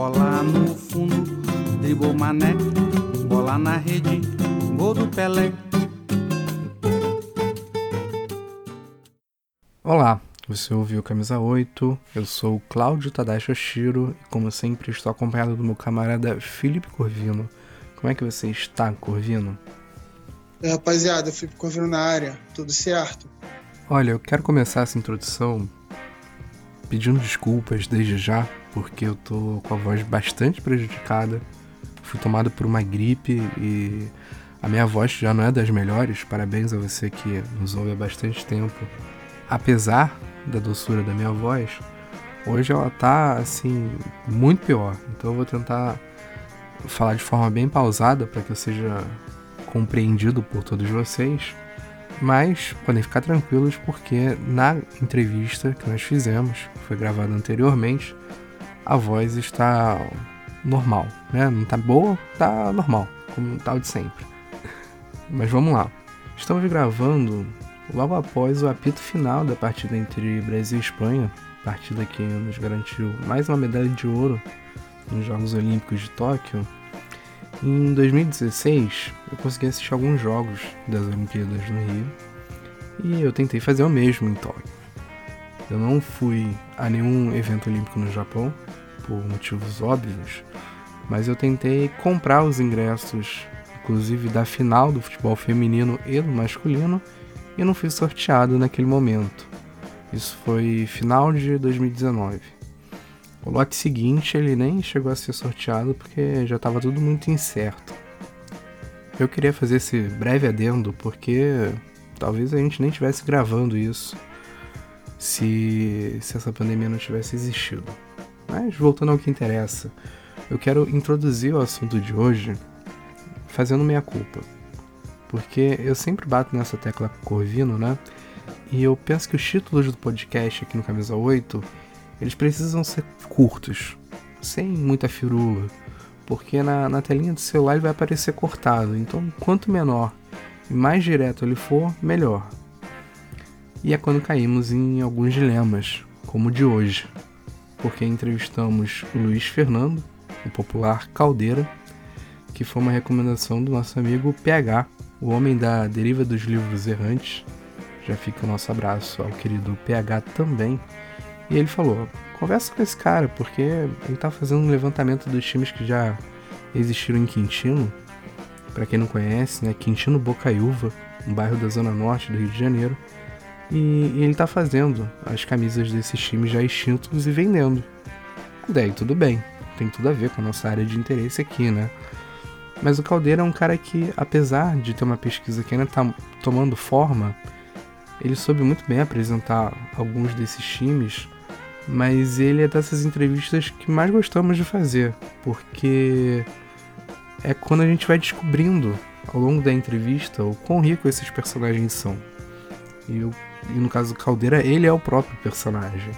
Bola no fundo, dribou mané. Bola na rede, gol do Pelé. Olá, você ouviu Camisa 8, eu sou o Cláudio Tadashi Oshiro e como sempre estou acompanhado do meu camarada Felipe Corvino. Como é que você está, Corvino? É, rapaziada, Felipe Corvino na área, tudo certo? Olha, eu quero começar essa introdução pedindo desculpas desde já, porque eu tô com a voz bastante prejudicada. Fui tomado por uma gripe e a minha voz já não é das melhores. Parabéns a você que nos ouve há bastante tempo. Apesar da doçura da minha voz, hoje ela tá assim muito pior. Então eu vou tentar falar de forma bem pausada para que eu seja compreendido por todos vocês. Mas podem ficar tranquilos porque na entrevista que nós fizemos, que foi gravada anteriormente, a voz está normal, né? Não tá boa, tá normal, como tal de sempre. Mas vamos lá. Estamos gravando logo após o apito final da partida entre Brasil e Espanha, partida que nos garantiu mais uma medalha de ouro nos Jogos Olímpicos de Tóquio. Em 2016, eu consegui assistir alguns jogos das Olimpíadas no Rio e eu tentei fazer o mesmo em Tóquio. Eu não fui a nenhum evento olímpico no Japão, por motivos óbvios, mas eu tentei comprar os ingressos, inclusive da final do futebol feminino e do masculino, e não fui sorteado naquele momento. Isso foi final de 2019. O lote seguinte ele nem chegou a ser sorteado porque já estava tudo muito incerto. Eu queria fazer esse breve adendo porque talvez a gente nem estivesse gravando isso se, se essa pandemia não tivesse existido. Mas voltando ao que interessa, eu quero introduzir o assunto de hoje fazendo meia culpa. Porque eu sempre bato nessa tecla Corvino, né? E eu penso que os títulos do podcast aqui no Camisa 8 eles precisam ser curtos, sem muita firula, porque na, na telinha do celular ele vai aparecer cortado. Então, quanto menor e mais direto ele for, melhor. E é quando caímos em alguns dilemas, como o de hoje, porque entrevistamos o Luiz Fernando, o popular Caldeira, que foi uma recomendação do nosso amigo PH, o homem da deriva dos livros errantes. Já fica o nosso abraço ao querido PH também e ele falou: conversa com esse cara, porque ele tá fazendo um levantamento dos times que já existiram em Quintino. Para quem não conhece, né? Quintino Bocaiúva, um bairro da zona norte do Rio de Janeiro. E, ele tá fazendo as camisas desses times já extintos e vendendo. Daí tudo bem, tem tudo a ver com a nossa área de interesse aqui, né? Mas o Caldeira é um cara que, apesar de ter uma pesquisa que ainda tá tomando forma, ele soube muito bem apresentar alguns desses times mas ele é dessas entrevistas que mais gostamos de fazer, porque é quando a gente vai descobrindo ao longo da entrevista o quão rico esses personagens são. E, eu, e no caso do Caldeira, ele é o próprio personagem.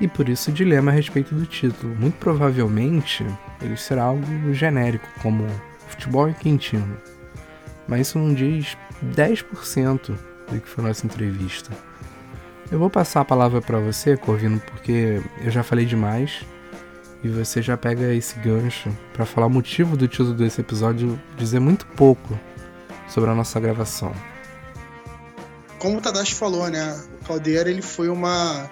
E por isso o dilema a respeito do título. Muito provavelmente ele será algo genérico, como futebol e quentino. Mas isso não diz 10% do que foi nossa entrevista. Eu vou passar a palavra para você, Corvino, porque eu já falei demais e você já pega esse gancho para falar o motivo do título desse episódio, dizer muito pouco sobre a nossa gravação. Como o Tadashi falou, né? O Caldeira ele foi uma,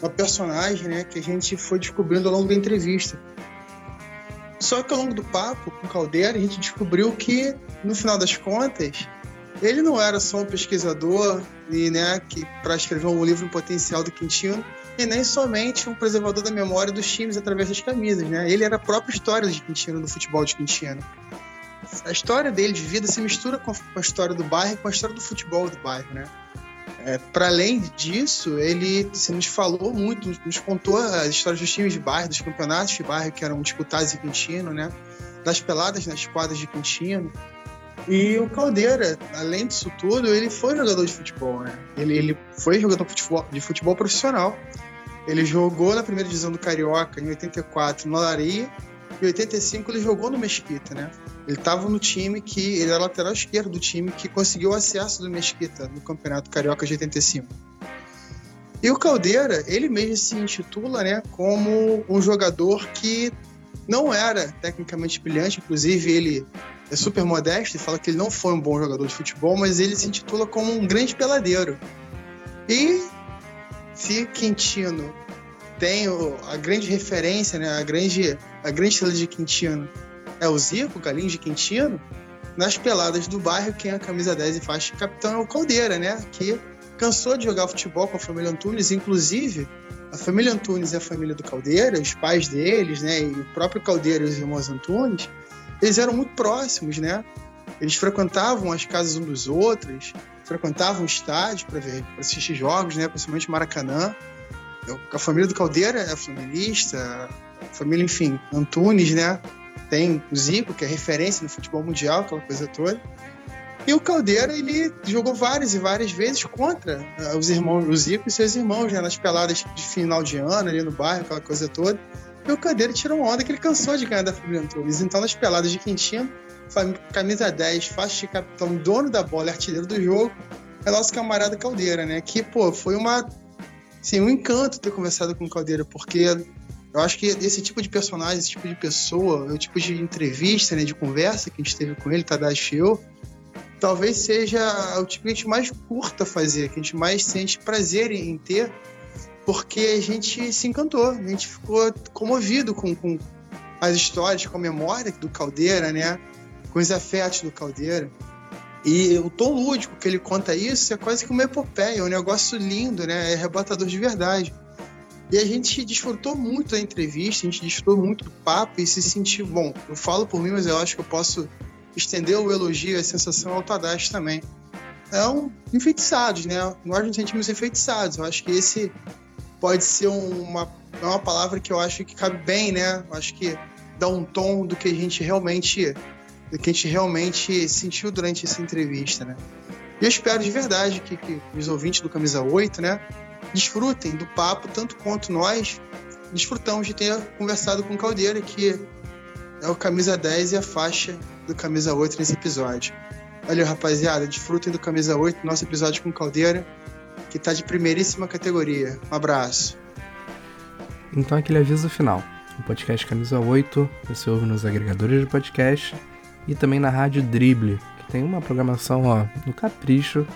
uma personagem né, que a gente foi descobrindo ao longo da entrevista. Só que ao longo do papo com o Caldeira, a gente descobriu que, no final das contas, ele não era só um pesquisador e, né, que para escrever um livro potencial do Quintino e nem somente um preservador da memória dos times através das camisas, né? Ele era a própria história de Quintino, do futebol de Quintino. A história dele de vida se mistura com a história do bairro com a história do futebol do bairro, né? É, para além disso, ele se nos falou muito, nos contou as histórias dos times de bairro, dos campeonatos de bairro que eram disputados em Quintino, né? Das peladas nas quadras de Quintino. E o Caldeira, além disso tudo, ele foi jogador de futebol, né? Ele, ele foi jogador de futebol, de futebol profissional. Ele jogou na primeira divisão do Carioca em 84 no Olaria. Em 85 ele jogou no Mesquita, né? Ele estava no time que. Ele era lateral esquerdo do time que conseguiu o acesso do Mesquita no Campeonato Carioca de 85. E o Caldeira, ele mesmo se intitula né, como um jogador que não era tecnicamente brilhante, inclusive ele é super modesto e fala que ele não foi um bom jogador de futebol, mas ele se intitula como um grande peladeiro. E se Quintino tem a grande referência, né, a grande, a grande estrela de Quintino é o Zico, o Galinho de Quintino, nas peladas do bairro, quem é a camisa 10 e faixa capitão é o Caldeira, né, que cansou de jogar futebol com a família Antunes, inclusive a família Antunes e a família do Caldeira, os pais deles, né, e o próprio Caldeira e os irmãos Antunes, eles eram muito próximos, né? Eles frequentavam as casas um dos outros, frequentavam o estádio para ver, assistir jogos, né? Principalmente Maracanã. A família do Caldeira é flamenguista, família, enfim, Antunes, né? Tem o Zico, que é referência no futebol mundial, aquela coisa toda. E o Caldeira, ele jogou várias e várias vezes contra uh, os irmãos, o Zico e seus irmãos, né? Nas peladas de final de ano, ali no bairro, aquela coisa toda. E o Caldeira tirou onda que ele cansou de ganhar da família Antunes. Então, nas peladas de Quintino, camisa 10, faixa de capitão, dono da bola, artilheiro do jogo, é nosso camarada Caldeira, né? Que, pô, foi uma. Assim, um encanto ter conversado com o Caldeira, porque eu acho que esse tipo de personagem, esse tipo de pessoa, o tipo de entrevista, né, de conversa que a gente teve com ele, Tadashi e eu, talvez seja o tipo que a gente mais curta fazer, que a gente mais sente prazer em ter, porque a gente se encantou, a gente ficou comovido com, com as histórias, com a memória do Caldeira, né? com os afetos do Caldeira. E o tom lúdico que ele conta isso é quase que uma epopeia, é um negócio lindo, né? É arrebatador de verdade. E a gente desfrutou muito da entrevista, a gente desfrutou muito do papo e se sentiu bom. Eu falo por mim, mas eu acho que eu posso estender o elogio, a sensação ao Tadashi também. É um enfeitiçados, né? Nós nos sentimos enfeitiçados. Eu acho que esse pode ser uma, é uma palavra que eu acho que cabe bem, né? Eu acho que dá um tom do que a gente realmente do que a gente realmente sentiu durante essa entrevista, né? E eu espero de verdade que, que os ouvintes do Camisa 8, né, desfrutem do papo tanto quanto nós desfrutamos de ter conversado com o Caldeira, que é o Camisa 10 e a faixa do Camisa 8 nesse episódio. Valeu, rapaziada. Desfrutem do Camisa 8, nosso episódio com o Caldeira, que está de primeiríssima categoria. Um abraço. Então, aquele aviso final. O podcast Camisa 8 você ouve nos agregadores de podcast e também na Rádio Drible, que tem uma programação ó, no capricho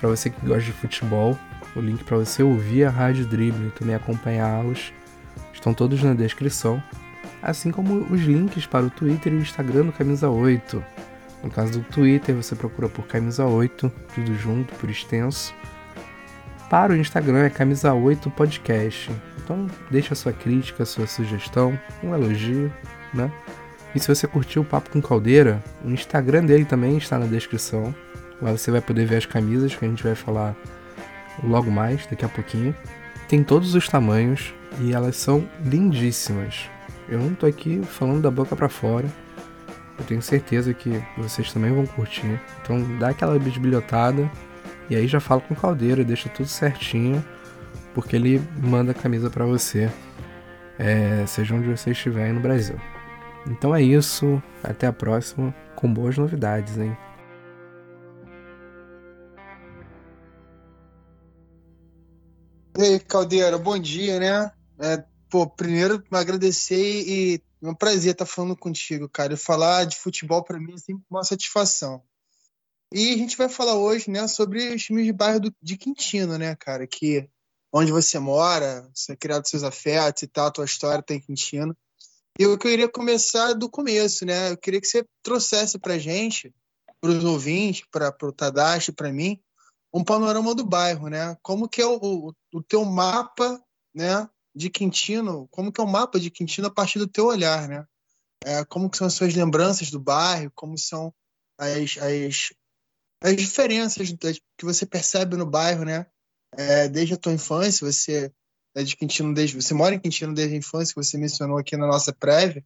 para você que gosta de futebol. O link para você ouvir a Rádio Drible e também acompanhá-los estão todos na descrição, assim como os links para o Twitter e o Instagram do Camisa 8. No caso do Twitter, você procura por Camisa 8, tudo junto, por extenso. Para o Instagram é Camisa 8 Podcast. Então deixa sua crítica, sua sugestão, um elogio, né? E se você curtiu o Papo com Caldeira, o Instagram dele também está na descrição. Lá você vai poder ver as camisas que a gente vai falar logo mais, daqui a pouquinho. Tem todos os tamanhos e elas são lindíssimas. Eu não tô aqui falando da boca para fora. Eu tenho certeza que vocês também vão curtir. Então dá aquela bisbilhotada e aí já fala com o Caldeira, deixa tudo certinho, porque ele manda a camisa para você, é, seja onde você estiver aí no Brasil. Então é isso, até a próxima, com boas novidades, hein? E aí, Caldeira, bom dia, né? É, pô, primeiro agradecer e é um prazer estar falando contigo, cara. E falar de futebol para mim é sempre uma satisfação. E a gente vai falar hoje, né, sobre os times de bairro do, de Quintino, né, cara? Que onde você mora, você é criado seus afetos e tal, tua história tá Quintino. Eu queria começar do começo, né? Eu queria que você trouxesse para gente, para os ouvintes, para o Tadashi, para mim, um panorama do bairro, né? Como que é o, o, o, teu mapa, né? De Quintino, como que é o mapa de Quintino a partir do teu olhar, né? É, como que são as suas lembranças do bairro, como são as, as as diferenças que você percebe no bairro, né? É, desde a tua infância, você é de Quintino desde você mora em Quintino desde a infância, que você mencionou aqui na nossa prévia,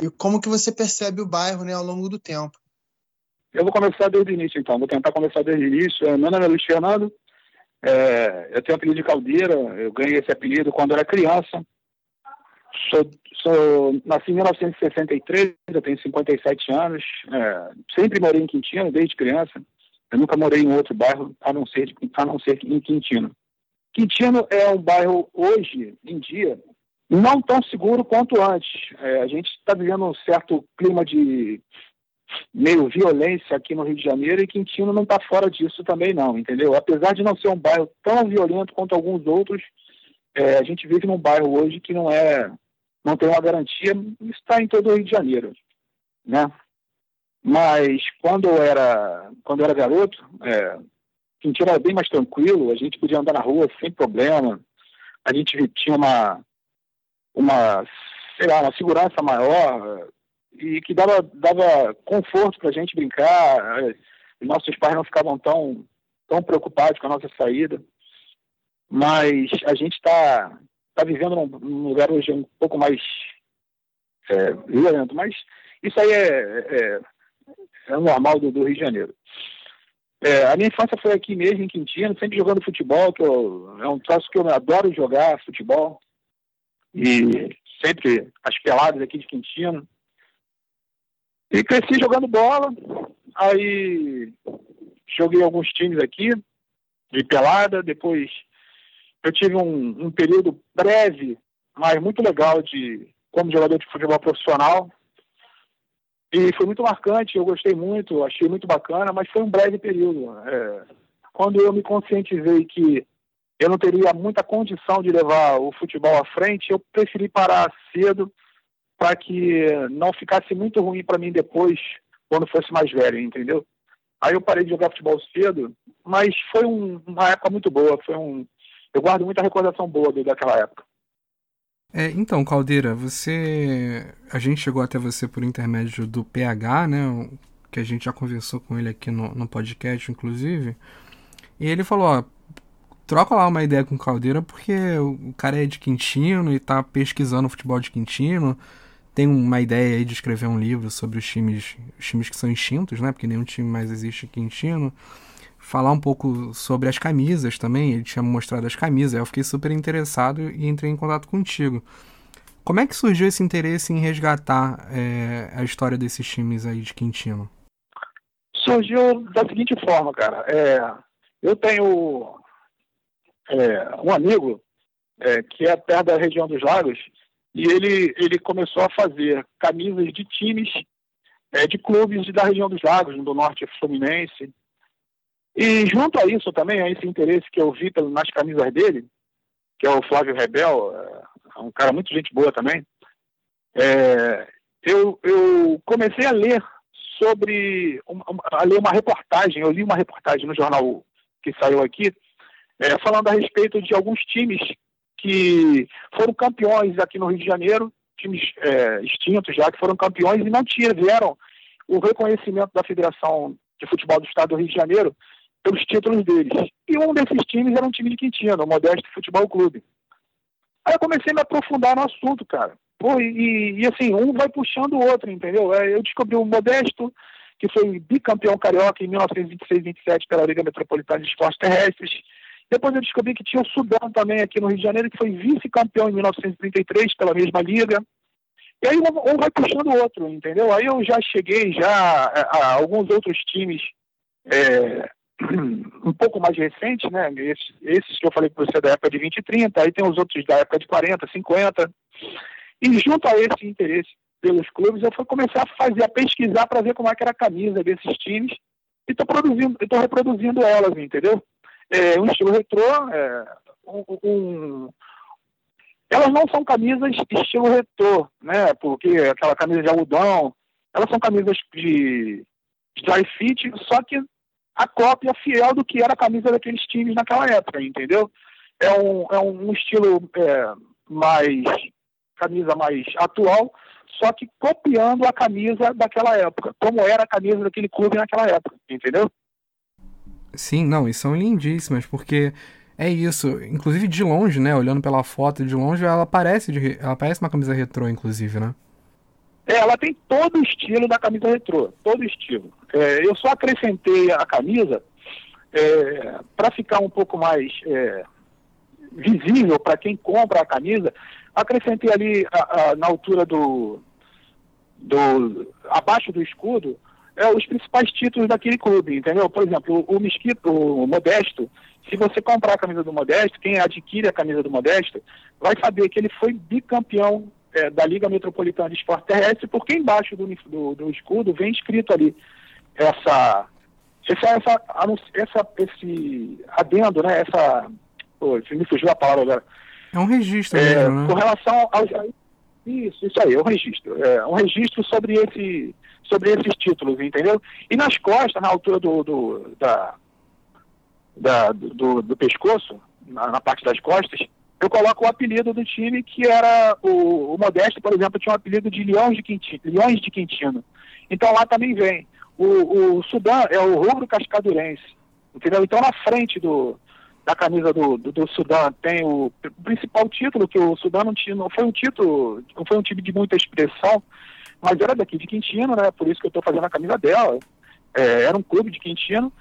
e como que você percebe o bairro, né, ao longo do tempo? Eu vou começar desde o início, então. Vou tentar começar desde o início. Meu nome é Luiz Fernando. É, eu tenho o apelido de Caldeira. Eu ganhei esse apelido quando era criança. Sou, sou, nasci em 1963, eu tenho 57 anos. É, sempre morei em Quintino, desde criança. Eu nunca morei em outro bairro, a não ser, a não ser em Quintino. Quintino é um bairro, hoje em dia, não tão seguro quanto antes. É, a gente está vivendo um certo clima de meio violência aqui no Rio de Janeiro e Quintino não está fora disso também não, entendeu? Apesar de não ser um bairro tão violento quanto alguns outros, é, a gente vive num bairro hoje que não é, não tem uma garantia, está em todo o Rio de Janeiro, né? Mas quando eu era, quando eu era garoto, é, Quintino era bem mais tranquilo, a gente podia andar na rua sem problema, a gente tinha uma, uma, sei lá, uma segurança maior e que dava, dava conforto para a gente brincar, os nossos pais não ficavam tão, tão preocupados com a nossa saída, mas a gente está tá vivendo num, num, lugar hoje um pouco mais é, violento, mas isso aí é, é, é normal do, do Rio de Janeiro. É, a minha infância foi aqui mesmo, em Quintino, sempre jogando futebol, que eu, é um troço que eu adoro jogar, futebol. E sempre as peladas aqui de Quintino. E cresci jogando bola, aí joguei alguns times aqui, de pelada, depois eu tive um, um período breve, mas muito legal de como jogador de futebol profissional, e foi muito marcante, eu gostei muito, achei muito bacana, mas foi um breve período. É, quando eu me conscientizei que eu não teria muita condição de levar o futebol à frente, eu preferi parar cedo para que não ficasse muito ruim para mim depois, quando fosse mais velho, entendeu? Aí eu parei de jogar futebol cedo, mas foi um, uma época muito boa, foi um, eu guardo muita recordação boa daquela época. É, então, Caldeira, você. A gente chegou até você por intermédio do PH, né? Que a gente já conversou com ele aqui no, no podcast, inclusive. E ele falou: ó, troca lá uma ideia com o Caldeira, porque o cara é de Quintino e tá pesquisando o futebol de Quintino. Tem uma ideia aí de escrever um livro sobre os times, os times que são extintos, né? Porque nenhum time mais existe Quintino falar um pouco sobre as camisas também. Ele tinha mostrado as camisas, eu fiquei super interessado e entrei em contato contigo. Como é que surgiu esse interesse em resgatar é, a história desses times aí de Quintino? Surgiu da seguinte forma, cara. É, eu tenho é, um amigo que é perto da região dos lagos e ele, ele começou a fazer camisas de times é, de clubes da região dos lagos, do norte fluminense, e junto a isso também, a esse interesse que eu vi nas camisas dele, que é o Flávio Rebel, é um cara muito gente boa também, é, eu, eu comecei a ler sobre, a ler uma reportagem, eu li uma reportagem no jornal que saiu aqui, é, falando a respeito de alguns times que foram campeões aqui no Rio de Janeiro, times é, extintos já, que foram campeões e não tiveram o reconhecimento da Federação de Futebol do Estado do Rio de Janeiro pelos títulos deles. E um desses times era um time de Quintino, o Modesto Futebol Clube. Aí eu comecei a me aprofundar no assunto, cara. Pô, e, e assim, um vai puxando o outro, entendeu? Eu descobri o Modesto, que foi bicampeão carioca em 1926-27 pela Liga Metropolitana de Esportes Terrestres. Depois eu descobri que tinha o Sudão também aqui no Rio de Janeiro, que foi vice-campeão em 1933 pela mesma liga. E aí um vai puxando o outro, entendeu? Aí eu já cheguei já a, a alguns outros times é, um pouco mais recente, né? Esses, esses, que eu falei com você é da época de 20 e 30, aí tem os outros da época de 40, 50. E junto a esse interesse pelos clubes, eu fui começar a fazer, a pesquisar para ver como é que era a camisa desses times e estou produzindo, estou reproduzindo elas, entendeu? É, um estilo retrô, é, um, um, elas não são camisas estilo retrô, né? Porque aquela camisa de algodão, elas são camisas de dry fit, só que a cópia fiel do que era a camisa daqueles times naquela época, entendeu? É um, é um estilo é, mais camisa mais atual, só que copiando a camisa daquela época, como era a camisa daquele clube naquela época, entendeu? Sim, não, e são lindíssimas, porque é isso. Inclusive de longe, né? Olhando pela foto de longe, ela parece, de, ela parece uma camisa retrô, inclusive, né? É, ela tem todo o estilo da camisa retrô, todo o estilo. É, eu só acrescentei a camisa é, para ficar um pouco mais é, visível para quem compra a camisa. Acrescentei ali a, a, na altura do, do abaixo do escudo é, os principais títulos daquele clube, entendeu? Por exemplo, o, o Mesquito, o Modesto, se você comprar a camisa do Modesto, quem adquire a camisa do Modesto, vai saber que ele foi bicampeão é, da Liga Metropolitana de Esporte Terrestre, porque embaixo do, do, do escudo vem escrito ali essa, essa, essa, essa, esse adendo, né? Essa. Pô, me fugiu a palavra agora. É um registro é, mesmo, né? Com relação aos. Isso, isso aí, é um registro. É um registro sobre, esse, sobre esses títulos, entendeu? E nas costas, na altura do, do, da, da do, do pescoço, na, na parte das costas, eu coloco o apelido do time que era o, o Modesto, por exemplo, tinha um apelido de Leões de Quintino. Leões de Quintino. Então lá também vem. O, o Sudão é o rubro cascadurense. Entendeu? Então na frente do, da camisa do, do, do Sudão tem o, o, principal título, que o Sudão não, tinha, não foi um título, não foi um time de muita expressão, mas era daqui de Quintino, né? Por isso que eu estou fazendo a camisa dela. É, era um clube de Quintino.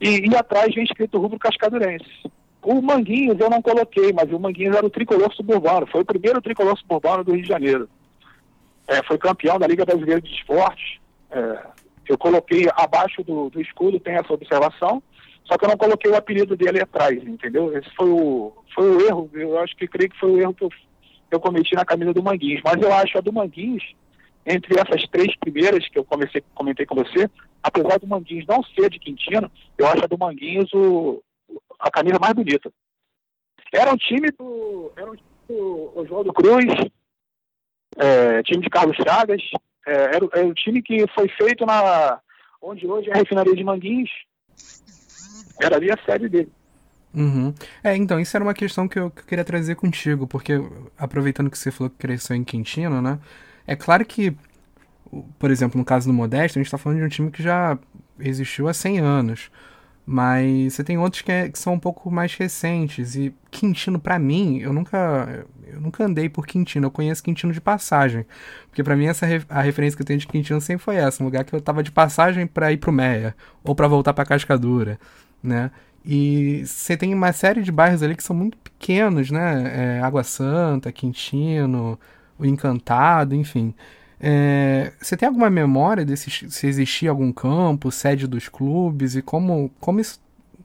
E, e atrás vem escrito rubro cascadurense. O Manguinhos eu não coloquei, mas o Manguinhos era o tricolor suburbano, foi o primeiro tricolor suburbano do Rio de Janeiro. É, foi campeão da Liga Brasileira de Esportes. É, eu coloquei abaixo do, do escudo, tem essa observação, só que eu não coloquei o apelido dele atrás, entendeu? Esse foi o, foi o erro, eu acho que creio que foi o erro que eu, eu cometi na camisa do Manguinhos. Mas eu acho a do Manguinhos, entre essas três primeiras que eu comecei, comentei com você, apesar do Manguinhos não ser de Quintino, eu acho a do Manguinhos o, a camisa mais bonita. Era um time do. Era um time do Oswaldo Cruz, é, time de Carlos Chagas. É, era, era um time que foi feito na. onde hoje é a refinaria de Manguinhos. Era ali a sede dele. Uhum. É, então, isso era uma questão que eu, que eu, queria trazer contigo, porque aproveitando que você falou que cresceu em Quintino, né? É claro que, por exemplo, no caso do Modesto, a gente está falando de um time que já existiu há 100 anos. Mas você tem outros que, é, que, são um pouco mais recentes. E Quintino, para mim, eu nunca eu nunca andei por Quintino. Eu conheço Quintino de passagem. Porque para mim, essa a referência que eu tenho de Quintino sempre foi essa. Um lugar que eu tava de passagem para ir pro Meia. Ou para voltar pra Cascadura, né? E você tem uma série de bairros ali que são muito pequenos, né? É, Água Santa, Quintino, o Encantado, enfim. É, você tem alguma memória desse, se existia algum campo, sede dos clubes e como, como isso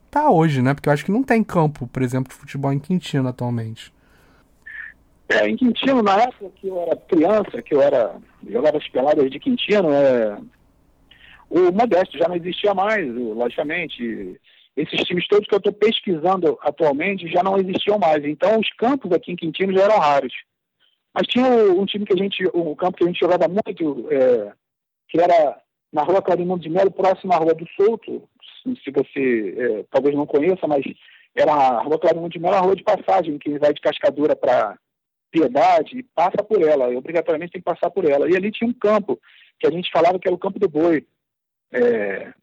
tá hoje, né? Porque eu acho que não tem campo, por exemplo, de futebol em Quintino atualmente. É, em Quintino, na época que eu era criança, que eu era jogava as peladas de Quintino, é, o Modesto já não existia mais, logicamente. Esses times todos que eu estou pesquisando atualmente já não existiam mais. Então, os campos aqui em Quintino já eram raros. Mas tinha um time que a gente, um campo que a gente jogava muito, é, que era na rua Clarimundo de Melo, próximo à Rua do Souto, se você é, talvez não conheça, mas era a Rua Clarimundo de Melo, a rua de passagem, que vai de Cascadura para Piedade e passa por ela, e obrigatoriamente tem que passar por ela. E ali tinha um campo, que a gente falava que era o Campo do Boi, é,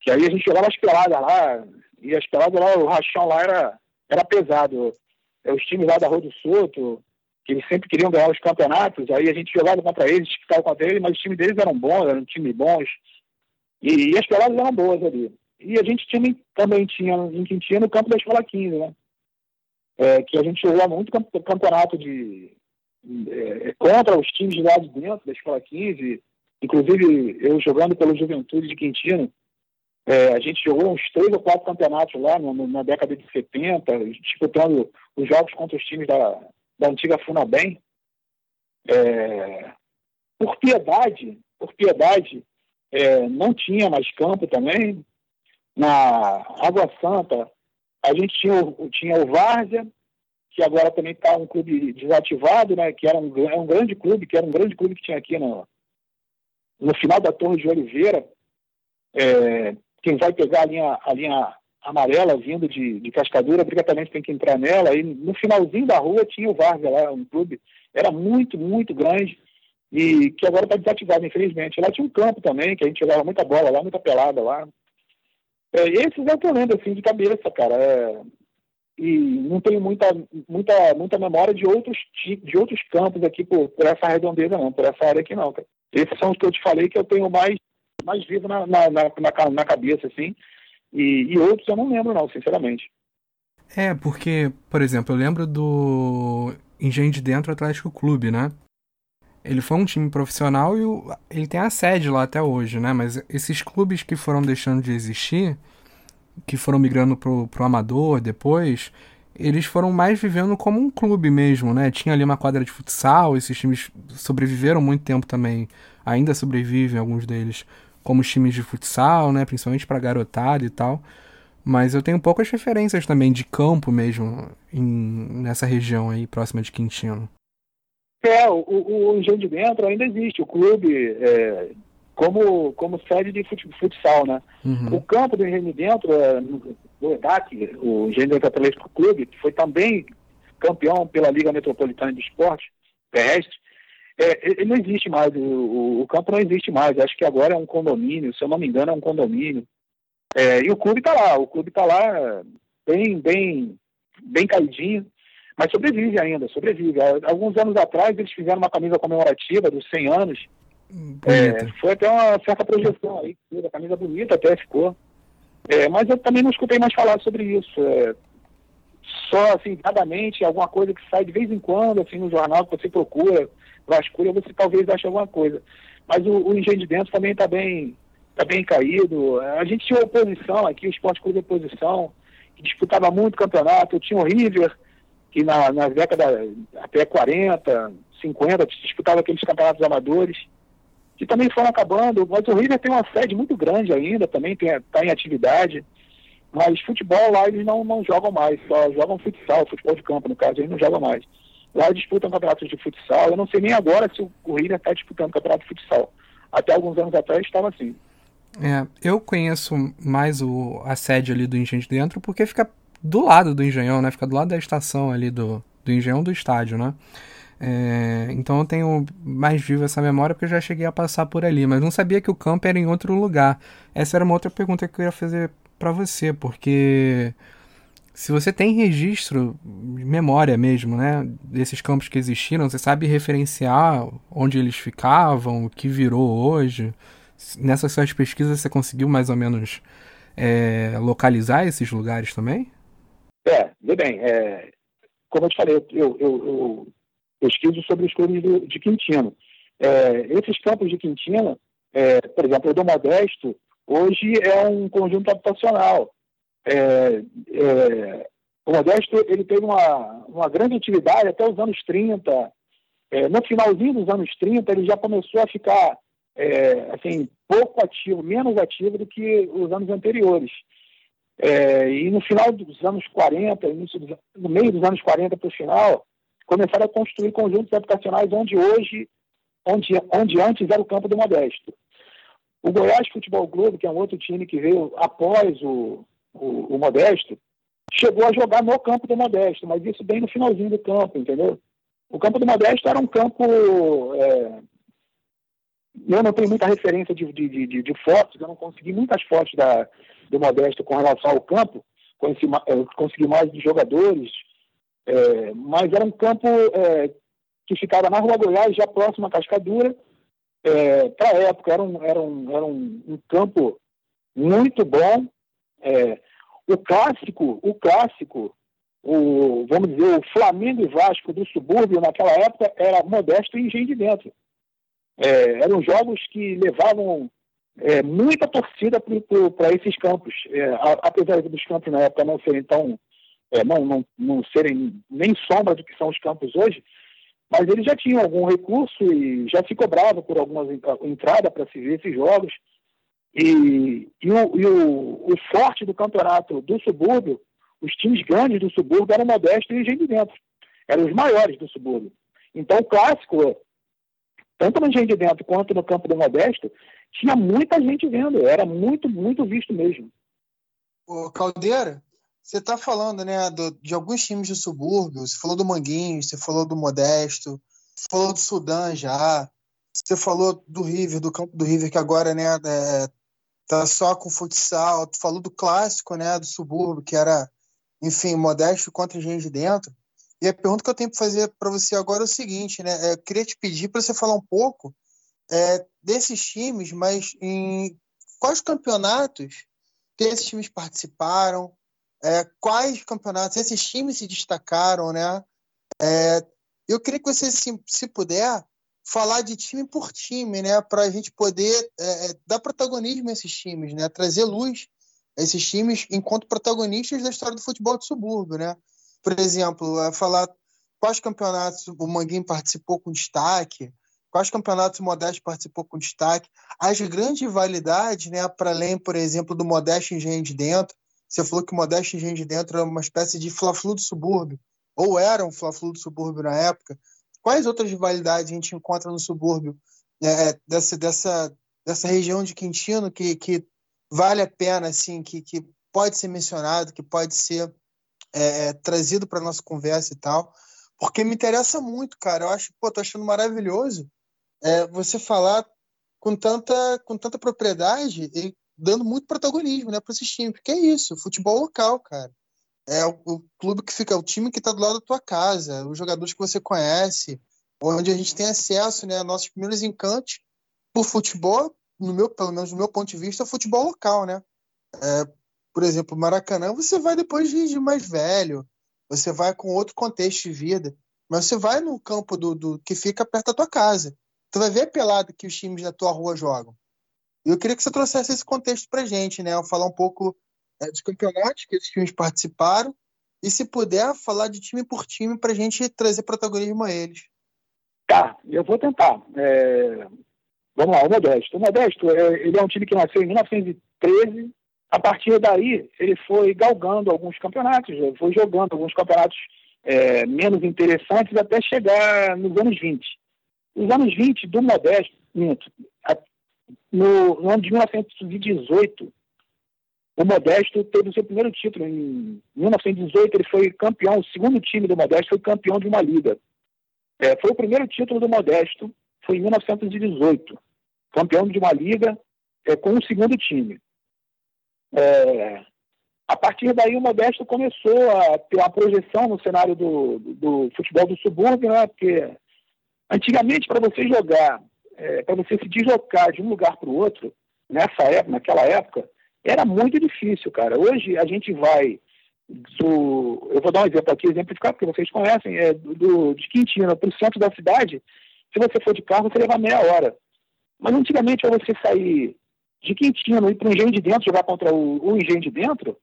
que aí a gente jogava as peladas lá, e as peladas lá, o rachão lá era, era pesado. É, os times lá da Rua do Souto, que eles sempre queriam ganhar os campeonatos, aí a gente jogava contra eles, ficava contra eles, mas os times deles eram bons, eram times bons, e, e as peladas eram boas ali. E a gente tinha, também tinha em Quintino no campo da Escola 15, né? É, que a gente jogava muito campeonato de, é, contra os times lá de dentro da Escola 15, inclusive eu jogando pelo Juventude de Quintino, é, a gente jogou uns três ou quatro campeonatos lá no, no, na década de 70, disputando os jogos contra os times da, da antiga Funabem, é, por piedade, por piedade, é, não tinha mais campo também. Na Água Santa, a gente tinha, tinha o Várzea, que agora também está um clube desativado, né? Que era um, é um grande clube, que era um grande clube que tinha aqui no, no final da Torre de Oliveira. É, quem vai pegar a linha, a linha amarela vindo de, de Cascadura, obrigatoriamente tem que entrar nela. E no finalzinho da rua tinha o Vargas lá, um clube. Era muito, muito grande e que agora está desativado, infelizmente. Lá tinha um campo também, que a gente jogava muita bola lá, muita pelada lá. É, esses é o que eu lembro, assim, de cabeça, cara. É, e não tenho muita, muita, muita memória de outros, de outros campos aqui por, por essa redondeza, não, por essa área aqui, não, cara. Esses são os que eu te falei que eu tenho mais, mais vivo na, na, na, na cabeça, assim. E, e outros eu não lembro, não, sinceramente. É, porque, por exemplo, eu lembro do Engenho de Dentro Atlético Clube, né? Ele foi um time profissional e o, ele tem a sede lá até hoje, né? Mas esses clubes que foram deixando de existir, que foram migrando pro, pro amador depois, eles foram mais vivendo como um clube mesmo, né? Tinha ali uma quadra de futsal, esses times sobreviveram muito tempo também, ainda sobrevivem alguns deles, como os times de futsal, né? Principalmente para garotada e tal. Mas eu tenho poucas referências também de campo mesmo em, nessa região aí próxima de Quintino. É, o, o Engenho de Dentro ainda existe, o clube é, como, como sede de futsal, né? Uhum. O campo do Engenho de Dentro, é, o EDAC, o Engenho de Dentro Atlético Clube, que foi também campeão pela Liga Metropolitana de Esporte Terrestre, é, ele não existe mais, o, o, campo não existe mais, acho que agora é um condomínio, se eu não me engano é um condomínio. É, e o clube está lá, o clube está lá bem, bem, bem caidinho, mas sobrevive ainda, sobrevive. Alguns anos atrás eles fizeram uma camisa comemorativa dos 100 anos. É, foi até uma certa projeção aí, a camisa bonita até ficou. É, mas eu também não escutei mais falar sobre isso. É, só assim, vadamente, alguma coisa que sai de vez em quando, assim, no jornal que você procura, vasculha, você talvez ache alguma coisa. Mas o, o Engenho de Dentro também está bem, tá bem caído. A gente tinha oposição aqui, o Esporte Clube de Oposição, que disputava muito campeonato. Eu tinha o River, que na, na década até 40, 50, disputava aqueles campeonatos amadores, que também foram acabando, mas o River tem uma sede muito grande ainda, também está em atividade, mas futebol lá eles não, não jogam mais, só jogam futsal, futebol de campo no caso, eles não jogam mais. Lá disputam campeonatos de futsal, eu não sei nem agora se o River está disputando campeonato de futsal. Até alguns anos atrás estava assim. É, eu conheço mais o, a sede ali do Engenho de Dentro porque fica do lado do Engenhão, né? Fica do lado da estação ali do, do Engenhão do estádio, né? É, então eu tenho mais viva essa memória porque eu já cheguei a passar por ali, mas não sabia que o campo era em outro lugar. Essa era uma outra pergunta que eu ia fazer para você, porque se você tem registro, memória mesmo, né, desses campos que existiram, você sabe referenciar onde eles ficavam, o que virou hoje. Nessas suas pesquisas você conseguiu mais ou menos é, localizar esses lugares também? É, vê bem, é, como eu te falei, eu, eu, eu pesquiso sobre os clubes do, de Quintino. É, esses campos de Quintino, é, por exemplo, o do Modesto, hoje é um conjunto habitacional. É, é, o Modesto ele teve uma, uma grande atividade até os anos 30. É, no finalzinho dos anos 30, ele já começou a ficar é, assim, pouco ativo, menos ativo do que os anos anteriores. É, e no final dos anos 40, dos, no meio dos anos 40 para o final, começaram a construir conjuntos habitacionais onde hoje, onde, onde antes era o campo do Modesto. O Goiás Futebol Clube, que é um outro time que veio após o, o, o Modesto, chegou a jogar no campo do Modesto, mas isso bem no finalzinho do campo, entendeu? O campo do Modesto era um campo. É... Eu não tenho muita referência de, de, de, de, fotos, eu não consegui muitas fotos da, do Modesto com relação ao campo, conheci, consegui mais de jogadores, é, mas era um campo é, que ficava na Rua Goiás, já próximo à Cascadura. É, Para a época, era um, era um, era um, um campo muito bom. É, o clássico, o clássico, o, vamos dizer, o Flamengo e Vasco do subúrbio naquela época era modesto e engenho de dentro. É, eram jogos que levavam é, muita torcida para esses campos, é, apesar dos campos na época não serem tão é, não, não, não serem nem sombra do que são os campos hoje, mas eles já tinham algum recurso e já se cobrava por algumas entradas para se ver esses jogos. E, e, o, e o, o, forte do campeonato do subúrbio, os times grandes do subúrbio eram Modesto e Engenho de Dentro. Eram os maiores do subúrbio. Então, o clássico, tanto no Engenho de Dentro quanto no campo do Modesto, tinha muita gente vendo. Era muito, muito visto mesmo. Ô, Caldeira, você está falando né, do, de alguns times do subúrbio, você falou do Manguinhos, você falou do Modesto, você falou do Sudã já, você falou do River, do campo do River, que agora né, é, tá só com futsal. Tu falou do clássico, né, do subúrbio, que era, enfim, modesto contra gente de dentro. E a pergunta que eu tenho para fazer para você agora é o seguinte, né? Eu queria te pedir para você falar um pouco é, desses times, mas em quais campeonatos que esses times participaram, é, quais campeonatos esses times se destacaram, né? É, eu queria que você, se, se puder, falar de time por time, né? Para a gente poder é, é, dar protagonismo a esses times, né? Trazer luz a esses times enquanto protagonistas da história do futebol de subúrbio, né? Por exemplo, é, falar quais campeonatos o Manguinho participou com destaque, quais campeonatos o Modeste participou com destaque, as grandes rivalidades, né? Para além, por exemplo, do Modeste Engenho de Dentro. Você falou que o Modeste Engenho de Dentro é uma espécie de fla-flu do subúrbio, ou era um fla-flu do subúrbio na época. Quais outras rivalidades a gente encontra no subúrbio é, é, dessa, dessa, dessa região de Quintino que, que vale a pena, assim, que, que pode ser mencionado, que pode ser é, é trazido para nossa conversa e tal? Porque me interessa muito, cara. Eu acho, pô, tô achando maravilhoso é, você falar com tanta, com tanta propriedade e dando muito protagonismo né, para esses times. Porque é isso, futebol local, cara é o, o, clube que fica, o time que está do lado da tua casa, os jogadores que você conhece, onde a gente tem acesso, né, a nossos primeiros encantos por futebol, no meu, pelo menos do meu ponto de vista, futebol local, né? É, por exemplo, Maracanã, você vai depois de, mais velho, você vai com outro contexto de vida, mas você vai no campo do, do que fica perto da tua casa. Tu vai ver a pelada que os times da tua rua jogam. E eu queria que você trouxesse esse contexto pra gente, né? Falar um pouco é, dos campeonatos que esses times participaram e, se puder, falar de time por time para a gente trazer protagonismo a eles. Tá, eu vou tentar. É... Vamos lá, o Modesto. O Modesto é, ele é um time que nasceu em 1913. A partir daí, ele foi galgando alguns campeonatos, foi jogando alguns campeonatos é, menos interessantes até chegar nos anos 20. Nos anos 20, do Modesto, no, no ano de 1918, o Modesto teve o seu primeiro título. Em 1918, ele foi campeão, o segundo time do Modesto foi campeão de uma liga. É, foi o primeiro título do Modesto, foi em 1918. Campeão de uma liga é, com o segundo time. É, a partir daí, o Modesto começou a ter uma projeção no cenário do, do, do futebol do subúrbio, né? porque antigamente, para você jogar, é, para você se deslocar de um lugar para o outro, nessa época, naquela época, era muito difícil, cara. Hoje a gente vai do. Eu vou dar um exemplo aqui, exemplificar, porque vocês conhecem, é do, de Quintino para o centro da cidade. Se você for de carro, você leva meia hora. Mas antigamente, para você sair de Quintino ir para o Engenho de Dentro, jogar contra o, o Engenho de Dentro,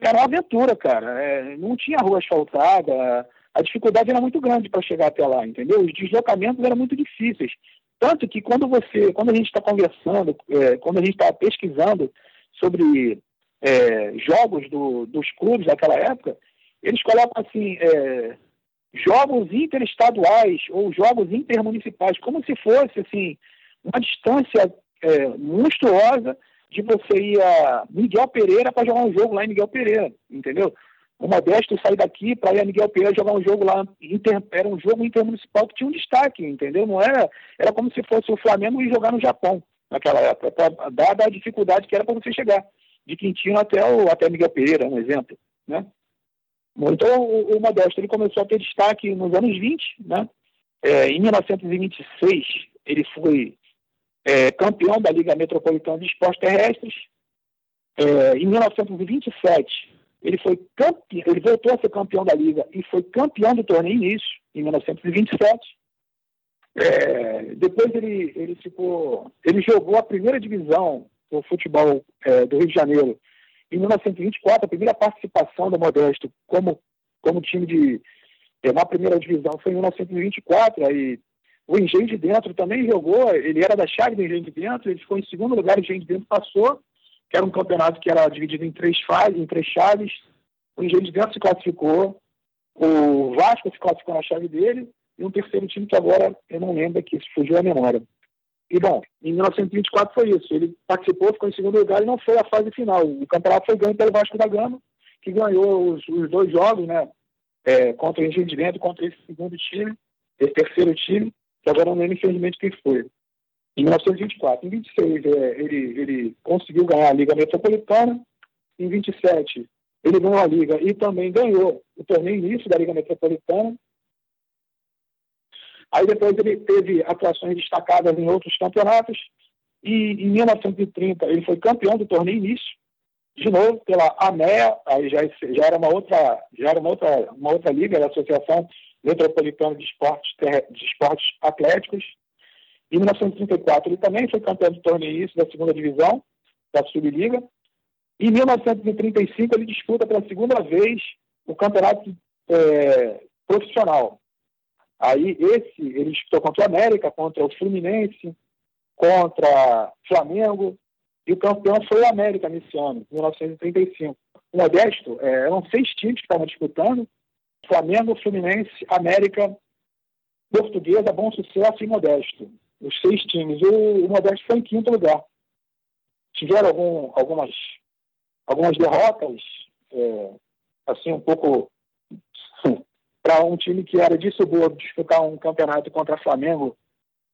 era uma aventura, cara. É, não tinha rua asfaltada, a dificuldade era muito grande para chegar até lá, entendeu? Os deslocamentos eram muito difíceis. Tanto que quando você, quando a gente está conversando, é, quando a gente está pesquisando sobre é, jogos do, dos clubes daquela época, eles colocam assim, é, jogos interestaduais ou jogos intermunicipais, como se fosse assim, uma distância é, monstruosa de você ir a Miguel Pereira para jogar um jogo lá em Miguel Pereira, entendeu? O Modesto sair daqui para ir a Miguel Pereira jogar um jogo lá, inter, era um jogo intermunicipal que tinha um destaque, entendeu? Não era, era como se fosse o Flamengo ir jogar no Japão naquela época, dada a dificuldade que era para você chegar de Quintino até, o, até Miguel Pereira, um exemplo, né? Então, o, o Modesto ele começou a ter destaque nos anos 20, né? É, em 1926, ele foi é, campeão da Liga Metropolitana de Esportes Terrestres. É, em 1927, ele foi campeão, ele voltou a ser campeão da Liga e foi campeão do torneio início, em 1927. É, depois ele, ele ficou. Ele jogou a primeira divisão do futebol é, do Rio de Janeiro em 1924, a primeira participação do Modesto como, como time de é, na primeira divisão foi em 1924, aí o Engenho de Dentro também jogou, ele era da chave do Engenho de Dentro, ele ficou em segundo lugar, o Engenho de Dentro passou, que era um campeonato que era dividido em três fases, em três chaves, o Engenho de Dentro se classificou, o Vasco se classificou na chave dele, e um terceiro time que agora eu não lembro aqui, fugiu a memória. E, bom, em 1924 foi isso. Ele participou, ficou em segundo lugar e não foi a fase final. O campeonato foi ganho pelo Vasco da Gama, que ganhou os, os dois jogos, né? É, contra o Dentro, contra esse segundo time, esse terceiro time, que agora não lembro, infelizmente, quem foi. em 1924. Em 26, é, ele, ele conseguiu ganhar a Liga Metropolitana. Em 27, ele ganhou a Liga e também ganhou o torneio início da Liga Metropolitana. Aí depois ele teve atuações destacadas em outros campeonatos. E em 1930 ele foi campeão do torneio início, de novo pela AMEA, aí já, já era uma outra, já era uma outra, uma outra liga, a Associação Metropolitana de Esportes, de Esportes Atléticos. Em 1934 ele também foi campeão do torneio início da segunda divisão, da Subliga. Em 1935 ele disputa pela segunda vez o campeonato é, profissional. Aí esse ele disputou contra o América, contra o Fluminense, contra Flamengo, e o campeão foi o América nesse ano, 1935. O Modesto, é, eram seis times que estavam disputando, Flamengo, Fluminense, América, Portuguesa, Bom Sucesso e Modesto. Os seis times. O, o Modesto foi em quinto lugar. Tiveram algum, algumas, algumas derrotas, é, assim, um pouco para um time que era de subúrbio disputar um campeonato contra Flamengo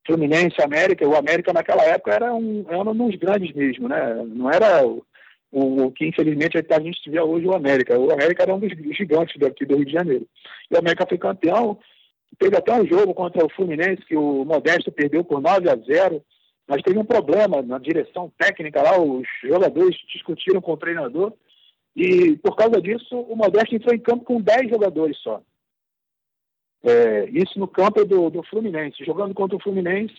Fluminense, América, o América naquela época era um, era um dos grandes mesmo, né? Não era o, o, que infelizmente a gente vê hoje o América. O América era um dos gigantes daqui do Rio de Janeiro. E o América foi campeão, teve até um jogo contra o Fluminense que o Modesto perdeu por 9 a 0, mas teve um problema na direção técnica lá, os jogadores discutiram com o treinador e por causa disso o Modesto entrou em campo com 10 jogadores só. É, isso no campo do, do Fluminense. Jogando contra o Fluminense,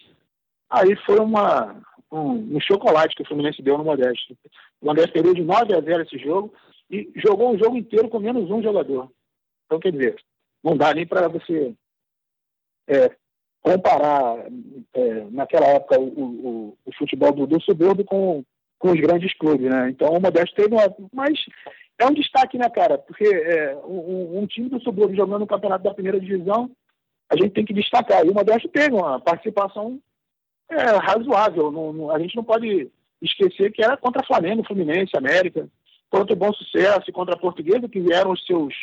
aí foi uma, um, um, chocolate que o Fluminense deu no Modesto. O Modesto perdeu de 9 a 0 esse jogo e jogou o jogo inteiro com menos um jogador. Então, quer dizer, não dá nem para você é, comparar é, naquela época o, o, o futebol do, do subúrbio com, com os grandes clubes, né? Então o Modesto teve uma. Mas é um destaque, né, cara? Porque é, um, um, time do subúrbio jogando no campeonato da primeira divisão, a gente tem que destacar. E o Modesto teve uma participação é, razoável. Não, não, a gente não pode esquecer que era contra Flamengo, Fluminense, América, contra o Bom Sucesso contra a Portuguesa, que eram os seus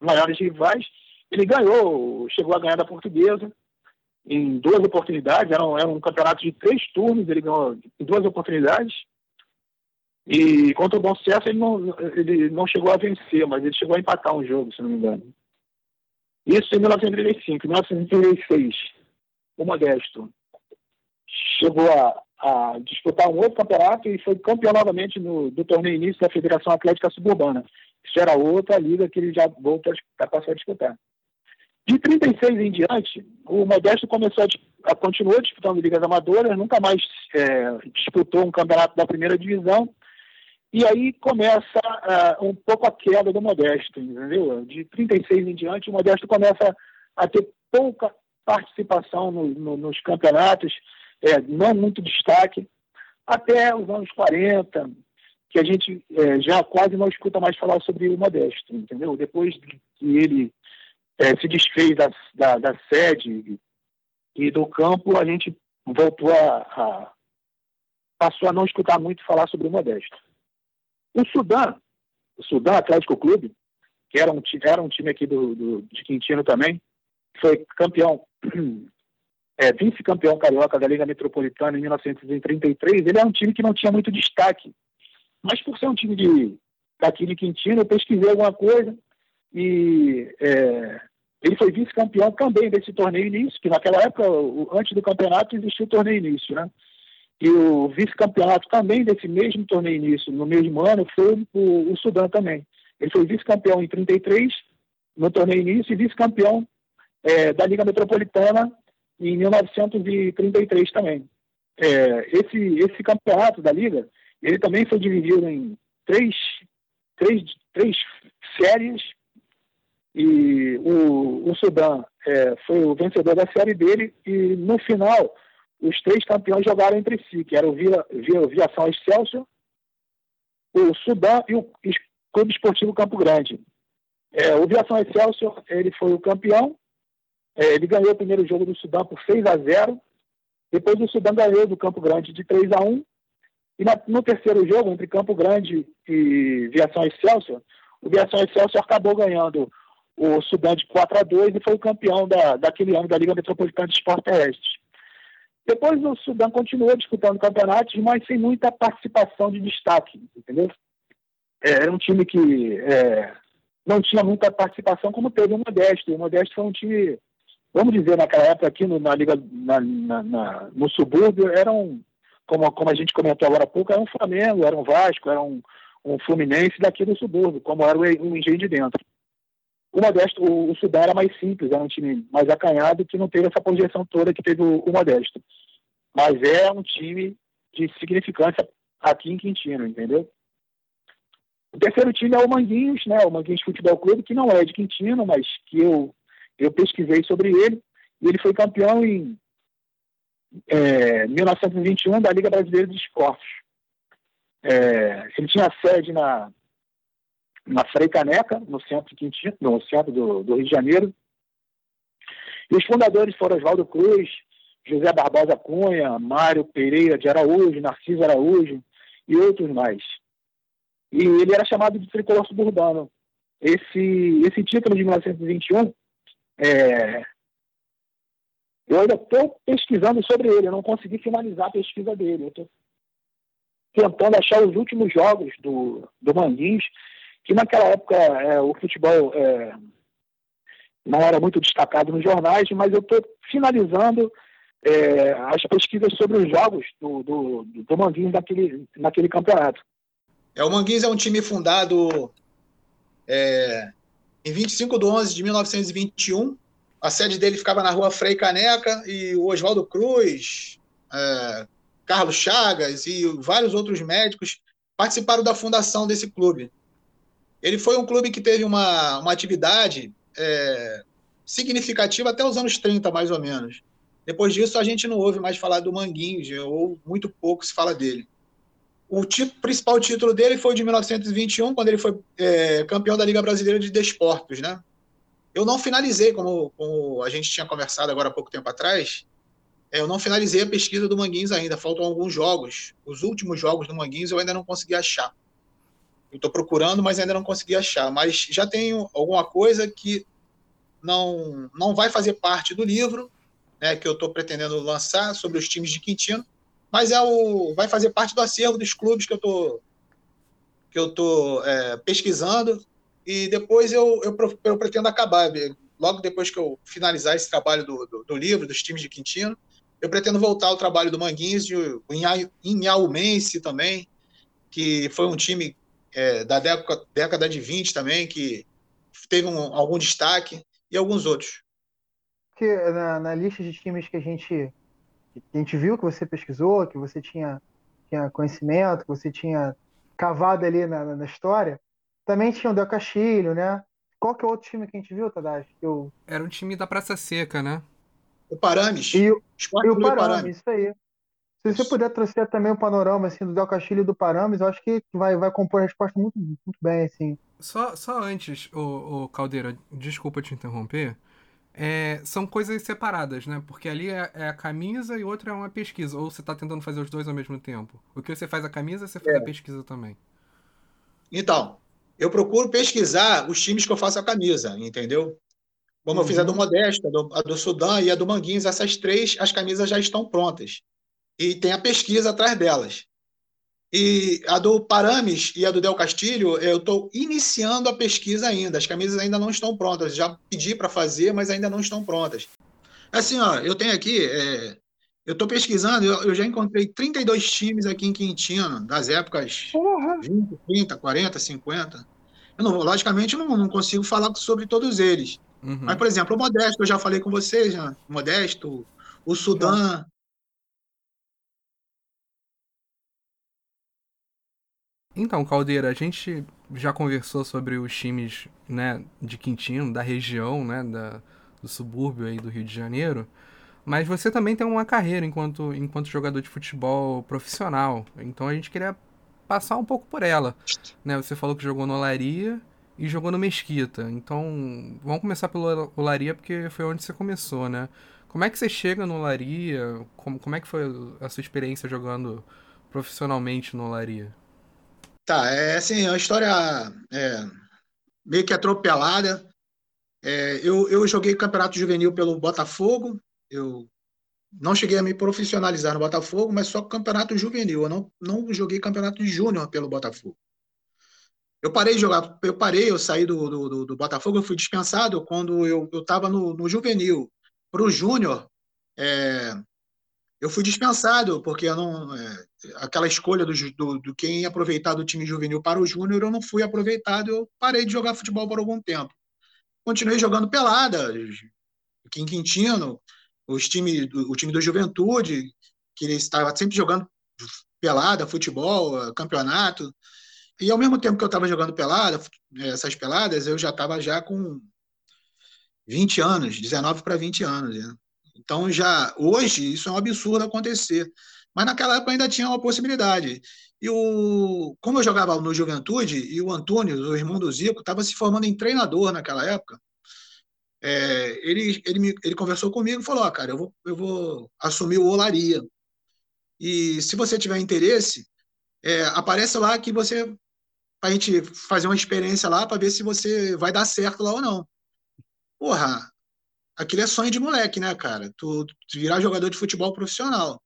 maiores rivais. Ele ganhou, chegou a ganhar da Portuguesa em duas oportunidades. Era um, era um campeonato de três turnos, ele ganhou em duas oportunidades. E contra o Bom Sucesso ele não, ele não chegou a vencer, mas ele chegou a empatar um jogo, se não me engano. Isso em 1935. Em 1936, o Modesto chegou a, a, disputar um outro campeonato e foi campeão novamente no, do torneio início da Federação Atlética Suburbana. Isso era outra liga que ele já voltou a, passar a disputar. De 36 em diante, o Modesto começou a, a continuou disputando ligas amadoras, nunca mais é, disputou um campeonato da primeira divisão e aí começa uh, um pouco a queda do Modesto, entendeu? De 36 em diante, o Modesto começa a ter pouca participação no, no, nos campeonatos, é, não muito destaque, até os anos 40, que a gente é, já quase não escuta mais falar sobre o Modesto, entendeu? Depois que ele é, se desfez da, da, da, sede e do campo, a gente voltou a, a passou a não escutar muito falar sobre o Modesto. O Sudã, o Sudã Atlético Clube, que era um, era um time aqui do, do de Quintino também, foi campeão, é, vice-campeão carioca da Liga Metropolitana em 1933. Ele é um time que não tinha muito destaque, mas por ser um time de, daqui de Quintino, eu pesquisei alguma coisa e é, ele foi vice-campeão também desse torneio início, que naquela época, antes do campeonato, existia o torneio início, né? E o vice-campeonato também desse mesmo torneio início, no mesmo ano, foi o, o Sudão também. Ele foi vice-campeão em 33, no torneio início, e vice-campeão é, da Liga Metropolitana em 1933 também. É, esse, esse campeonato da Liga, ele também foi dividido em três, três, três séries, e o, o Sudão é, foi o vencedor da série dele, e no final os três campeões jogaram entre si, que era o Via, Via, Viação Excelsior, o Sudão e o Clube Esportivo Campo Grande. É, o Viação Excelsior ele foi o campeão, é, ele ganhou o primeiro jogo do Sudão por 6 a 0 depois o Sudão ganhou do Campo Grande de 3 a 1 e na, no terceiro jogo, entre Campo Grande e Viação Excelsior, o Viação Excelsior acabou ganhando o Sudão de 4 a 2 e foi o campeão da, daquele ano da Liga Metropolitana de Esporte Terrestre. Depois o Sudão continuou disputando campeonatos, mas sem muita participação de destaque, entendeu? É, era um time que é, não tinha muita participação, como teve o Modesto. O Modesto foi um time, vamos dizer, naquela época aqui no, na Liga, na, na, na, no subúrbio, era um, como, como a gente comentou agora há pouco, era um Flamengo, era um Vasco, era um, um Fluminense daqui do subúrbio, como era o, o Engenho de Dentro. O Modesto, o, o Sudão era mais simples, era um time mais acanhado que não teve essa projeção toda que teve o, o Modesto. Mas é um time de significância aqui em Quintino, entendeu? O terceiro time é o Manguinhos, né? O Manguinhos Futebol Clube, que não é de Quintino, mas que eu, eu pesquisei sobre ele. E ele foi campeão em é, 1921 da Liga Brasileira de Esportes. É, ele tinha sede na, na Frei Caneca, no centro Quintino, no centro do, do Rio de Janeiro. E os fundadores foram Oswaldo Cruz, José Barbosa Cunha, Mário Pereira de Araújo, Narciso Araújo e outros mais. E ele era chamado de tricolor suburbano. Esse, esse título de 1921, é, eu ainda estou pesquisando sobre ele, eu não consegui finalizar a pesquisa dele. Eu estou tentando achar os últimos jogos do, do Manguinhos que naquela época é, o futebol é, não era muito destacado nos jornais, mas eu estou finalizando é, as pesquisas sobre os jogos do, do, do Manguinhos naquele, naquele campeonato. É, o Manguinhos é um time fundado é, em 25 de 11 de 1921. A sede dele ficava na rua Frei Caneca e o Oswaldo Cruz, é, Carlos Chagas e vários outros médicos participaram da fundação desse clube. Ele foi um clube que teve uma, uma atividade é, significativa até os anos 30, mais ou menos. Depois disso, a gente não ouve mais falar do Manguinhos, ou muito pouco se fala dele. O principal título dele foi de 1921, quando ele foi é, campeão da Liga Brasileira de Desportos, né? Eu não finalizei, como, como, a gente tinha conversado agora há pouco tempo atrás, é, eu não finalizei a pesquisa do Manguinhos ainda, faltam alguns jogos. Os últimos jogos do Manguinhos eu ainda não consegui achar. Eu estou procurando, mas ainda não consegui achar. Mas já tenho alguma coisa que não, não vai fazer parte do livro, né, que eu estou pretendendo lançar sobre os times de Quintino, mas é o, vai fazer parte do acervo dos clubes que eu tô, que eu tô é, pesquisando e depois eu, eu, eu, pretendo acabar, logo depois que eu finalizar esse trabalho do, do, do livro, dos times de Quintino, eu pretendo voltar ao trabalho do Manguinhos, em Inhaumense também, que foi um time é, da década, década de 20 também, que teve um, algum destaque, e alguns outros. Que na, na, lista de times que a gente, que a gente viu, que você pesquisou, que você tinha, tinha conhecimento, que você tinha cavado ali na, na história, também tinha o Del Castilho, né? Qual que é o outro time que a gente viu, Tadashi? Eu... Era um time da Praça Seca, né? O Parames. E, e o Parames, Parames, isso aí. Se você puder trazer também o panorama assim, do Del Castilho e do Parames, eu acho que vai, vai compor a resposta muito, muito bem, assim. Só, só antes, o, o Caldeira, desculpa te interromper. É, são coisas separadas, né? Porque ali é, é, a camisa e outra é uma pesquisa. Ou você está tentando fazer os dois ao mesmo tempo? O que você faz a camisa, você faz é. a pesquisa também. Então, eu procuro pesquisar os times que eu faço a camisa, entendeu? Como uhum. eu fiz a do uhum. Modesto, a do, a do Sudã e a do Manguinhos, essas três, as camisas já estão prontas e tem a pesquisa atrás delas. E a do Parames e a do Del Castilho, eu estou iniciando a pesquisa ainda. As camisas ainda não estão prontas. Já pedi para fazer, mas ainda não estão prontas. Assim, ó, eu tenho aqui, é, eu estou pesquisando, eu, eu, já encontrei 32 times aqui em Quintino, das épocas uhum. 20, 30, 40, 50. Eu não, logicamente, não, não consigo falar sobre todos eles. Uhum. Mas, por exemplo, o Modesto, eu já falei com vocês, já, Modesto, o Sudã, Então, Caldeira, a gente já conversou sobre os times né, de Quintino, da região, né, da, do subúrbio aí do Rio de Janeiro, mas você também tem uma carreira enquanto, enquanto jogador de futebol profissional, então a gente queria passar um pouco por ela. Né? Você falou que jogou no Olaria e jogou no Mesquita, então vamos começar pelo Olaria porque foi onde você começou, né? Como é que você chega no Olaria? Como, como é que foi a sua experiência jogando profissionalmente no Olaria? Tá, é assim, é uma história é, meio que atropelada. É, eu, eu joguei campeonato juvenil pelo Botafogo, eu não cheguei a me profissionalizar no Botafogo, mas só campeonato juvenil. Eu não, não joguei campeonato júnior pelo Botafogo. Eu parei de jogar, eu parei, eu saí do, do, do Botafogo, eu fui dispensado quando eu estava no, no juvenil. Para o júnior, é, eu fui dispensado, porque eu não, é, aquela escolha do, do, do, quem aproveitar do time juvenil para o júnior, eu não fui aproveitado, eu parei de jogar futebol por algum tempo. Continuei jogando pelada, em Quintino, os time, o time do Juventude, que ele estava sempre jogando pelada, futebol, campeonato. E ao mesmo tempo que eu estava jogando pelada, essas peladas, eu já estava já com 20 anos, 19 para 20 anos. Né? Então já hoje isso é um absurdo acontecer, mas naquela época ainda tinha uma possibilidade. E o como eu jogava no Juventude e o Antônio, o irmão do Zico, estava se formando em treinador naquela época. É, ele, ele, me, ele conversou comigo e falou: oh, cara, eu vou, eu vou assumir o Olaria. E se você tiver interesse, é, aparece lá que você. para a gente fazer uma experiência lá para ver se você vai dar certo lá ou não. Porra, aquilo é sonho de moleque, né, cara? Tu, tu virar jogador de futebol profissional.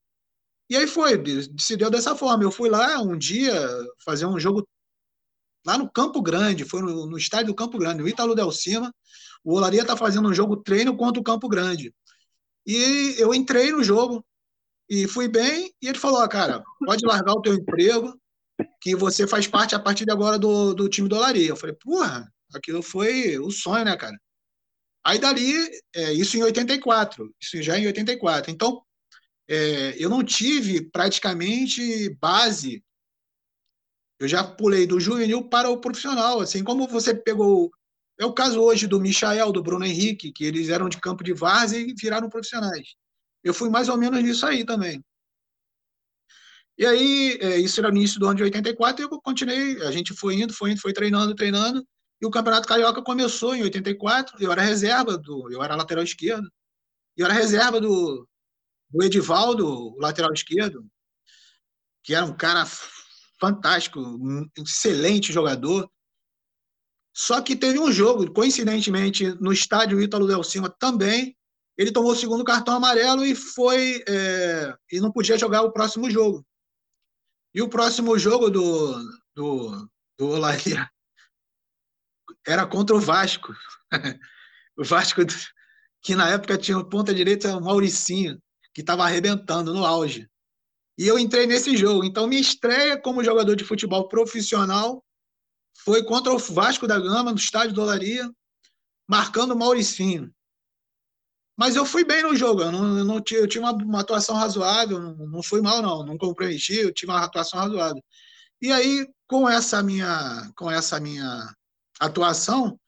E aí foi, se deu dessa forma. Eu fui lá um dia fazer um jogo lá no Campo Grande, foi no, no estádio do Campo Grande, no Ítalo Del Cima. O Olaria está fazendo um jogo treino contra o Campo Grande. E eu entrei no jogo e fui bem. E ele falou: ah, cara, pode largar o teu emprego, que você faz parte a partir de agora do, do time do Olaria. Eu falei: porra, aquilo foi o sonho, né, cara? Aí dali, é, isso em 84, isso já em 84. Então, é, eu não tive praticamente base. Eu já pulei do juvenil para o profissional. Assim como você pegou é o caso hoje do Michael, do Bruno Henrique, que eles eram de campo de várzea e viraram profissionais. Eu fui mais ou menos nisso aí também. E aí, é, isso era no início do ano de 84, e eu continuei, a gente foi indo, foi indo, foi treinando, treinando, e o Campeonato Carioca começou em 84, eu era reserva, do, eu era lateral esquerdo, eu era reserva do, do Edivaldo, o lateral esquerdo, que era um cara fantástico, um excelente jogador, só que teve um jogo, coincidentemente, no estádio Ítalo Del também, ele tomou o segundo cartão amarelo e foi é, e não podia jogar o próximo jogo. E o próximo jogo do, do, do Olaria era contra o Vasco. o Vasco, que na época tinha o ponta direita o Mauricinho, que estava arrebentando no auge. E eu entrei nesse jogo. Então, minha estreia como jogador de futebol profissional foi contra o Vasco da Gama, no estádio do Olaria, marcando o Mauricinho. Mas eu fui bem no jogo, eu, não, eu, não, eu tinha uma, uma, atuação razoável, não, não fui mal, não, não comprometi, eu tive uma atuação razoável. E aí, com essa minha, com essa minha atuação,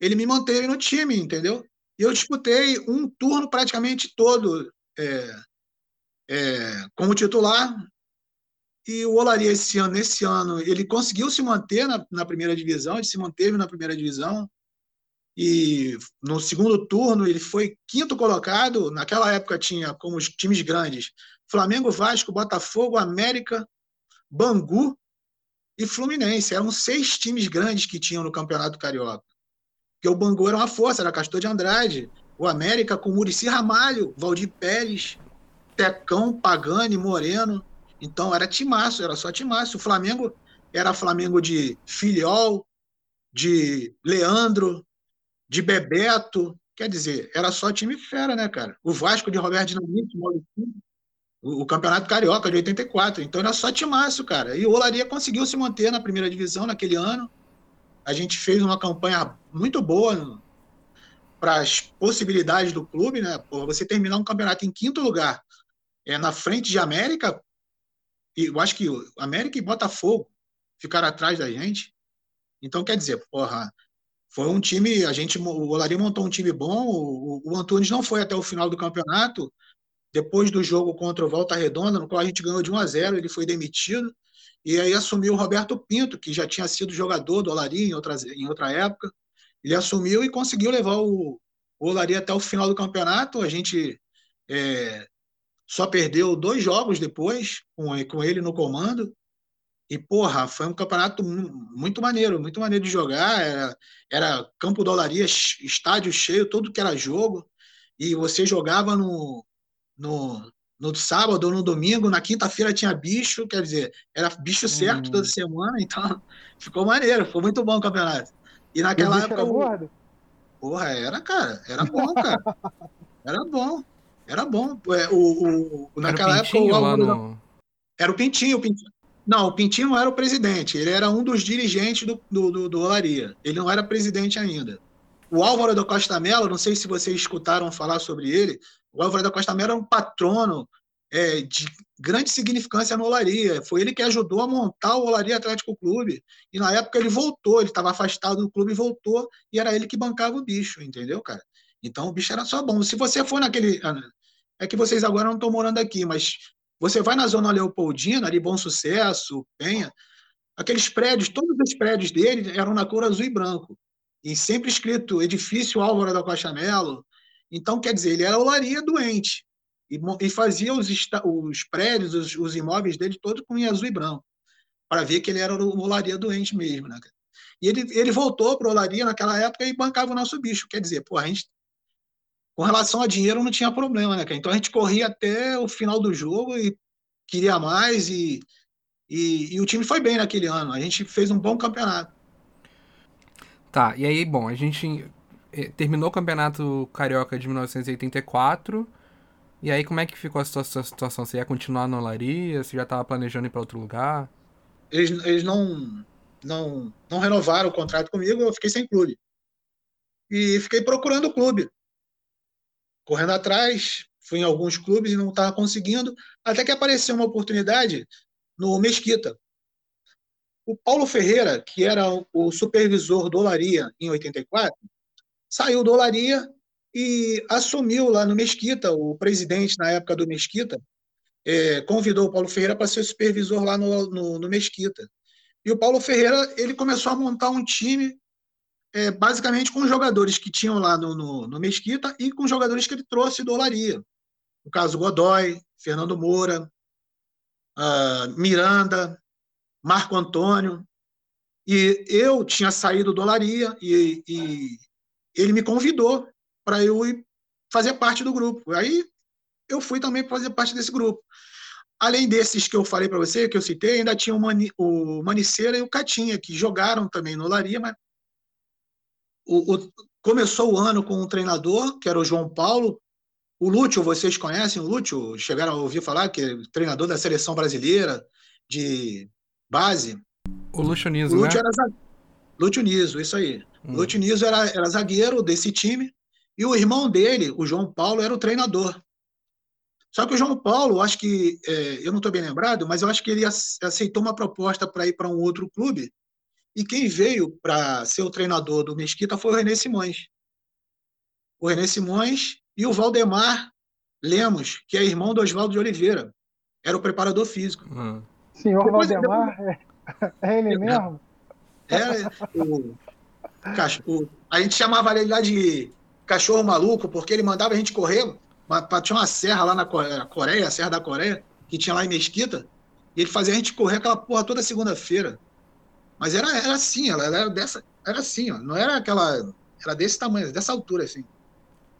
ele me manteve no time, entendeu? E eu disputei um turno praticamente todo é, é, como titular, e o Olaria, esse ano, nesse ano, ele conseguiu se manter na, na primeira divisão, ele se manteve na primeira divisão. E no segundo turno ele foi quinto colocado. Naquela época tinha como os times grandes Flamengo, Vasco, Botafogo, América, Bangu e Fluminense. Eram seis times grandes que tinham no Campeonato Carioca. Porque o Bangu era uma força, era Castor de Andrade. O América com Murici Ramalho, Valdir Pérez, Tecão, Pagani, Moreno. Então era timaço, era só timaço. O Flamengo era Flamengo de Filiol, de Leandro, de Bebeto. Quer dizer, era só time fera, né, cara? O Vasco de Roberto Dinamite, o, o Campeonato Carioca de 84. Então era só timaço, cara. E o Olaria conseguiu se manter na primeira divisão naquele ano. A gente fez uma campanha muito boa para as possibilidades do clube, né? Por você terminar um campeonato em quinto lugar, é na frente de América, eu acho que América e Botafogo ficaram atrás da gente. Então, quer dizer, porra, foi um time, a gente, o Olaria montou um time bom, o, o Antunes não foi até o final do campeonato, depois do jogo contra o Volta Redonda, no qual a gente ganhou de 1 a 0, ele foi demitido, e aí assumiu o Roberto Pinto, que já tinha sido jogador do Olaria em outra, em outra época, ele assumiu e conseguiu levar o, o Olaria até o final do campeonato, a gente é, só perdeu dois jogos depois, com, com ele no comando. E, porra, foi um campeonato muito maneiro, muito maneiro de jogar. Era, era campo dolaria, estádio cheio, tudo que era jogo. E você jogava no, no, no sábado ou no domingo, na quinta-feira tinha bicho, quer dizer, era bicho certo hum. toda semana, então ficou maneiro, ficou muito bom o campeonato. E naquela época. Era o... gordo? Porra, era, cara, era bom, cara. Era bom. Era bom. É, o, o, naquela época o Álvaro. No... Era o Pintinho, o Pintinho. Não, o Pintinho não era o presidente, ele era um dos dirigentes do, do, do, do Olaria. Ele não era presidente ainda. O Álvaro da Costa Mello, não sei se vocês escutaram falar sobre ele, o Álvaro da Costa Mello era um patrono é, de grande significância no Olaria. Foi ele que ajudou a montar o Olaria Atlético Clube. E na época ele voltou, ele estava afastado do clube voltou, e era ele que bancava o bicho, entendeu, cara? Então o bicho era só bom. Se você for naquele. Ah, é que vocês agora não estão morando aqui, mas você vai na zona Leopoldina, ali Bom Sucesso, Penha, aqueles prédios, todos os prédios dele eram na cor azul e branco. E sempre escrito edifício Álvaro da Costa Melo. Então, quer dizer, ele era olaria doente. E, e fazia os, os prédios, os, os, imóveis dele todos com azul e branco. Para ver que ele era o olaria doente mesmo, né? E ele, ele voltou para olaria naquela época e bancava o nosso bicho. Quer dizer, pô, a gente com relação a dinheiro não tinha problema, né, cara? Então a gente corria até o final do jogo e queria mais e, e, e, o time foi bem naquele ano. A gente fez um bom campeonato. Tá, e aí, bom, a gente eh, terminou o campeonato carioca de 1984. E aí, como é que ficou a situação? Você ia continuar na Olaria? Você já estava planejando ir para outro lugar? Eles, eles não, não, não renovaram o contrato comigo, eu fiquei sem clube. E fiquei procurando o clube correndo atrás, fui em alguns clubes e não estava conseguindo, até que apareceu uma oportunidade no Mesquita. O Paulo Ferreira, que era o supervisor do Olaria em 84, saiu do Olaria e assumiu lá no Mesquita, o presidente na época do Mesquita, é, convidou o Paulo Ferreira para ser supervisor lá no, no, no Mesquita. E o Paulo Ferreira ele começou a montar um time é, basicamente com jogadores que tinham lá no, no, no, Mesquita e com jogadores que ele trouxe do Olaria. No caso, Godoy, Fernando Moura, uh, Miranda, Marco Antônio. E eu tinha saído do Olaria e, e ele me convidou para eu ir fazer parte do grupo. Aí eu fui também fazer parte desse grupo. Além desses que eu falei para você, que eu citei, ainda tinha o, Mani, o Maniceira e o Catinha, que jogaram também no Olaria, mas o, o, começou o ano com um treinador, que era o João Paulo. O Lúcio, vocês conhecem o Lúcio? Chegaram a ouvir falar que é treinador da seleção brasileira de base? O Lúcio Niso, o Lúcio né? Era, Lúcio Niso, isso aí. Hum. Lúcio Niso era, era zagueiro desse time e o irmão dele, o João Paulo, era o treinador. Só que o João Paulo, acho que, é, eu não estou bem lembrado, mas eu acho que ele aceitou uma proposta para ir para um outro clube e quem veio para ser o treinador do Mesquita foi o René Simões. O René Simões e o Valdemar Lemos, que é irmão do Oswaldo de Oliveira. Era o preparador físico. Hum. Senhor depois, Valdemar? Depois... É ele mesmo? É, o, o, a gente chamava ele lá de cachorro maluco, porque ele mandava a gente correr. Tinha uma serra lá na Coreia, a Serra da Coreia, que tinha lá em Mesquita, e ele fazia a gente correr aquela porra toda segunda-feira. Mas era, era assim, ela era dessa, era assim, ó, não era aquela, era desse tamanho, dessa altura assim.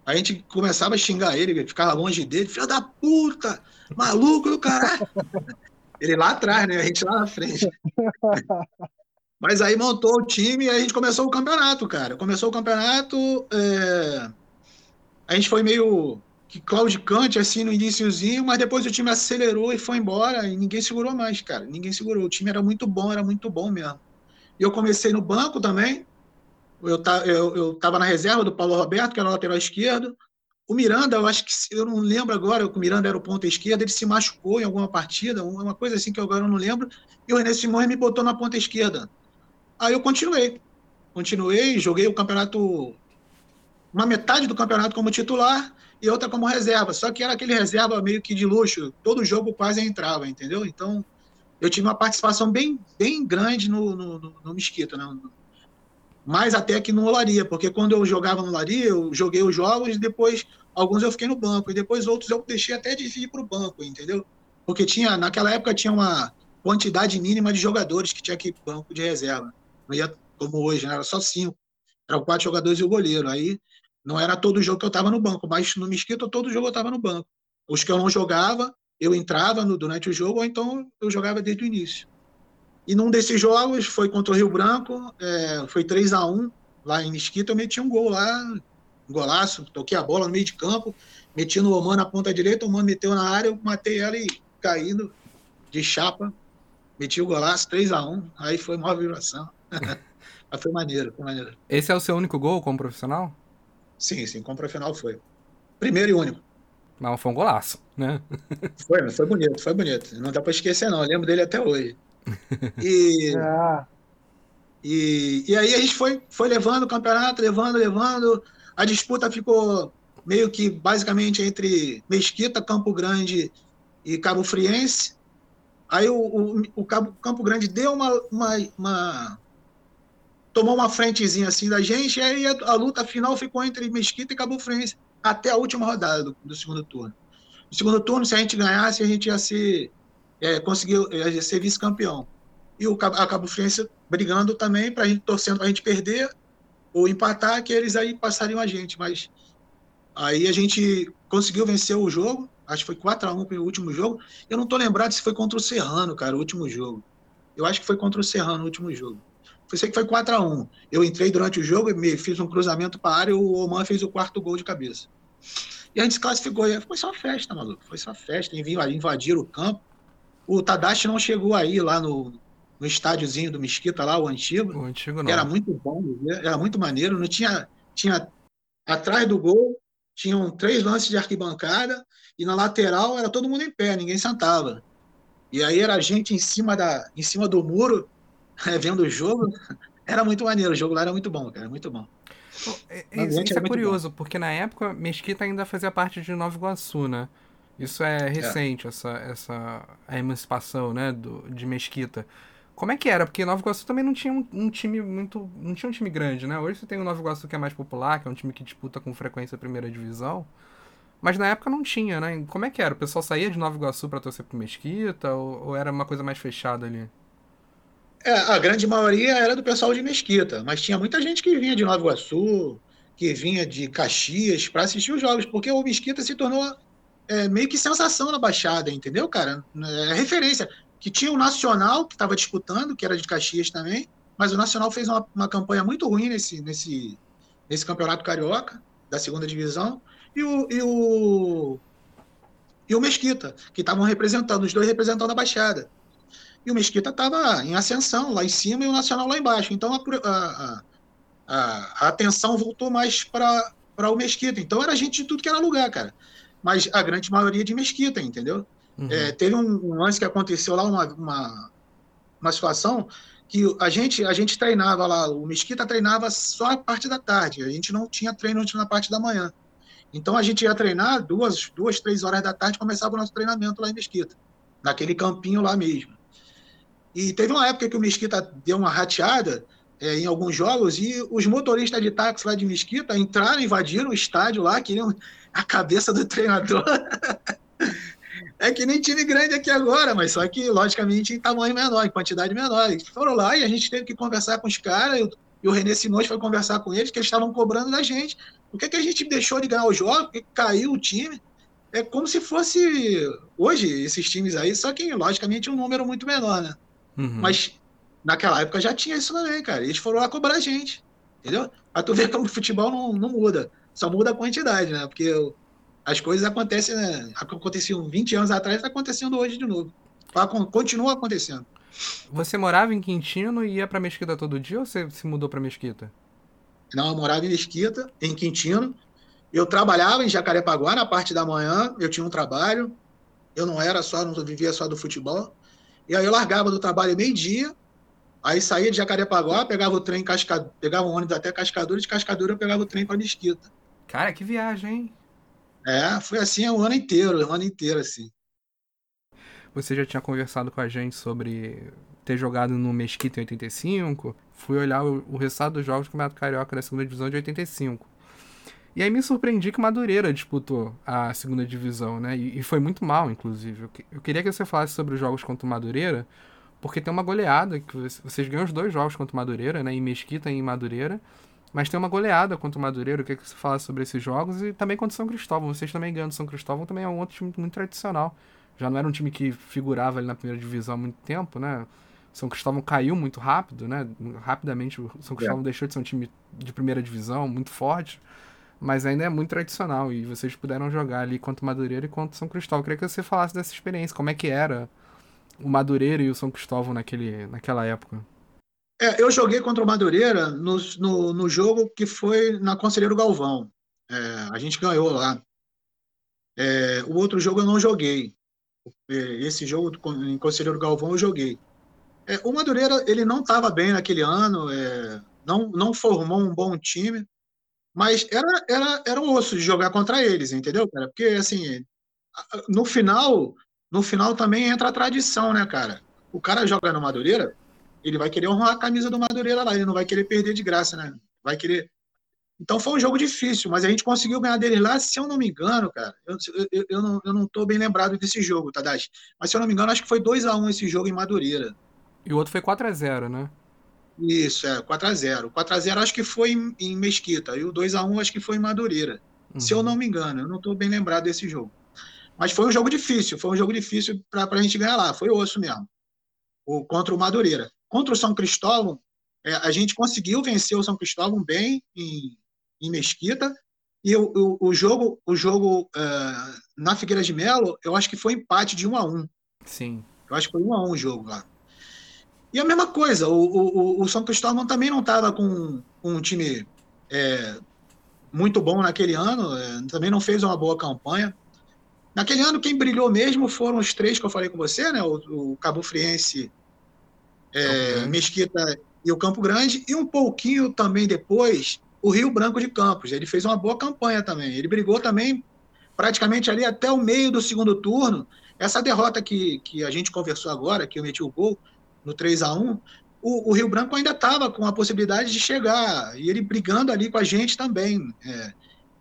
A gente começava a xingar ele, ficava longe dele, filho da puta, maluco do caralho. ele lá atrás, né? A gente lá na frente. Mas aí montou o time e a gente começou o campeonato, cara. Começou o campeonato, é... a gente foi meio que claudicante assim no iníciozinho, mas depois o time acelerou e foi embora e ninguém segurou mais, cara. Ninguém segurou. O time era muito bom, era muito bom mesmo. E eu comecei no banco também. Eu, eu, eu tava na reserva do Paulo Roberto, que era o lateral esquerdo. O Miranda, eu acho que eu não lembro agora, o Miranda era o ponta esquerda, ele se machucou em alguma partida, uma coisa assim que eu agora não lembro, e o René Simões me botou na ponta esquerda. Aí eu continuei. Continuei, joguei o campeonato, uma metade do campeonato como titular e outra como reserva. Só que era aquele reserva meio que de luxo, todo jogo quase entrava, entendeu? Então eu tive uma participação bem, bem grande no, no, no, no Mesquita, né? mais até que no Olaria, porque quando eu jogava no Olaria, eu joguei os jogos e depois alguns eu fiquei no banco, e depois outros eu deixei até de ir para o banco, entendeu? Porque tinha, naquela época tinha uma quantidade mínima de jogadores que tinha que banco de reserva. Não ia como hoje, né? era só cinco. Eram quatro jogadores e o goleiro. Aí não era todo jogo que eu estava no banco, mas no Mesquita todo jogo eu estava no banco. Os que eu não jogava, eu entrava no, durante o jogo, ou então eu jogava desde o início. E num desses jogos, foi contra o Rio Branco, é, foi 3 a 1 lá em Mesquita, eu meti um gol lá, um golaço, toquei a bola no meio de campo, meti no Oman na ponta direita, o Oman meteu na área, eu matei ela e caindo de chapa, meti o golaço, 3 a 1 aí foi uma vibração. Mas foi maneiro, foi maneiro. Esse é o seu único gol como profissional? Sim, sim, como profissional foi. Primeiro e único. Mas foi um golaço, né? Foi, foi bonito, foi bonito. Não dá pra esquecer, não. Eu lembro dele até hoje. E, Ah, e, e aí a gente foi, foi levando o campeonato, levando, levando. A disputa ficou meio que basicamente entre Mesquita, Campo Grande e Cabo Friense. Aí o, o, o Cabo, Campo Grande deu uma, uma, uma- tomou uma frentezinha assim da gente, e aí a, a luta final ficou entre Mesquita e Cabo Friense até a última rodada do, do segundo turno. No segundo turno, se a gente ganhasse, a gente ia ser, é, conseguir ia ser vice-campeão. E o a Cabo Friense brigando também, para a gente torcendo para a gente perder ou empatar, que eles aí passariam a gente. Mas aí a gente conseguiu vencer o jogo, acho que foi 4 a 1 o último jogo. Eu não tô lembrado se foi contra o Serrano, cara, o último jogo. Eu acho que foi contra o Serrano o último jogo. Eu sei que foi 4 a 1 Eu entrei durante o jogo, me fiz um cruzamento para a área e o Oman fez o quarto gol de cabeça. E a gente se classificou. E Foi só festa, maluco. Foi só festa. Invadiram o campo. O Tadashi não chegou aí lá no, no estádiozinho do Mesquita, lá, o antigo. O antigo não. Era muito bom, era muito maneiro. Não tinha, tinha atrás do gol tinham três lances de arquibancada e na lateral era todo mundo em pé, ninguém sentava. E aí era a gente em cima da, em cima do muro vendo o jogo. Era muito maneiro, o jogo lá era muito bom, cara, muito bom. É- é- isso isso é curioso, porque na época Mesquita ainda fazia parte de Nova Iguaçu, né? Isso é recente, essa, essa a emancipação, né, do, de Mesquita. Como é que era? Porque Nova Iguaçu também não tinha um, um time muito. não tinha um time grande, né? Hoje você tem o Nova Iguaçu que é mais popular, que é um time que disputa com frequência a primeira divisão. Mas na época não tinha, né? Como é que era? O pessoal saía de Nova Iguaçu pra torcer pro Mesquita? Ou, ou era uma coisa mais fechada ali? É, a grande maioria era do pessoal de Mesquita, mas tinha muita gente que vinha de Nova Iguaçu, que vinha de Caxias para assistir os jogos, porque o Mesquita se tornou é, meio que sensação na Baixada, entendeu, cara? É referência. Que tinha o Nacional, que estava disputando, que era de Caxias também, mas o Nacional fez uma, uma campanha muito ruim nesse, nesse, nesse campeonato carioca, da segunda divisão, e o, e o, e o Mesquita, que estavam representando, os dois representando a Baixada. E o Mesquita estava em ascensão lá em cima e o Nacional lá embaixo. Então a, a, a, a atenção voltou mais para o Mesquita. Então era gente de tudo que era lugar, cara. Mas a grande maioria de Mesquita, entendeu? Uhum. É, teve um, um lance que aconteceu lá, uma, uma, uma situação que a gente, a gente treinava lá, o Mesquita treinava só a parte da tarde, a gente não tinha treino na parte da manhã. Então a gente ia treinar duas, duas, três horas da tarde, começava o nosso treinamento lá em Mesquita, naquele campinho lá mesmo. E teve uma época que o Mesquita deu uma rateada é, em alguns jogos e os motoristas de táxi lá de Mesquita entraram, invadiram o estádio lá, queriam a cabeça do treinador. é que nem time grande aqui agora, mas só que, logicamente, em tamanho menor, em quantidade menor. Eles foram lá e a gente teve que conversar com os caras, e o René Simões foi conversar com eles, que eles estavam cobrando da gente. Por que, que a gente deixou de ganhar o jogo? Por que caiu o time? É como se fosse hoje esses times aí, só que, logicamente, um número muito menor, né? Uhum. Mas naquela época já tinha isso também, cara. Eles foram lá cobrar a gente, entendeu? Pra tu ver como o futebol não, não muda, só muda a quantidade, né? Porque as coisas acontecem, né? Aconteciam 20 anos atrás, tá acontecendo hoje de novo. Continua acontecendo. Você morava em Quintino e ia pra Mesquita todo dia ou você se mudou pra Mesquita? Não, eu morava em Mesquita, em Quintino. Eu trabalhava em Jacarepaguá na parte da manhã, eu tinha um trabalho. Eu não era só, não vivia só do futebol. E aí eu largava do trabalho meio-dia, aí saía de Jacarepaguá, pegava o trem, casca... pegava um ônibus até Cascadura, de Cascadura eu pegava o trem para Mesquita. Cara, que viagem, hein? É, foi assim o ano inteiro, o ano inteiro, assim. Você já tinha conversado com a gente sobre ter jogado no Mesquita em 85. Fui olhar o, o resultado dos jogos do Campeonato Carioca da segunda divisão de 85. E aí me surpreendi que Madureira disputou a segunda divisão, né? E, e foi muito mal, inclusive. Eu, eu, queria que você falasse sobre os jogos contra o Madureira, porque tem uma goleada, que vocês ganham os dois jogos contra o Madureira, né? Em Mesquita e em Madureira. Mas tem uma goleada contra o Madureira. O que, é que você fala sobre esses jogos? E também contra o São Cristóvão. Vocês também ganham São Cristóvão, também é um outro time muito tradicional. Já não era um time que figurava ali na primeira divisão há muito tempo, né? São Cristóvão caiu muito rápido, né? Rapidamente o São Cristóvão é. deixou de ser um time de primeira divisão, muito forte, mas ainda é muito tradicional. E vocês puderam jogar ali contra o Madureira e contra o São Cristóvão. Eu queria que você falasse dessa experiência, como é que era o Madureira e o São Cristóvão naquele, naquela época. É, eu joguei contra o Madureira no, no, no jogo que foi na Conselheiro Galvão. É, a gente ganhou lá. É, o outro jogo eu não joguei. É, esse jogo em Conselheiro Galvão eu joguei. É, o Madureira ele não estava bem naquele ano, é, não, não formou um bom time, mas era, era, era um osso de jogar contra eles, entendeu, cara? Porque assim, no final, no final também entra a tradição, né, cara? O cara joga no Madureira, ele vai querer honrar a camisa do Madureira lá, ele não vai querer perder de graça, né? Vai querer. Então foi um jogo difícil, mas a gente conseguiu ganhar deles lá, se eu não me engano, cara. Eu, eu, eu, não, eu não tô bem lembrado desse jogo, Tadashi. Mas se eu não me engano, acho que foi 2 a 1 esse jogo em Madureira. E o outro foi 4 a 0 né? Isso, é, 4 a 0 4 a 0 acho que foi em, em Mesquita, e o 2 a 1 acho que foi em Madureira. Uhum. Se eu não me engano, eu não tô bem lembrado desse jogo. Mas foi um jogo difícil, foi um jogo difícil para a gente ganhar lá, foi osso mesmo. O, contra o Madureira. Contra o São Cristóvão, é, a gente conseguiu vencer o São Cristóvão bem em, em Mesquita. E o, o, o jogo, o jogo uh, na Figueira de Melo, eu acho que foi empate de 1 a 1 Sim. Eu acho que foi 1 a 1 o jogo lá. E a mesma coisa, o, o, o São Cristóvão também não estava com, um time é, muito bom naquele ano, é, também não fez uma boa campanha. Naquele ano, quem brilhou mesmo foram os três que eu falei com você, né? O, o Cabo Friense, é. Mesquita e o Campo Grande, e um pouquinho também depois, o Rio Branco de Campos. Ele fez uma boa campanha também. Ele brigou também praticamente ali até o meio do segundo turno. Essa derrota que, que a gente conversou agora, que eu meti o gol no 3 a 1 o, o Rio Branco ainda estava com a possibilidade de chegar, e ele brigando ali com a gente também. É,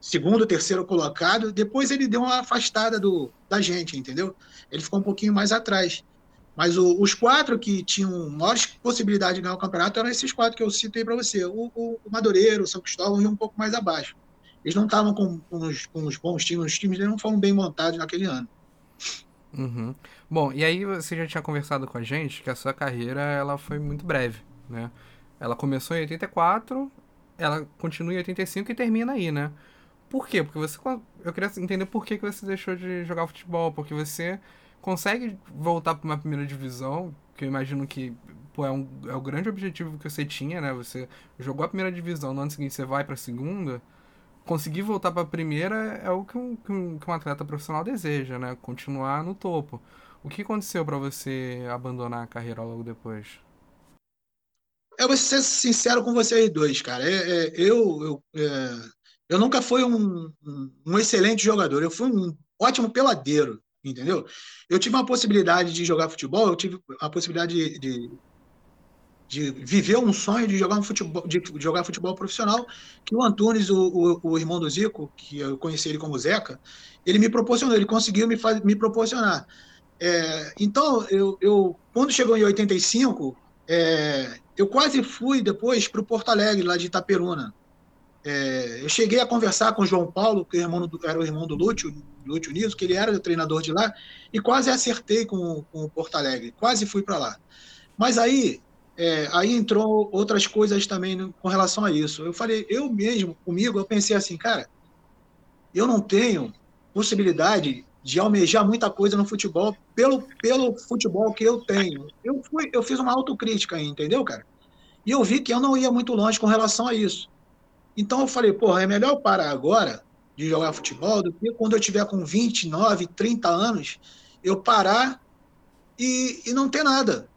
segundo, terceiro colocado, depois ele deu uma afastada do, da gente, entendeu? Ele ficou um pouquinho mais atrás. Mas o, os quatro que tinham maiores possibilidades de ganhar o campeonato eram esses quatro que eu citei para você: o, o, o o São Cristóvão e um pouco mais abaixo. Eles não estavam com, com, os, com os bons times, os times não foram bem montados naquele ano. Uhum. Bom, e aí você já tinha conversado com a gente que a sua carreira ela foi muito breve, né? Ela começou em 84, ela continua em 85 e termina aí, né? Por quê? Porque você. Eu queria entender por que, que você deixou de jogar futebol. Porque você consegue voltar para uma primeira divisão, que eu imagino que pô, é, um, é o grande objetivo que você tinha, né? Você jogou a primeira divisão, no ano seguinte você vai para a segunda. Conseguir voltar para a primeira é o que um, que um, que um atleta profissional deseja, né? Continuar no topo. O que aconteceu para você abandonar a carreira logo depois? Eu vou ser sincero com vocês dois, cara. É, é, eu, eu, é, eu nunca fui um, um, excelente jogador, eu fui um ótimo peladeiro, entendeu? Eu tive uma possibilidade de jogar futebol, eu tive a possibilidade de, de, de viver um sonho de jogar um futebol, de jogar futebol profissional, que o Antunes, o, o, o, irmão do Zico, que eu conheci ele como Zeca, ele me proporcionou, ele conseguiu me, me proporcionar. É, então, eu, eu, quando chegou em 85, é, eu quase fui depois para o Porto Alegre, lá de Itaperuna. É, eu cheguei a conversar com o João Paulo, que era o irmão do Lúcio, Lúcio Niso, que ele era o treinador de lá, e quase acertei com, com o Porto Alegre, quase fui para lá. Mas aí, é, aí entrou outras coisas também com relação a isso. Eu falei, eu mesmo, comigo, eu pensei assim, cara, eu não tenho possibilidade de almejar muita coisa no futebol pelo, pelo futebol que eu tenho. Eu, fui, eu fiz uma autocrítica aí, entendeu, cara? E eu vi que eu não ia muito longe com relação a isso. Então eu falei, porra, é melhor parar agora de jogar futebol do que quando eu tiver com 29, 30 anos, eu parar e, e não ter nada.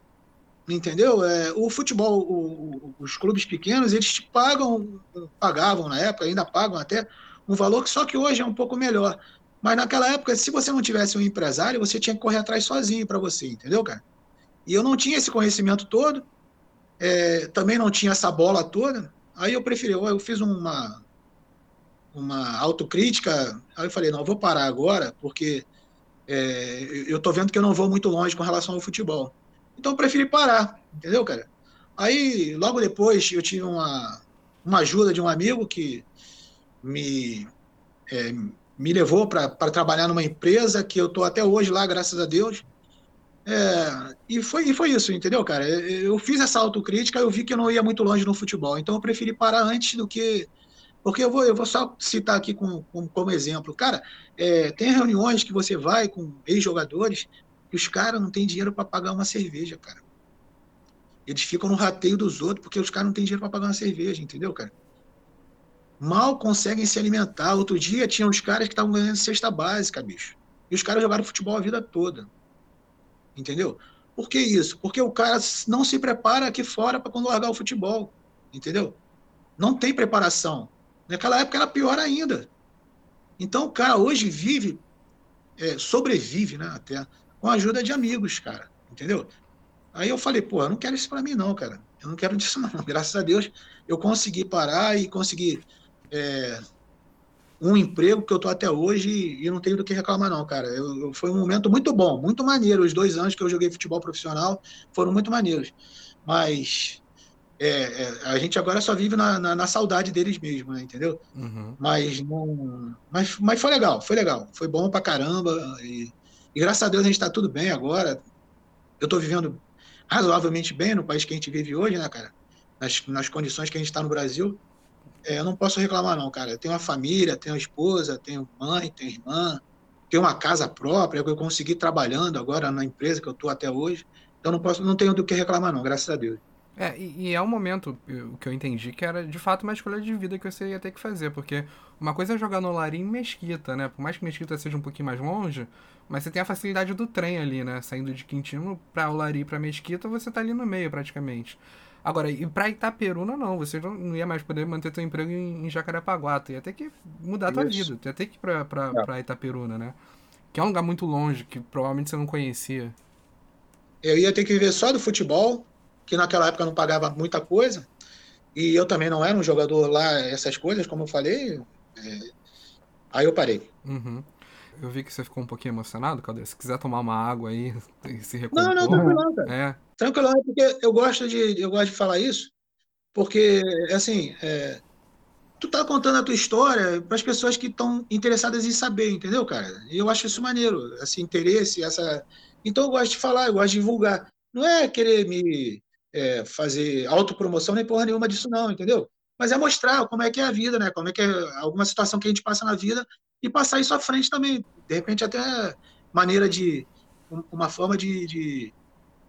Entendeu? É, o futebol, o, o, os clubes pequenos, eles pagam, pagavam na época, ainda pagam até um valor que só que hoje é um pouco melhor. Mas naquela época, se você não tivesse um empresário, você tinha que correr atrás sozinho para você, entendeu, cara? E eu não tinha esse conhecimento todo, é, também não tinha essa bola toda. Aí eu preferi, eu fiz uma, uma autocrítica, aí eu falei, não, eu vou parar agora, porque é, eu tô vendo que eu não vou muito longe com relação ao futebol. Então eu preferi parar, entendeu, cara? Aí, logo depois, eu tive uma, uma ajuda de um amigo que me, é, me levou para trabalhar numa empresa que eu estou até hoje lá, graças a Deus. É, e, foi, e foi isso, entendeu, cara? Eu fiz essa autocrítica, eu vi que eu não ia muito longe no futebol, então eu preferi parar antes do que. Porque eu vou, eu vou só citar aqui com, com como exemplo. Cara, é, tem reuniões que você vai com ex-jogadores e os caras não têm dinheiro para pagar uma cerveja, cara. Eles ficam no rateio dos outros porque os caras não têm dinheiro para pagar uma cerveja, entendeu, cara? Mal conseguem se alimentar. Outro dia tinha uns caras que estavam ganhando cesta básica, bicho. E os caras jogaram futebol a vida toda. Entendeu? Por que isso? Porque o cara não se prepara aqui fora para quando largar o futebol. Entendeu? Não tem preparação. Naquela época era pior ainda. Então o cara hoje vive, é, sobrevive, né, até, com a ajuda de amigos, cara. Entendeu? Aí eu falei, pô, eu não quero isso para mim, não, cara. Eu não quero disso, não. Graças a Deus, eu consegui parar e consegui é, um emprego que eu tô até hoje e não tenho do que reclamar, não, cara. Eu, eu, foi um momento muito bom, muito maneiro. Os dois anos que eu joguei futebol profissional foram muito maneiros. Mas é, é, a gente agora só vive na, na, na saudade deles mesmo, né, entendeu? Uhum. Mas, não, mas, mas foi legal, foi legal. Foi bom pra caramba. E, e graças a Deus a gente tá tudo bem agora. Eu tô vivendo razoavelmente bem no país que a gente vive hoje, né, cara? Nas, nas condições que a gente está no Brasil. É, eu não posso reclamar, não, cara. Eu tenho uma família, tenho uma esposa, tenho mãe, tenho irmã, tenho uma casa própria que eu consegui trabalhando agora na empresa que eu estou até hoje. Então não posso, não tenho do que reclamar, não, graças a Deus. É, e, é um momento, o que eu entendi, que era de fato uma escolha de vida que você ia ter que fazer, porque uma coisa é jogar no Larim Mesquita, né? Por mais que Mesquita seja um pouquinho mais longe, mas você tem a facilidade do trem ali, né? Saindo de Quintino pra Olari pra Mesquita, você tá ali no meio praticamente. Agora, e pra Itaperuna, não. Você não ia mais poder manter seu emprego em, em Jacarepaguá. Tu ia ter que mudar a tua vida. Tu ia ter que ir pra, pra, é. pra Itaperuna, né? Que é um lugar muito longe, que provavelmente você não conhecia. Eu ia ter que viver só do futebol, que naquela época não pagava muita coisa. E eu também não era um jogador lá, essas coisas, como eu falei. É... Aí eu parei. Uhum. Eu vi que você ficou um pouquinho emocionado, Caldeira. Se quiser tomar uma água aí e se recompor. Não, não, tranquilo, cara. É. Tranquilo, porque eu gosto de, eu gosto de falar isso, porque, assim, é, tu tá contando a tua história para as pessoas que estão interessadas em saber, entendeu, cara? E eu acho isso maneiro, esse interesse, essa. Então eu gosto de falar, eu gosto de divulgar. Não é querer me é, fazer autopromoção nem porra nenhuma disso, não, entendeu? Mas é mostrar como é que é a vida, né? Como é que é alguma situação que a gente passa na vida e passar isso à frente também. De repente, até maneira de. uma forma de, de,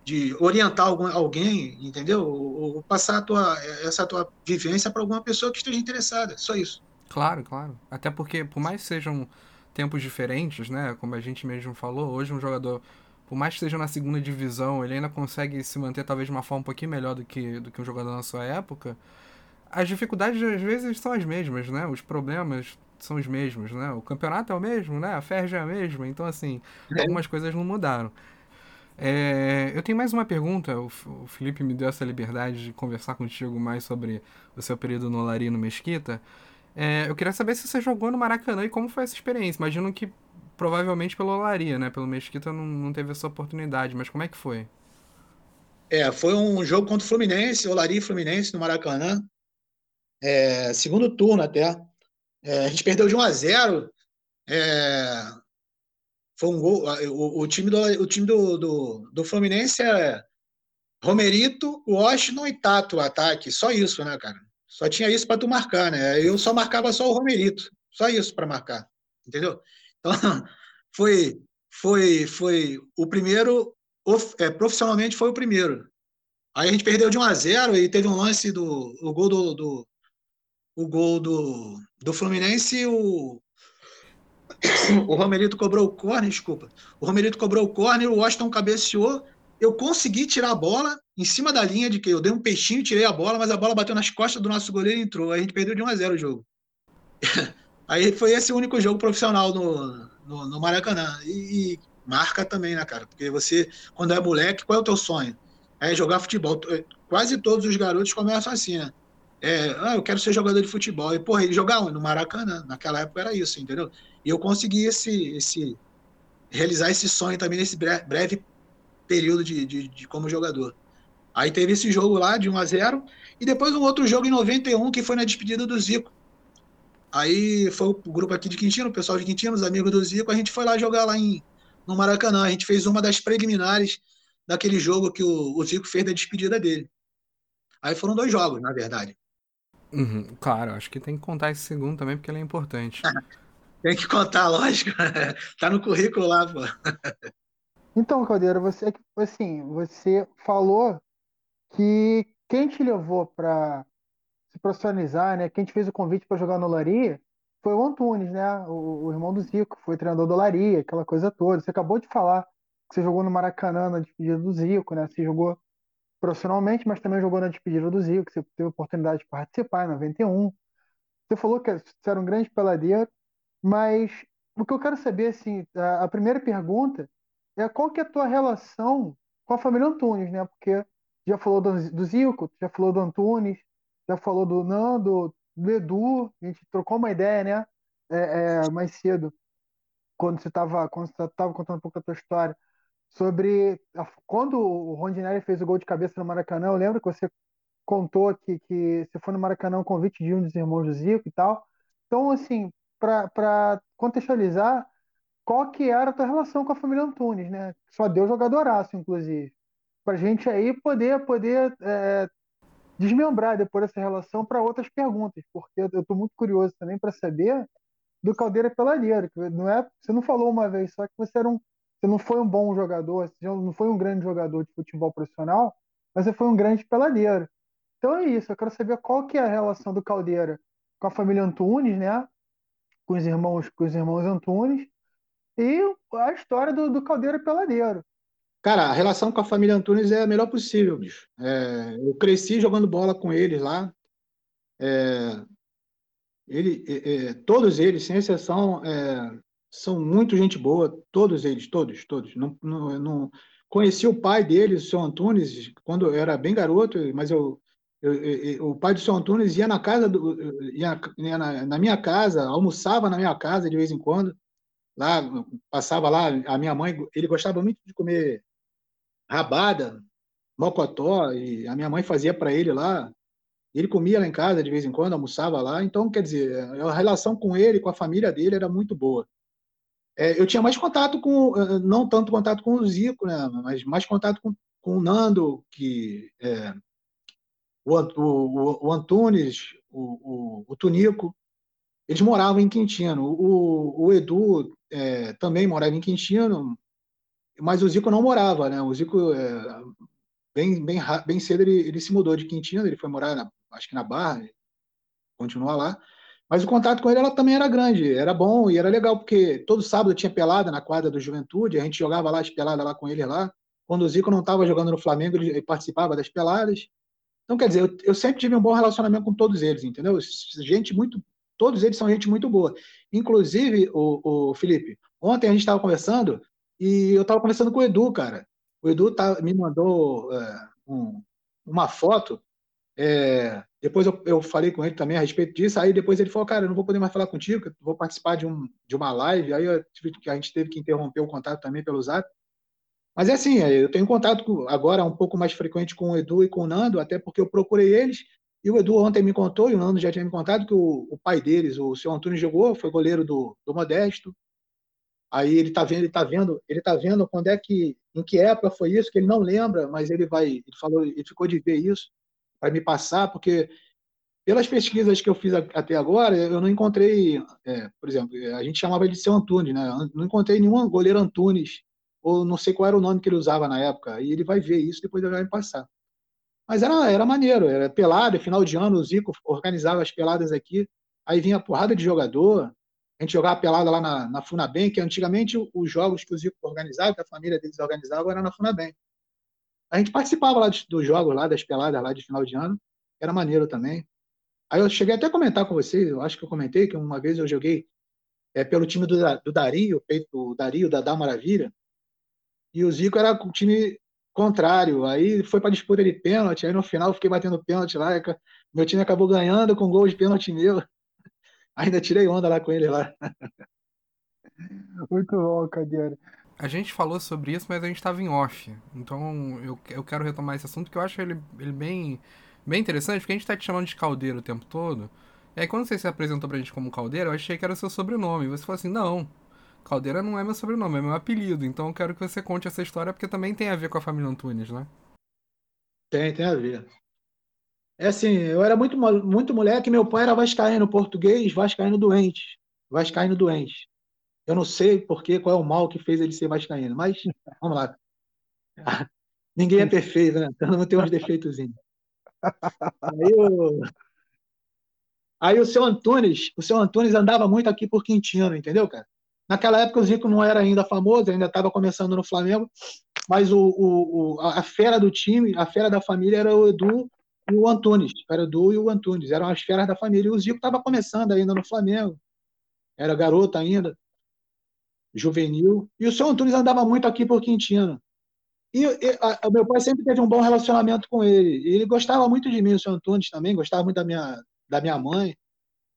de orientar algum, alguém, entendeu? Ou, ou, passar tua, essa tua vivência para alguma pessoa que esteja interessada. Só isso. Claro, claro. Até porque, por mais sejam tempos diferentes, né? Como a gente mesmo falou, hoje um jogador, por mais que esteja na segunda divisão, ele ainda consegue se manter talvez de uma forma um pouquinho melhor do que, do que um jogador na sua época. As dificuldades às vezes são as mesmas, né? Os problemas são os mesmos, né? O campeonato é o mesmo, né? A Ferja é a mesma, então assim, é. algumas coisas não mudaram. É, eu tenho mais uma pergunta. O, o, Felipe me deu essa liberdade de conversar contigo mais sobre o seu período no Larino Mesquita. É, eu queria saber se você jogou no Maracanã e como foi essa experiência. Imagino que provavelmente pelo Olaria, né? Pelo Mesquita não, não teve essa oportunidade, mas como é que foi? É, foi um jogo contra o Fluminense, Olaria e Fluminense no Maracanã. É, segundo turno até. É, a gente perdeu de 1 a 0. É, foi um gol. O, o time, do, o time do, do, do Fluminense é Romerito, Washington e Tato o ataque. Só isso, né, cara? Só tinha isso para tu marcar, né? Eu só marcava só o Romerito. Só isso para marcar. Entendeu? Então, foi, foi, foi o primeiro. É, profissionalmente foi o primeiro. Aí a gente perdeu de 1 a 0 e teve um lance do o gol do, do o gol do, do Fluminense, o, o Romerito cobrou o corner, desculpa. O Romerito cobrou o corner, o Washington cabeceou. Eu consegui tirar a bola em cima da linha de que eu dei um peixinho, tirei a bola, mas a bola bateu nas costas do nosso goleiro e entrou. Aí a gente perdeu de 1 a 0 o jogo. Aí foi esse o único jogo profissional no, no, no Maracanã. E, e, marca também, né, cara? Porque você, quando é moleque, qual é o teu sonho? É jogar futebol. Quase todos os garotos começam assim, né? É, ah, eu quero ser jogador de futebol. E, porra, ele jogava no Maracanã. Naquela época era isso, entendeu? E eu consegui esse, esse realizar esse sonho também nesse breve período de, de, de como jogador. Aí teve esse jogo lá de 1 a 0 e depois um outro jogo em 91 que foi na despedida do Zico. Aí foi o grupo aqui de Quintino, o pessoal de Quintino, os amigos do Zico, a gente foi lá jogar lá em, no Maracanã. A gente fez uma das preliminares daquele jogo que o, o Zico fez da despedida dele. Aí foram dois jogos, na verdade. Uhum, claro, acho que tem que contar esse segundo também, porque ele é importante. tem que contar, lógico. tá no currículo lá, pô. Então, Caldeira, você assim, você falou que quem te levou para se profissionalizar, né? Quem te fez o convite para jogar no Laria foi o Antunes, né? O, o, irmão do Zico, foi treinador do Laria, aquela coisa toda. Você acabou de falar que você jogou no Maracanã na despedida do Zico, né? Você jogou profissionalmente, mas também jogou na despedida do Zico, você teve a oportunidade de participar em 91. Você falou que você era um grande peladeiro, mas o que eu quero saber, assim, a, primeira pergunta é qual que é a tua relação com a família Antunes, né? Porque já falou do, do Zico, já falou do Antunes, já falou do Nando, do Edu, a gente trocou uma ideia, né? É, é, mais cedo, quando você estava contando um pouco da tua história, sobre a, quando o Rondinelli fez o gol de cabeça no Maracanã, eu lembro que você contou que, que você foi no Maracanã um convite de um dos irmãos do Zico e tal. Então, assim, para contextualizar, qual que era a tua relação com a família Antunes, né? Só deu jogadoraço, inclusive. Pra gente aí poder, poder é, desmembrar depois essa relação para outras perguntas, porque eu estou muito curioso também para saber do Caldeira Peladeiro, não é, você não falou uma vez só que você era um, você não foi um bom jogador, você não foi um grande jogador de futebol profissional, mas você foi um grande peladeiro. Então é isso, eu quero saber qual que é a relação do Caldeira com a família Antunes, né? Com os irmãos, com os irmãos Antunes, e a história do, do Caldeira Peladeiro. Cara, a relação com a família Antunes é a melhor possível, bicho. É, eu cresci jogando bola com eles lá. É, ele, é, é todos eles, sem exceção, é, são muito gente boa, todos eles, todos, todos. Não, não, não... Conheci o pai deles, o seu Antunes, quando eu era bem garoto, mas eu, eu, eu, o pai do seu Antunes ia na casa, do, ia, ia na, na, minha casa, almoçava na minha casa de vez em quando, lá, passava lá, a minha mãe, ele gostava muito de comer rabada, mocotó, e a minha mãe fazia para ele lá, ele comia lá em casa de vez em quando, almoçava lá, então, quer dizer, a relação com ele, com a família dele era muito boa. É, eu tinha mais contato com, eh, não tanto contato com o Zico, né, mas mais contato com, com o Nando, que é, o, o, o, Antunes, o, o, o, Tunico, eles moravam em Quintino. O, o Edu é, também morava em Quintino, mas o Zico não morava, né? O Zico, é, bem, bem, bem cedo, ele, ele se mudou de Quintino, ele foi morar, na, acho que na Barra, continua lá. Mas o contato com ele ela também era grande, era bom e era legal, porque todo sábado tinha pelada na quadra do Juventude, a gente jogava lá as peladas lá com ele lá. Quando o Zico não estava jogando no Flamengo, ele participava das peladas. Então, quer dizer, eu, eu, sempre tive um bom relacionamento com todos eles, entendeu? Gente muito. Todos eles são gente muito boa. Inclusive, o, o Felipe, ontem a gente estava conversando e eu estava conversando com o Edu, cara. O Edu tá, me mandou é, um, uma foto é, depois eu, eu, falei com ele também a respeito disso, aí depois ele falou, cara, eu não vou poder mais falar contigo, vou participar de, um, de uma live, aí tive, a gente teve que interromper o contato também pelo zap. Mas é assim, é, eu tenho contato agora um pouco mais frequente com o Edu e com o Nando, até porque eu procurei eles, e o Edu ontem me contou, e o Nando já tinha me contado, que o, o pai deles, o seu Antônio jogou, foi goleiro do, do Modesto, aí ele está vendo, ele tá vendo, ele tá vendo quando é que, em que época foi isso, que ele não lembra, mas ele vai, ele falou, ele ficou de ver isso, para me passar, porque pelas pesquisas que eu fiz até agora, eu não encontrei, é, por exemplo, a gente chamava ele de seu Antunes, né? Não encontrei nenhum goleiro Antunes, ou não sei qual era o nome que ele usava na época, e ele vai ver isso, depois ele vai me passar. Mas era, era maneiro, era pelado, final de ano, o Zico organizava as peladas aqui, aí vinha porrada de jogador, a gente jogava pelada lá na, na Funabem, que antigamente os jogos que o Zico organizava, que a família deles organizava, era na Funabem. A gente participava lá dos, dos jogos, lá das peladas lá de final de ano, era maneiro também. Aí eu cheguei até a comentar com vocês, eu acho que eu comentei que uma vez eu joguei é, pelo time do, do Dario, o Dario da Dá Maravilha, e o Zico era o time contrário. Aí foi para disputa de pênalti, aí no final fiquei batendo pênalti lá, meu time acabou ganhando com gol de pênalti meu. Ainda tirei onda lá com ele lá. Muito bom, Cadeira. A gente falou sobre isso, mas a gente estava em off. Então eu, eu quero retomar esse assunto que eu acho ele, ele bem, bem interessante, porque a gente está te chamando de caldeiro o tempo todo. E aí quando você se apresentou pra gente como caldeira, eu achei que era seu sobrenome. Você falou assim, não, caldeira não é meu sobrenome, é meu apelido. Então eu quero que você conte essa história, porque também tem a ver com a família Antunes, né? Tem, tem a ver. É assim, eu era muito, muito moleque, meu pai era vascaíno português, vascaíno doente. Vascaíno doente. Eu não sei porque qual é o mal que fez ele ser vascaíno, mas vamos lá. Ninguém é perfeito, né? Então não tem uns defeitos. Aí, eu... Aí o seu Antunes, o seu Antunes andava muito aqui por Quintino, entendeu, cara? Naquela época o Zico não era ainda famoso, ainda estava começando no Flamengo, mas o, o, o, a fera do time, a fera da família era o Edu e o Antunes. Era o Edu e o Antunes, eram as feras da família. E o Zico estava começando ainda no Flamengo, era garoto ainda, juvenil. E o seu Antunes andava muito aqui por Quintino. E, e a, meu pai sempre teve um bom relacionamento com ele. Ele gostava muito de mim, o seu Antunes também, gostava muito da minha, da minha mãe,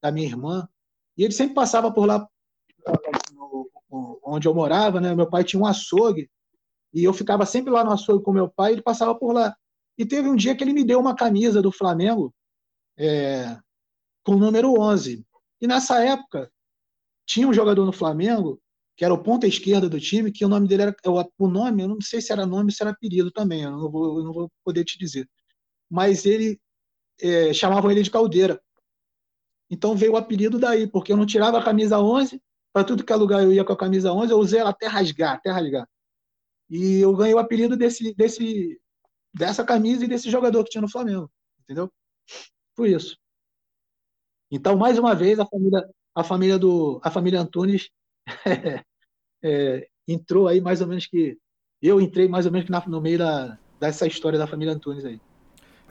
da minha irmã. E ele sempre passava por lá, no, onde eu morava, né? Meu pai tinha um açougue. E eu ficava sempre lá no açougue com meu pai ele passava por lá. E teve um dia que ele me deu uma camisa do Flamengo é, com o número 11. E nessa época, tinha um jogador no Flamengo que era o ponta esquerda do time, que o nome dele era. O nome, eu não sei se era nome ou se era apelido também, eu não vou, eu não vou poder te dizer. Mas ele é, chamavam ele de Caldeira. Então veio o apelido daí, porque eu não tirava a camisa 11, para tudo que é lugar eu ia com a camisa 11, eu usei ela até rasgar, até rasgar. E eu ganhei o apelido desse, desse, dessa camisa e desse jogador que tinha no Flamengo, entendeu? Por isso. Então, mais uma vez, a família, a família do, a família Antunes é, entrou aí mais ou menos que eu entrei mais ou menos que na, no meio da, dessa história da família Antunes aí.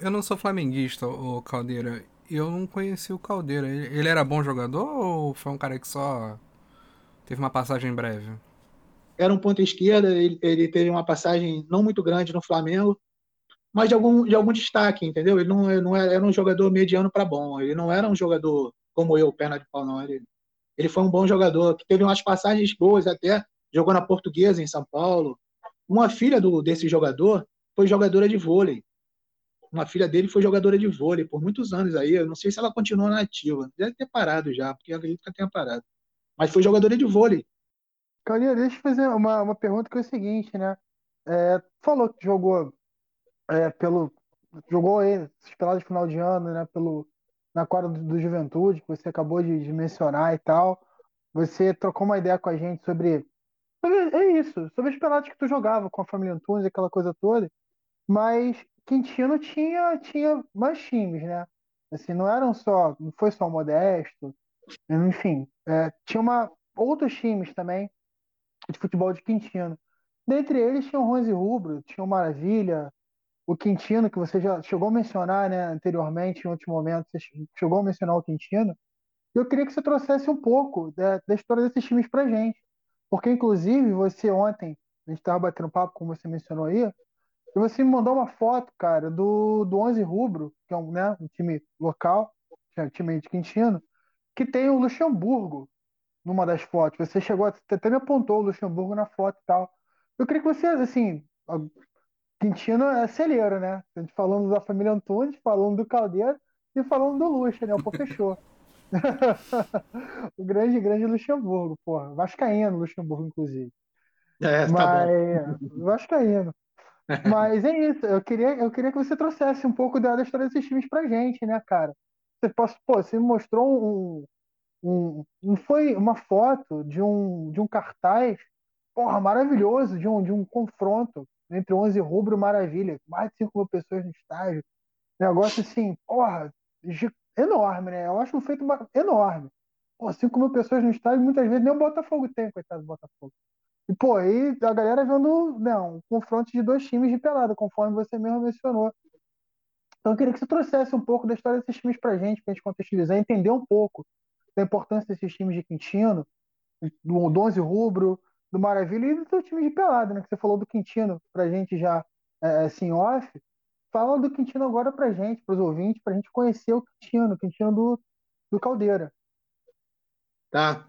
Eu não sou flamenguista, o Caldeira. Eu não conheci o Caldeira. Ele era bom jogador ou foi um cara que só teve uma passagem breve? Era um ponto esquerda, ele, ele teve uma passagem não muito grande no Flamengo, mas de algum, de algum destaque, entendeu? Ele não, ele não era, era um jogador mediano para bom. Ele não era um jogador como eu, perna de pau, não. Ele, ele foi um bom jogador, que teve umas passagens boas até, jogou na Portuguesa em São Paulo. Uma filha do, desse jogador foi jogadora de vôlei. Uma filha dele foi jogadora de vôlei por muitos anos aí. Eu não sei se ela continua na ativa. Deve ter parado já, porque acredito que ela tenha parado. Mas foi jogadora de vôlei. Carlinhos, deixa eu fazer uma, uma pergunta que é o seguinte, né? É, falou que jogou é, pelo. Jogou aí, esses de final de ano, né? Pelo, na quadra do, Juventude, que você acabou de, de, mencionar e tal. Você trocou uma ideia com a gente sobre, sobre é isso, sobre os pelados que tu jogava com a família Antunes, aquela coisa toda. Mas Quintino tinha, tinha mais times, né? Assim, não eram só, não foi só o Modesto, enfim, é, tinha uma, outros times também de futebol de Quintino. Dentre eles tinha o Ronze Rubro, tinha o Maravilha, o Quintino, que você já chegou a mencionar né, anteriormente, em outro momento, você chegou a mencionar o Quintino. Eu queria que você trouxesse um pouco da, da história desses times pra gente. Porque, inclusive, você ontem, a gente estava batendo papo, como você mencionou aí, e você me mandou uma foto, cara, do, do 11 Rubro, que é um, né, um time local, um time de Quintino, que tem o Luxemburgo numa das fotos. Você chegou, até me apontou o Luxemburgo na foto e tal. Eu queria que você, assim, Quintino é celeiro, né? A gente falando da família Antunes, falando do Caldeira e falando do Luxa, né? O pô fechou. o grande, grande Luxemburgo, porra. Vascaíno, Luxemburgo, inclusive. É, tá Mas, bom. Vascaíno. Mas é isso, eu queria, eu queria que você trouxesse um pouco da, da história desses times pra gente, né, cara? Você, posso, pô, você me mostrou um, um, um, foi uma foto de um, de um cartaz, porra, maravilhoso, de um, de um confronto entre 11 rubro, maravilha. Mais de 5 mil pessoas no estádio. Negócio assim, porra, enorme, né? Eu acho um feito enorme. Pô, 5 mil pessoas no estádio, muitas vezes nem o Botafogo tem, coitado do Botafogo. E, pô, aí a galera vendo não, um confronto de dois times de pelada, conforme você mesmo mencionou. Então eu queria que você trouxesse um pouco da história desses times pra gente, pra gente contextualizar, entender um pouco da importância desses times de Quintino, do 11 Rubro, do Maravilha e do seu time de pelada, né? Que você falou do Quintino pra gente já é, assim, off. Fala do Quintino agora pra gente, pros ouvintes, pra gente conhecer o Quintino, o Quintino do, do Caldeira. Tá.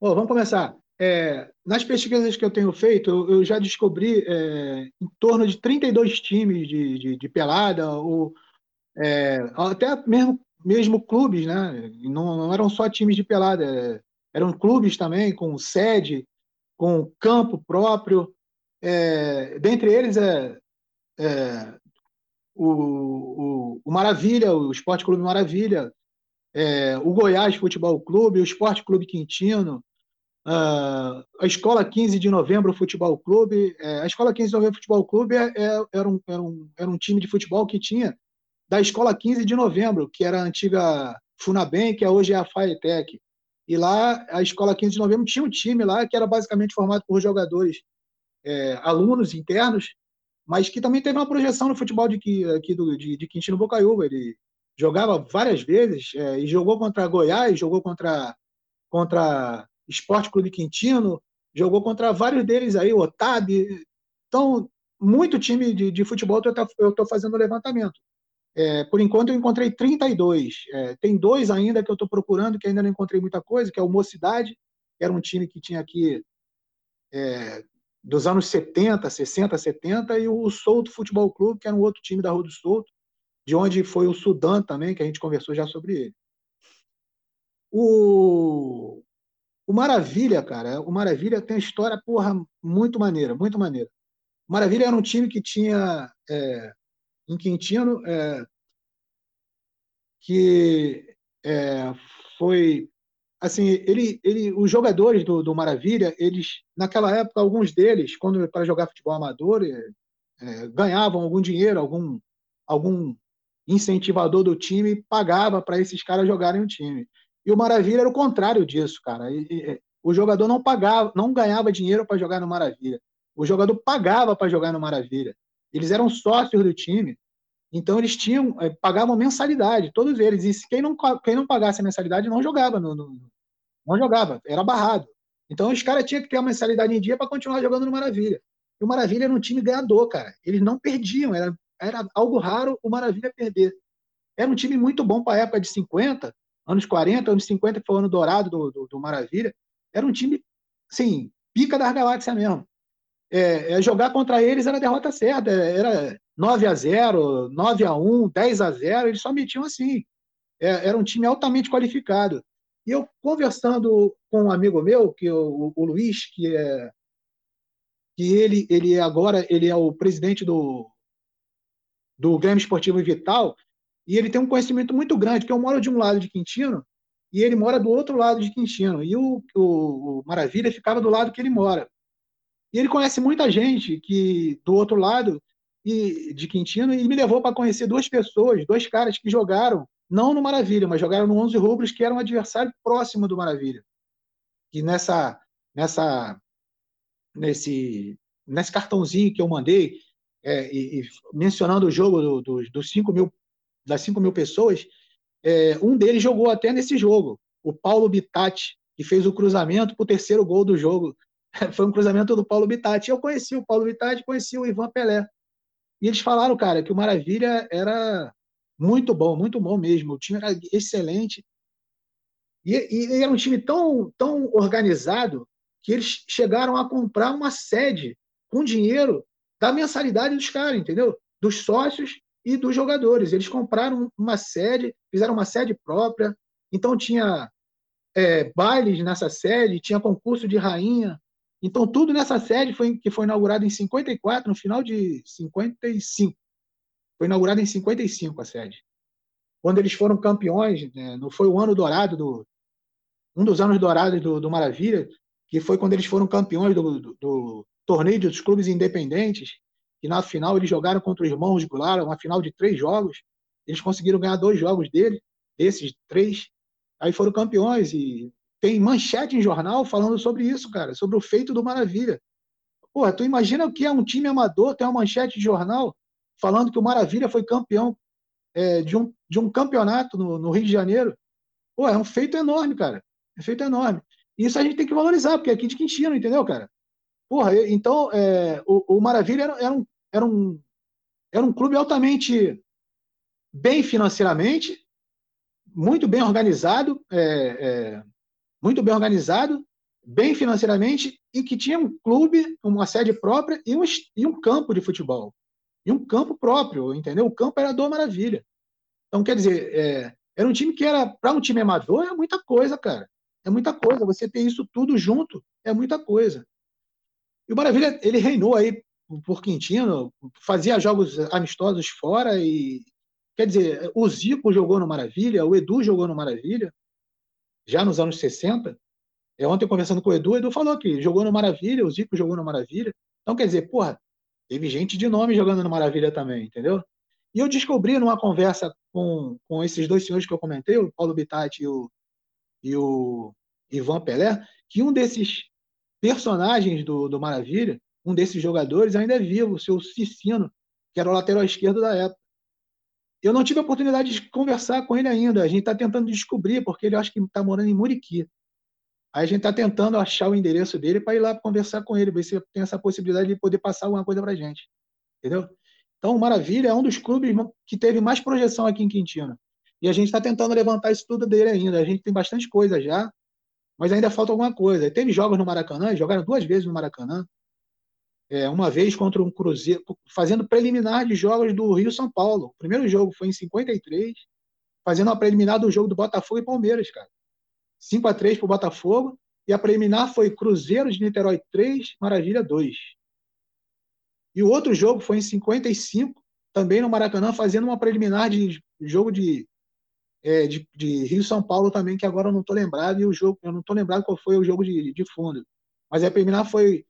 Bom, vamos começar. é, nas pesquisas que eu tenho feito, eu, eu já descobri é, em torno de 32 times de, de, de pelada, ou é, até mesmo, mesmo clubes, né? Não, não, eram só times de pelada, é, eram clubes também, com sede, com campo próprio. É, dentre eles é, é o, o, o, Maravilha, o Esporte Clube Maravilha, é, o Goiás Futebol Clube, o Esporte Clube Quintino, Uh, a Escola 15 de Novembro Futebol Clube. É, a Escola 15 de Novembro Futebol Clube é, é, era, um, era, um, era um time de futebol que tinha da Escola 15 de Novembro, que era a antiga Funabem, que hoje é a Faetec. E lá, a Escola 15 de Novembro tinha um time lá que era basicamente formado por jogadores, é, alunos internos, mas que também teve uma projeção no futebol de, aqui do, de, de Quintino Bocaiúva. Ele jogava várias vezes é, e jogou contra Goiás, jogou contra, contra Esporte Clube Quintino, jogou contra vários deles aí, Otávio. Então, muito time de, de futebol eu estou fazendo levantamento. É, por enquanto eu encontrei 32. É, tem dois ainda que eu estou procurando, que ainda não encontrei muita coisa, que é o Mocidade, que era um time que tinha aqui é, dos anos 70, 60, 70, e o Souto Futebol Clube, que era um outro time da Rua do Souto, de onde foi o Sudan também, que a gente conversou já sobre ele. O, o Maravilha, cara, o Maravilha tem uma história, porra, muito maneira, muito maneira. O Maravilha era um time que tinha é, em Quintino, é, que é, foi assim, ele, ele, os jogadores do, do, Maravilha, eles naquela época, alguns deles, quando para jogar futebol amador, é, é, ganhavam algum dinheiro, algum algum incentivador do time pagava para esses caras jogarem o time. E o Maravilha era o contrário disso, cara. E, e, o jogador não pagava, não ganhava dinheiro para jogar no Maravilha. O jogador pagava para jogar no Maravilha. Eles eram sócios do time. Então eles tinham, eh, pagavam mensalidade, todos eles. E quem não, quem não pagasse a mensalidade não jogava, no, no, não jogava, era barrado. Então os caras tinham que ter a mensalidade em dia para continuar jogando no Maravilha. E o Maravilha era um time ganhador, cara. Eles não perdiam, era, era algo raro o Maravilha perder. Era um time muito bom para a época de 50, anos 40, anos 50, que foi o ano dourado do, do, do Maravilha, era um time, sim, pica das galáxias mesmo. É, é, jogar contra eles era derrota certa, era 9 a 0 9 a 1 10 a 0 eles só metiam assim. É, era um time altamente qualificado. E eu conversando com um amigo meu, que é o, o Luiz, que é que ele, ele agora ele é o presidente do, do Grêmio Esportivo Vital, e ele tem um conhecimento muito grande, porque eu moro de um lado de Quintino e ele mora do outro lado de Quintino. E o, o, o Maravilha ficava do lado que ele mora. E ele conhece muita gente que do outro lado e, de Quintino e me levou para conhecer duas pessoas, dois caras que jogaram, não no Maravilha, mas jogaram no 11 Rubros, que era um adversário próximo do Maravilha. E nessa, nessa, nesse, nesse cartãozinho que eu mandei, é, e, e, mencionando o jogo do, do, dos 5 mil das 5 mil pessoas, é, um deles jogou até nesse jogo, o Paulo Bitatti, que fez o cruzamento para o terceiro gol do jogo. Foi um cruzamento do Paulo Bitatti. Eu conheci o Paulo Bitatti, conheci o Ivan Pelé. E eles falaram, cara, que o Maravilha era muito bom, muito bom mesmo. O time era excelente. E, e era um time tão, tão organizado que eles chegaram a comprar uma sede com dinheiro da mensalidade dos caras, entendeu? Dos sócios e dos jogadores. Eles compraram uma sede, fizeram uma sede própria, então tinha é, bailes nessa sede, tinha concurso de rainha. Então, tudo nessa sede foi, que foi inaugurada em 54, no final de 55. Foi inaugurada em 55 a sede. Quando eles foram campeões, né, não foi o ano dourado do. Um dos anos dourados do, do Maravilha, que foi quando eles foram campeões do, do, do torneio dos clubes independentes, que na final eles jogaram contra os irmãos Goulart, uma final de três jogos. Eles conseguiram ganhar dois jogos dele, desses três. Aí foram campeões e tem manchete em jornal falando sobre isso, cara, sobre o feito do Maravilha. Porra, tu imagina o que é um time amador ter uma manchete de jornal falando que o Maravilha foi campeão é, de, um, de um campeonato no, no, Rio de Janeiro. Pô, é um feito enorme, cara. É um feito enorme. Isso a gente tem que valorizar, porque é aqui de Quintino, entendeu, cara? Porra, então, é, o, o, Maravilha era, era, um, era um, era um clube altamente bem financeiramente, muito bem organizado, é, é, muito bem organizado, bem financeiramente e que tinha um clube, uma sede própria e um, e um campo de futebol. E um campo próprio, entendeu? O campo era do Maravilha. Então, quer dizer, é, era um time que era, para um time amador, é muita coisa, cara. É muita coisa. Você ter isso tudo junto é muita coisa. E o Maravilha, ele reinou aí por Quintino, fazia jogos amistosos fora e. Quer dizer, o Zico jogou no Maravilha, o Edu jogou no Maravilha, já nos anos 60. É, ontem, conversando com o Edu, o Edu falou que jogou no Maravilha, o Zico jogou no Maravilha. Então, quer dizer, porra, teve gente de nome jogando no Maravilha também, entendeu? E eu descobri numa conversa com, com esses dois senhores que eu comentei, o Paulo Bitatti e o, e o Ivan Pelé, que um desses personagens do, do Maravilha, um desses jogadores, ainda é vivo, o seu Cicino, que era o lateral esquerdo da época. Eu não tive a oportunidade de conversar com ele ainda. A gente está tentando descobrir, porque ele acho que está morando em Muriqui. Aí a gente está tentando achar o endereço dele para ir lá conversar com ele, ver se tem essa possibilidade de poder passar alguma coisa para a gente. Entendeu? Então, o Maravilha é um dos clubes que teve mais projeção aqui em Quintino. E a gente está tentando levantar isso tudo dele ainda. A gente tem bastante coisa já, mas ainda falta alguma coisa. Teve jogos no Maracanã, jogaram duas vezes no Maracanã. É, uma vez contra um Cruzeiro, fazendo preliminar de jogos do Rio São Paulo. O primeiro jogo foi em 53, fazendo a preliminar do jogo do Botafogo e Palmeiras, cara. 5 a 3 para o Botafogo. E a preliminar foi Cruzeiro de Niterói 3, Maravilha 2. E o outro jogo foi em 55, também no Maracanã, fazendo uma preliminar de jogo de, é, de, de Rio-São Paulo também, que agora eu não estou lembrado, e o jogo, eu não estou lembrado qual foi o jogo de, de fundo. Mas a preliminar foi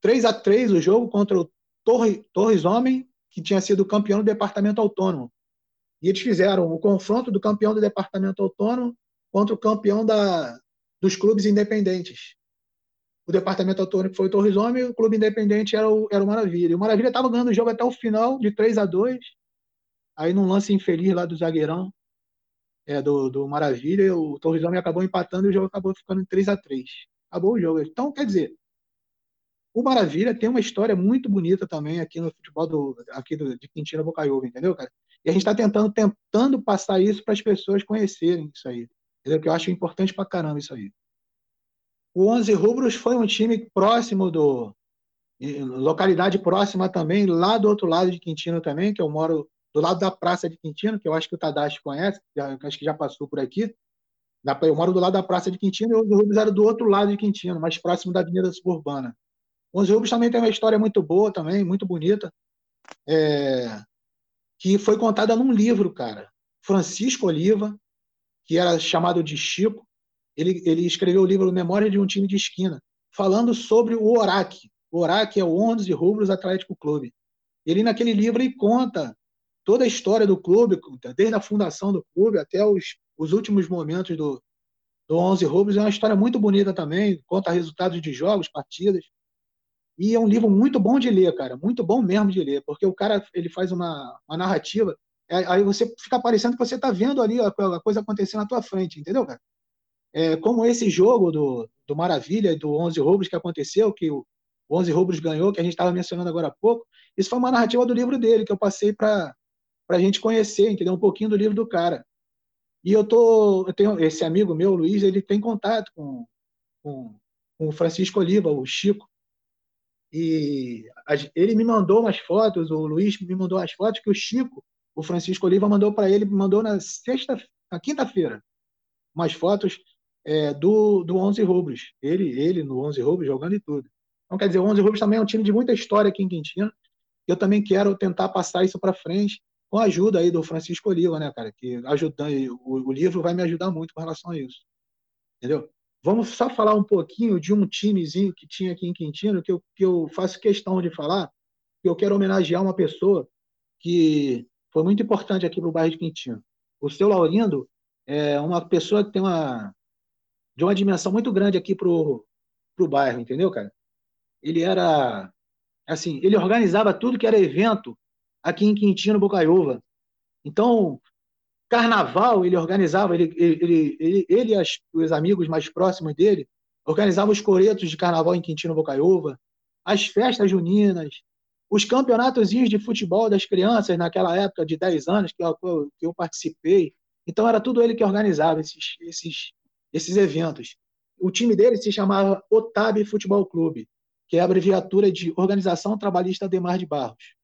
3 a 3 o jogo contra o Torre, Torres Homem, que tinha sido campeão do departamento autônomo. E eles fizeram o confronto do campeão do departamento autônomo contra o campeão da, dos clubes independentes. O departamento autônomo foi o Torres Homem, o clube independente era o, era o Maravilha. E o Maravilha estava ganhando o jogo até o final, de 3 a 2 Aí, num lance infeliz lá do zagueirão, é, do, do Maravilha, o Torres Homem acabou empatando e o jogo acabou ficando em 3 a 3 Acabou o jogo. Então, quer dizer, o Maravilha tem uma história muito bonita também aqui no futebol do, aqui do, de Quintino Bocaiúva, entendeu, cara? E a gente está tentando, tentando passar isso para as pessoas conhecerem isso aí. Entendeu? Que eu acho importante pra caramba isso aí. O 11 Rubros foi um time próximo do. localidade próxima também, lá do outro lado de Quintino também, que eu moro do lado da Praça de Quintino, que eu acho que o Tadashi conhece, acho que já passou por aqui. Eu moro do lado da Praça de Quintino e o 11 Rubros era do outro lado de Quintino, mais próximo da Avenida Suburbana. O 11 Rubros também tem uma história muito boa também, muito bonita, é, que foi contada num livro, cara. Francisco Oliva, que era chamado de Chico, ele, ele escreveu o livro Memória de um Time de Esquina, falando sobre o ORAC. O ORAC é o 11 Rubros Atlético Clube. Ele, naquele livro, ele conta toda a história do clube, desde a fundação do clube até os, os últimos momentos do, do 11 Rubros. É uma história muito bonita também, conta resultados de jogos, partidas. E é um livro muito bom de ler, cara, muito bom mesmo de ler, porque o cara ele faz uma, uma narrativa é, aí você fica parecendo que você está vendo ali a, coisa acontecendo na tua frente, entendeu, cara? É, como esse jogo do, do Maravilha do 11 Roubos que aconteceu, que o 11 Roubos ganhou, que a gente estava mencionando agora há pouco, isso foi uma narrativa do livro dele, que eu passei para a gente conhecer, entendeu? Um pouquinho do livro do cara. E eu tô, eu tenho esse amigo meu, Luiz, ele tem contato com, com, com o Francisco Oliva, o Chico, e ele me mandou umas fotos, o Luiz me mandou umas fotos que o Chico o Francisco Oliva mandou para ele, mandou na sexta, na quinta-feira, umas fotos é, do, do 11 Rubros. Ele, ele no 11 Rubros jogando e tudo. Então, quer dizer, o 11 Rubros também é um time de muita história aqui em Quintino. Eu também quero tentar passar isso para frente com a ajuda aí do Francisco Oliva, né, cara? Que ajudando, o, o livro vai me ajudar muito com relação a isso. Entendeu? Vamos só falar um pouquinho de um timezinho que tinha aqui em Quintino, que eu, que eu faço questão de falar, que eu quero homenagear uma pessoa que foi muito importante aqui para o bairro de Quintino. O seu Laurindo é uma pessoa que tem uma de uma dimensão muito grande aqui para o bairro, entendeu, cara? Ele era assim, ele organizava tudo que era evento aqui em Quintino, Bocaiúva. Então, carnaval ele organizava, ele, ele, ele, ele e as, os amigos mais próximos dele organizavam os coretos de carnaval em Quintino, Bocaiúva, as festas juninas, os campeonatos de futebol das crianças naquela época de 10 anos que eu, que eu participei. Então era tudo ele que organizava esses, esses, esses eventos. o time dele se chamava Otab Futebol Clube, que é a abreviatura de Organização Trabalhista Ademar de Barros.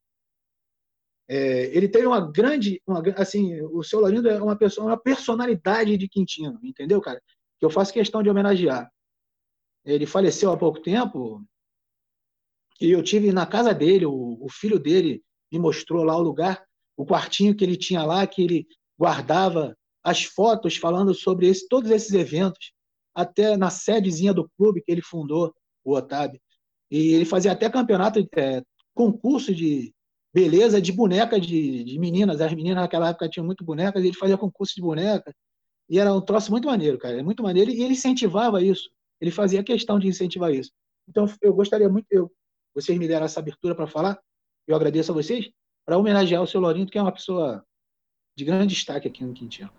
É, ele teve uma grande, uma, assim, o seu Laurindo é uma pessoa, uma personalidade de Quintino, entendeu, cara? Que eu faço questão de homenagear. Ele faleceu há pouco tempo e eu tive na casa dele, o, o filho dele me mostrou lá o lugar, o quartinho que ele tinha lá, que ele guardava as fotos falando sobre esse, todos esses eventos, até na sedezinha do clube que ele fundou, o Otávio. E ele fazia até campeonato, é, concurso de beleza de boneca de, de meninas. As meninas naquela época tinham muito bonecas, e ele fazia concurso de boneca. E era um troço muito maneiro, cara. É muito maneiro. E ele incentivava isso. Ele fazia questão de incentivar isso. Então, eu gostaria muito, eu, vocês me deram essa abertura para falar, eu agradeço a vocês, para homenagear o seu Lourinho, que é uma pessoa de grande destaque aqui no Quintino.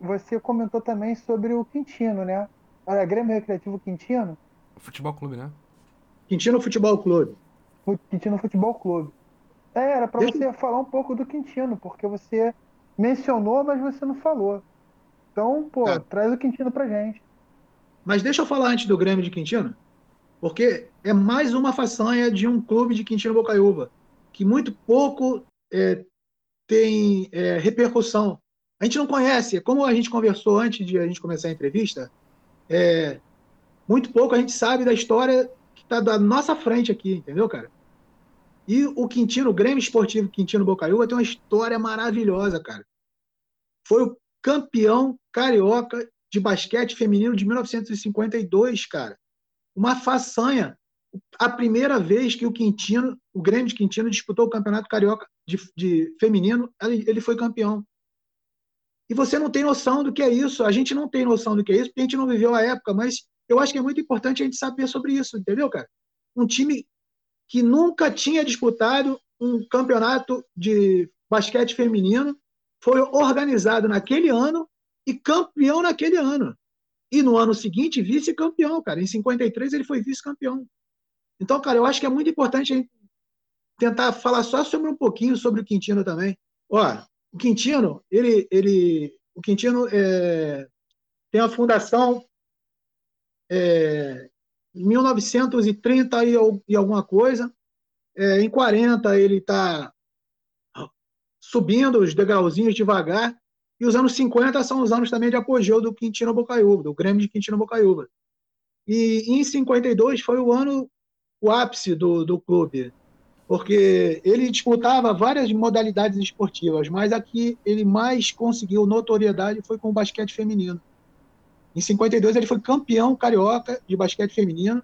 Você comentou também sobre o Quintino, né? Olha, Grêmio Recreativo Quintino. Futebol Clube, né? Quintino Futebol Clube. Quintino Futebol Clube. É, era para Deixa... você falar um pouco do Quintino, porque você mencionou, mas você não falou. Então, pô, tá. traz o Quintino pra gente. Mas deixa eu falar antes do Grêmio de Quintino, porque é mais uma façanha de um clube de Quintino Bocaiúva, que muito pouco é, tem é, repercussão. A gente não conhece, como a gente conversou antes de a gente começar a entrevista, é, muito pouco a gente sabe da história que está da nossa frente aqui, entendeu, cara? E o Quintino, o Grêmio Esportivo Quintino Bocaiúva tem uma história maravilhosa, cara. Foi o campeão carioca de basquete feminino de 1952, cara. Uma façanha. A primeira vez que o Quintino, o Grêmio de Quintino, disputou o campeonato carioca de, de feminino, ele foi campeão. E você não tem noção do que é isso. A gente não tem noção do que é isso, porque a gente não viveu a época, mas eu acho que é muito importante a gente saber sobre isso, entendeu, cara? Um time que nunca tinha disputado um campeonato de basquete feminino foi organizado naquele ano e campeão naquele ano. E no ano seguinte, vice-campeão, cara. Em 53 ele foi vice-campeão. Então, cara, eu acho que é muito importante tentar falar só sobre um pouquinho sobre o Quintino também. Ó, o Quintino, ele, ele, o Quintino é, tem a fundação é, 1930 e, e alguma coisa. É, em 40 ele está subindo os degrauzinhos devagar. E os anos 50 são os anos também de apogeu do Quintino Bocaiúva, do Grêmio de Quintino Bocaiúva. E em 52 foi o ano, o ápice do, do clube, porque ele disputava várias modalidades esportivas, mas aqui ele mais conseguiu notoriedade foi com o basquete feminino. Em 52 ele foi campeão carioca de basquete feminino,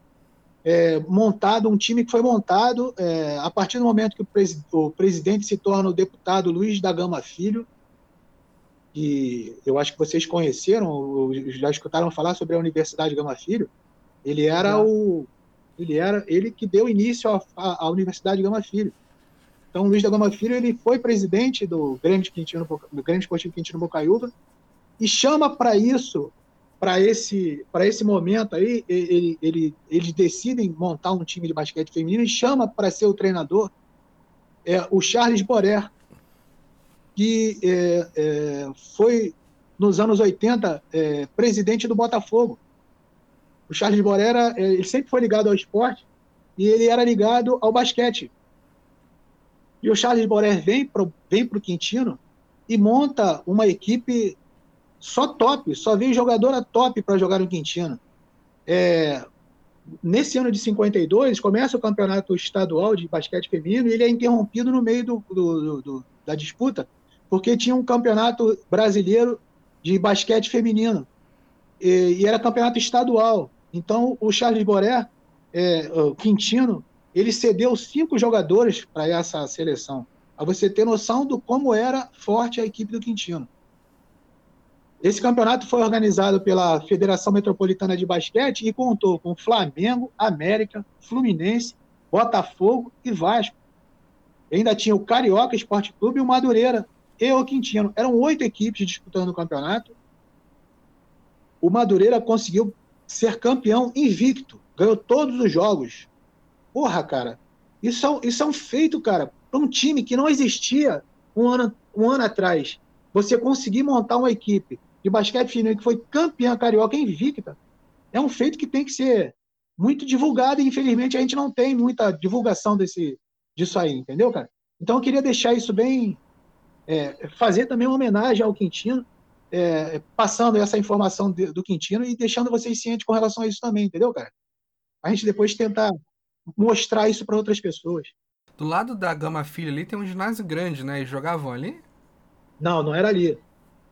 é, montado um time que foi montado é, a partir do momento que o, pres, o, presidente se torna o deputado Luiz da Gama Filho, que eu acho que vocês conheceram, já escutaram falar sobre a Universidade Gama Filho. Ele era o ele era ele que deu início à, Universidade Gama Filho. Então, Luiz da Gama Filho ele foi presidente do Grêmio, Quintino, do Grêmio Esportivo Quintino Bocaiúva e chama para isso para esse, para esse momento aí, ele, ele, eles decidem montar um time de basquete feminino e chama para ser o treinador é, o Charles Borer, que é, é, foi, nos anos 80, é, presidente do Botafogo. O Charles Borer é, ele sempre foi ligado ao esporte e ele era ligado ao basquete. E o Charles Borer vem para vem o Quintino e monta uma equipe só top, só veio jogadora top para jogar no Quintino. É, nesse ano de 52, começa o campeonato estadual de basquete feminino e ele é interrompido no meio do, do, do, da disputa, porque tinha um campeonato brasileiro de basquete feminino e, e era campeonato estadual. Então, o Charles Boré, é, o Quintino, ele cedeu cinco jogadores para essa seleção, para você ter noção do como era forte a equipe do Quintino. Esse campeonato foi organizado pela Federação Metropolitana de Basquete e contou com Flamengo, América, Fluminense, Botafogo e Vasco. Ainda tinha o Carioca Esporte Clube e o Madureira e o Quintino. Eram oito equipes disputando o campeonato. O Madureira conseguiu ser campeão invicto, ganhou todos os jogos. Porra, cara, isso é, isso é um feito, cara, para um time que não existia um ano, um ano atrás. Você conseguir montar uma equipe de basquete feminino que foi campeã carioca invicta, é um feito que tem que ser muito divulgado e infelizmente a gente não tem muita divulgação desse, disso aí, entendeu, cara? Então eu queria deixar isso bem, é, fazer também uma homenagem ao Quintino, é, passando essa informação de, do Quintino e deixando vocês cientes com relação a isso também, entendeu, cara? A gente depois tentar mostrar isso para outras pessoas. Do lado da Gama Filha ali tem um ginásio grande, né? E jogavam ali? Não, não era ali.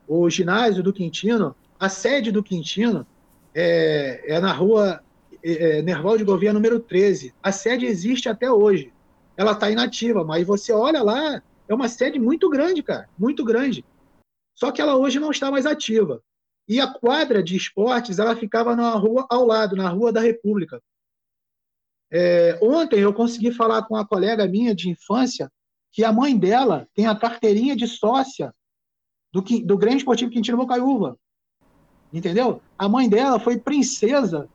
O ginásio do Quintino, a sede do Quintino é, é na rua é, é Nerval de Gouveia número 13. A sede existe até hoje. Ela está inativa, mas você olha lá, é uma sede muito grande, cara, muito grande. Só que ela hoje não está mais ativa. E a quadra de esportes, ela ficava na rua ao lado, na Rua da República. É, ontem eu consegui falar com uma colega minha de infância que a mãe dela tem a carteirinha de sócia do, do Grêmio Esportivo Quintino Bocaiúva. Entendeu? A mãe dela foi princesa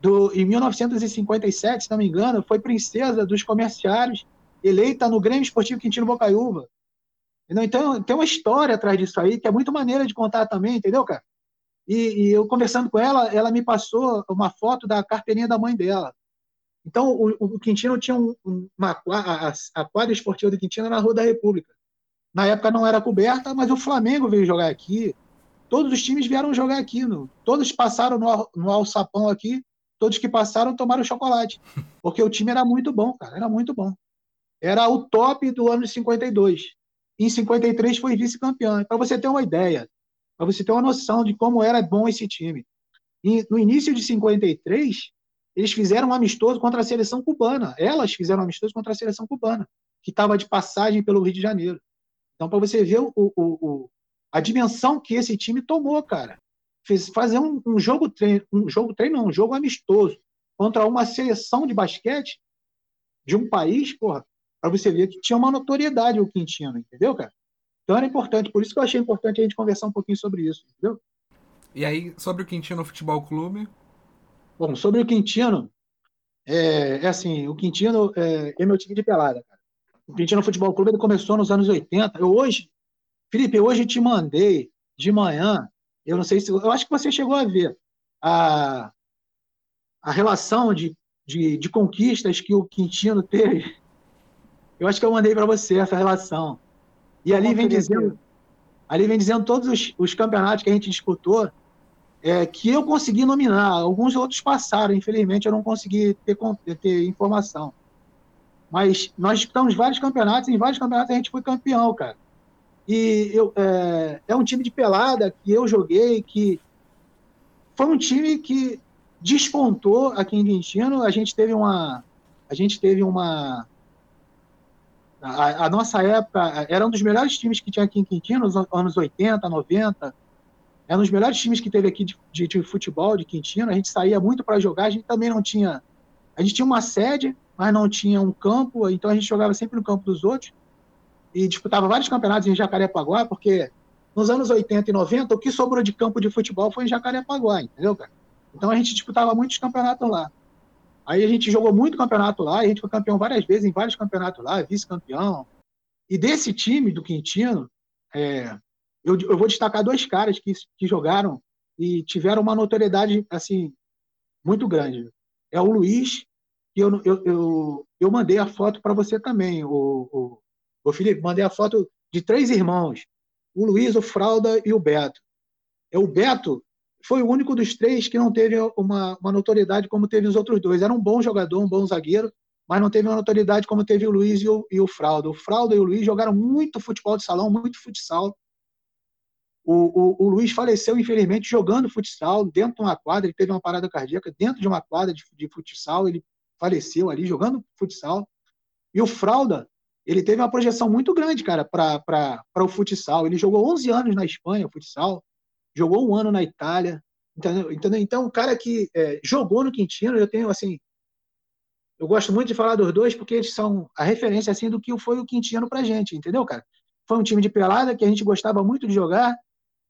do, em 1957, se não me engano, foi princesa dos comerciários, eleita no Grêmio Esportivo Quintino Bocaiúva. Então, tem uma história atrás disso aí que é muito maneira de contar também, entendeu, cara? E, e eu conversando com ela, ela me passou uma foto da carteirinha da mãe dela. Então, o, o Quintino tinha um, uma, a, a quadra esportiva do Quintino na Rua da República. Na época não era coberta, mas o Flamengo veio jogar aqui. Todos os times vieram jogar aqui. No, todos passaram no, no alçapão aqui. Todos que passaram tomaram chocolate. Porque o time era muito bom, cara. Era muito bom. Era o top do ano de 52. Em 53 foi vice-campeão. Para você ter uma ideia, para você ter uma noção de como era bom esse time. E no início de 53, eles fizeram um amistoso contra a seleção cubana. Elas fizeram um amistoso contra a seleção cubana, que estava de passagem pelo Rio de Janeiro. Então, para você ver o, o, o, a dimensão que esse time tomou, cara. Fez, fazer um, um, jogo treino, um jogo treino, não, um jogo amistoso contra uma seleção de basquete de um país, porra, para você ver que tinha uma notoriedade o Quintino, entendeu, cara? Então era importante, por isso que eu achei importante a gente conversar um pouquinho sobre isso, entendeu? E aí, sobre o Quintino Futebol Clube, Bom, sobre o Quintino, é, é assim, o Quintino é, é, meu time de pelada, cara. O Quintino Futebol Clube ele começou nos anos 80. Eu hoje, Felipe, hoje te mandei de manhã, eu não sei se, eu acho que você chegou a ver a, a relação de, de, de conquistas que o Quintino teve. Eu acho que eu mandei para você essa relação. E ali vem dizendo, ali vem dizendo todos os, os campeonatos que a gente disputou é, que eu consegui nominar. Alguns outros passaram, infelizmente eu não consegui ter, ter informação. Mas nós disputamos vários campeonatos, e em vários campeonatos a gente foi campeão, cara. E eu, é, é um time de pelada que eu joguei, que foi um time que despontou aqui em Quintino. A gente teve uma. A gente teve uma. A, a, nossa época era um dos melhores times que tinha aqui em Quintino, nos anos 80, 90 é um dos melhores times que teve aqui de, de, de futebol, de Quintino. A gente saía muito para jogar, a gente também não tinha. A gente tinha uma sede, mas não tinha um campo, então a gente jogava sempre no campo dos outros e disputava vários campeonatos em Jacarepaguá, porque nos anos 80 e 90 o que sobrou de campo de futebol foi em Jacarepaguá, entendeu, cara? Então a gente disputava muitos campeonatos lá. Aí a gente jogou muito campeonato lá, a gente foi campeão várias vezes em vários campeonatos lá, vice-campeão. E desse time do Quintino, é, eu, eu vou destacar dois caras que, que jogaram e tiveram uma notoriedade assim muito grande. É o Luiz, que eu, eu, eu, eu mandei a foto para você também, o, o, o Felipe, mandei a foto de três irmãos, o Luiz, o Fralda e o Beto. É, o Beto foi o único dos três que não teve uma, uma notoriedade como teve os outros dois. Era um bom jogador, um bom zagueiro, mas não teve uma notoriedade como teve o Luiz e o, e o Fralda. O Fralda e o Luiz jogaram muito futebol de salão, muito futsal, o, o, o, Luiz faleceu, infelizmente, jogando futsal dentro de uma quadra. Ele teve uma parada cardíaca dentro de uma quadra de, de futsal. Ele faleceu ali jogando futsal. E o Fralda, ele teve uma projeção muito grande, cara, para o futsal. Ele jogou 11 anos na Espanha, futsal. Jogou um ano na Itália. Entendeu? entendeu? Então, o cara que é, jogou no Quintino, eu tenho, assim... Eu gosto muito de falar dos dois porque eles são a referência, assim, do que foi o Quintino pra gente, entendeu, cara? Foi um time de pelada que a gente gostava muito de jogar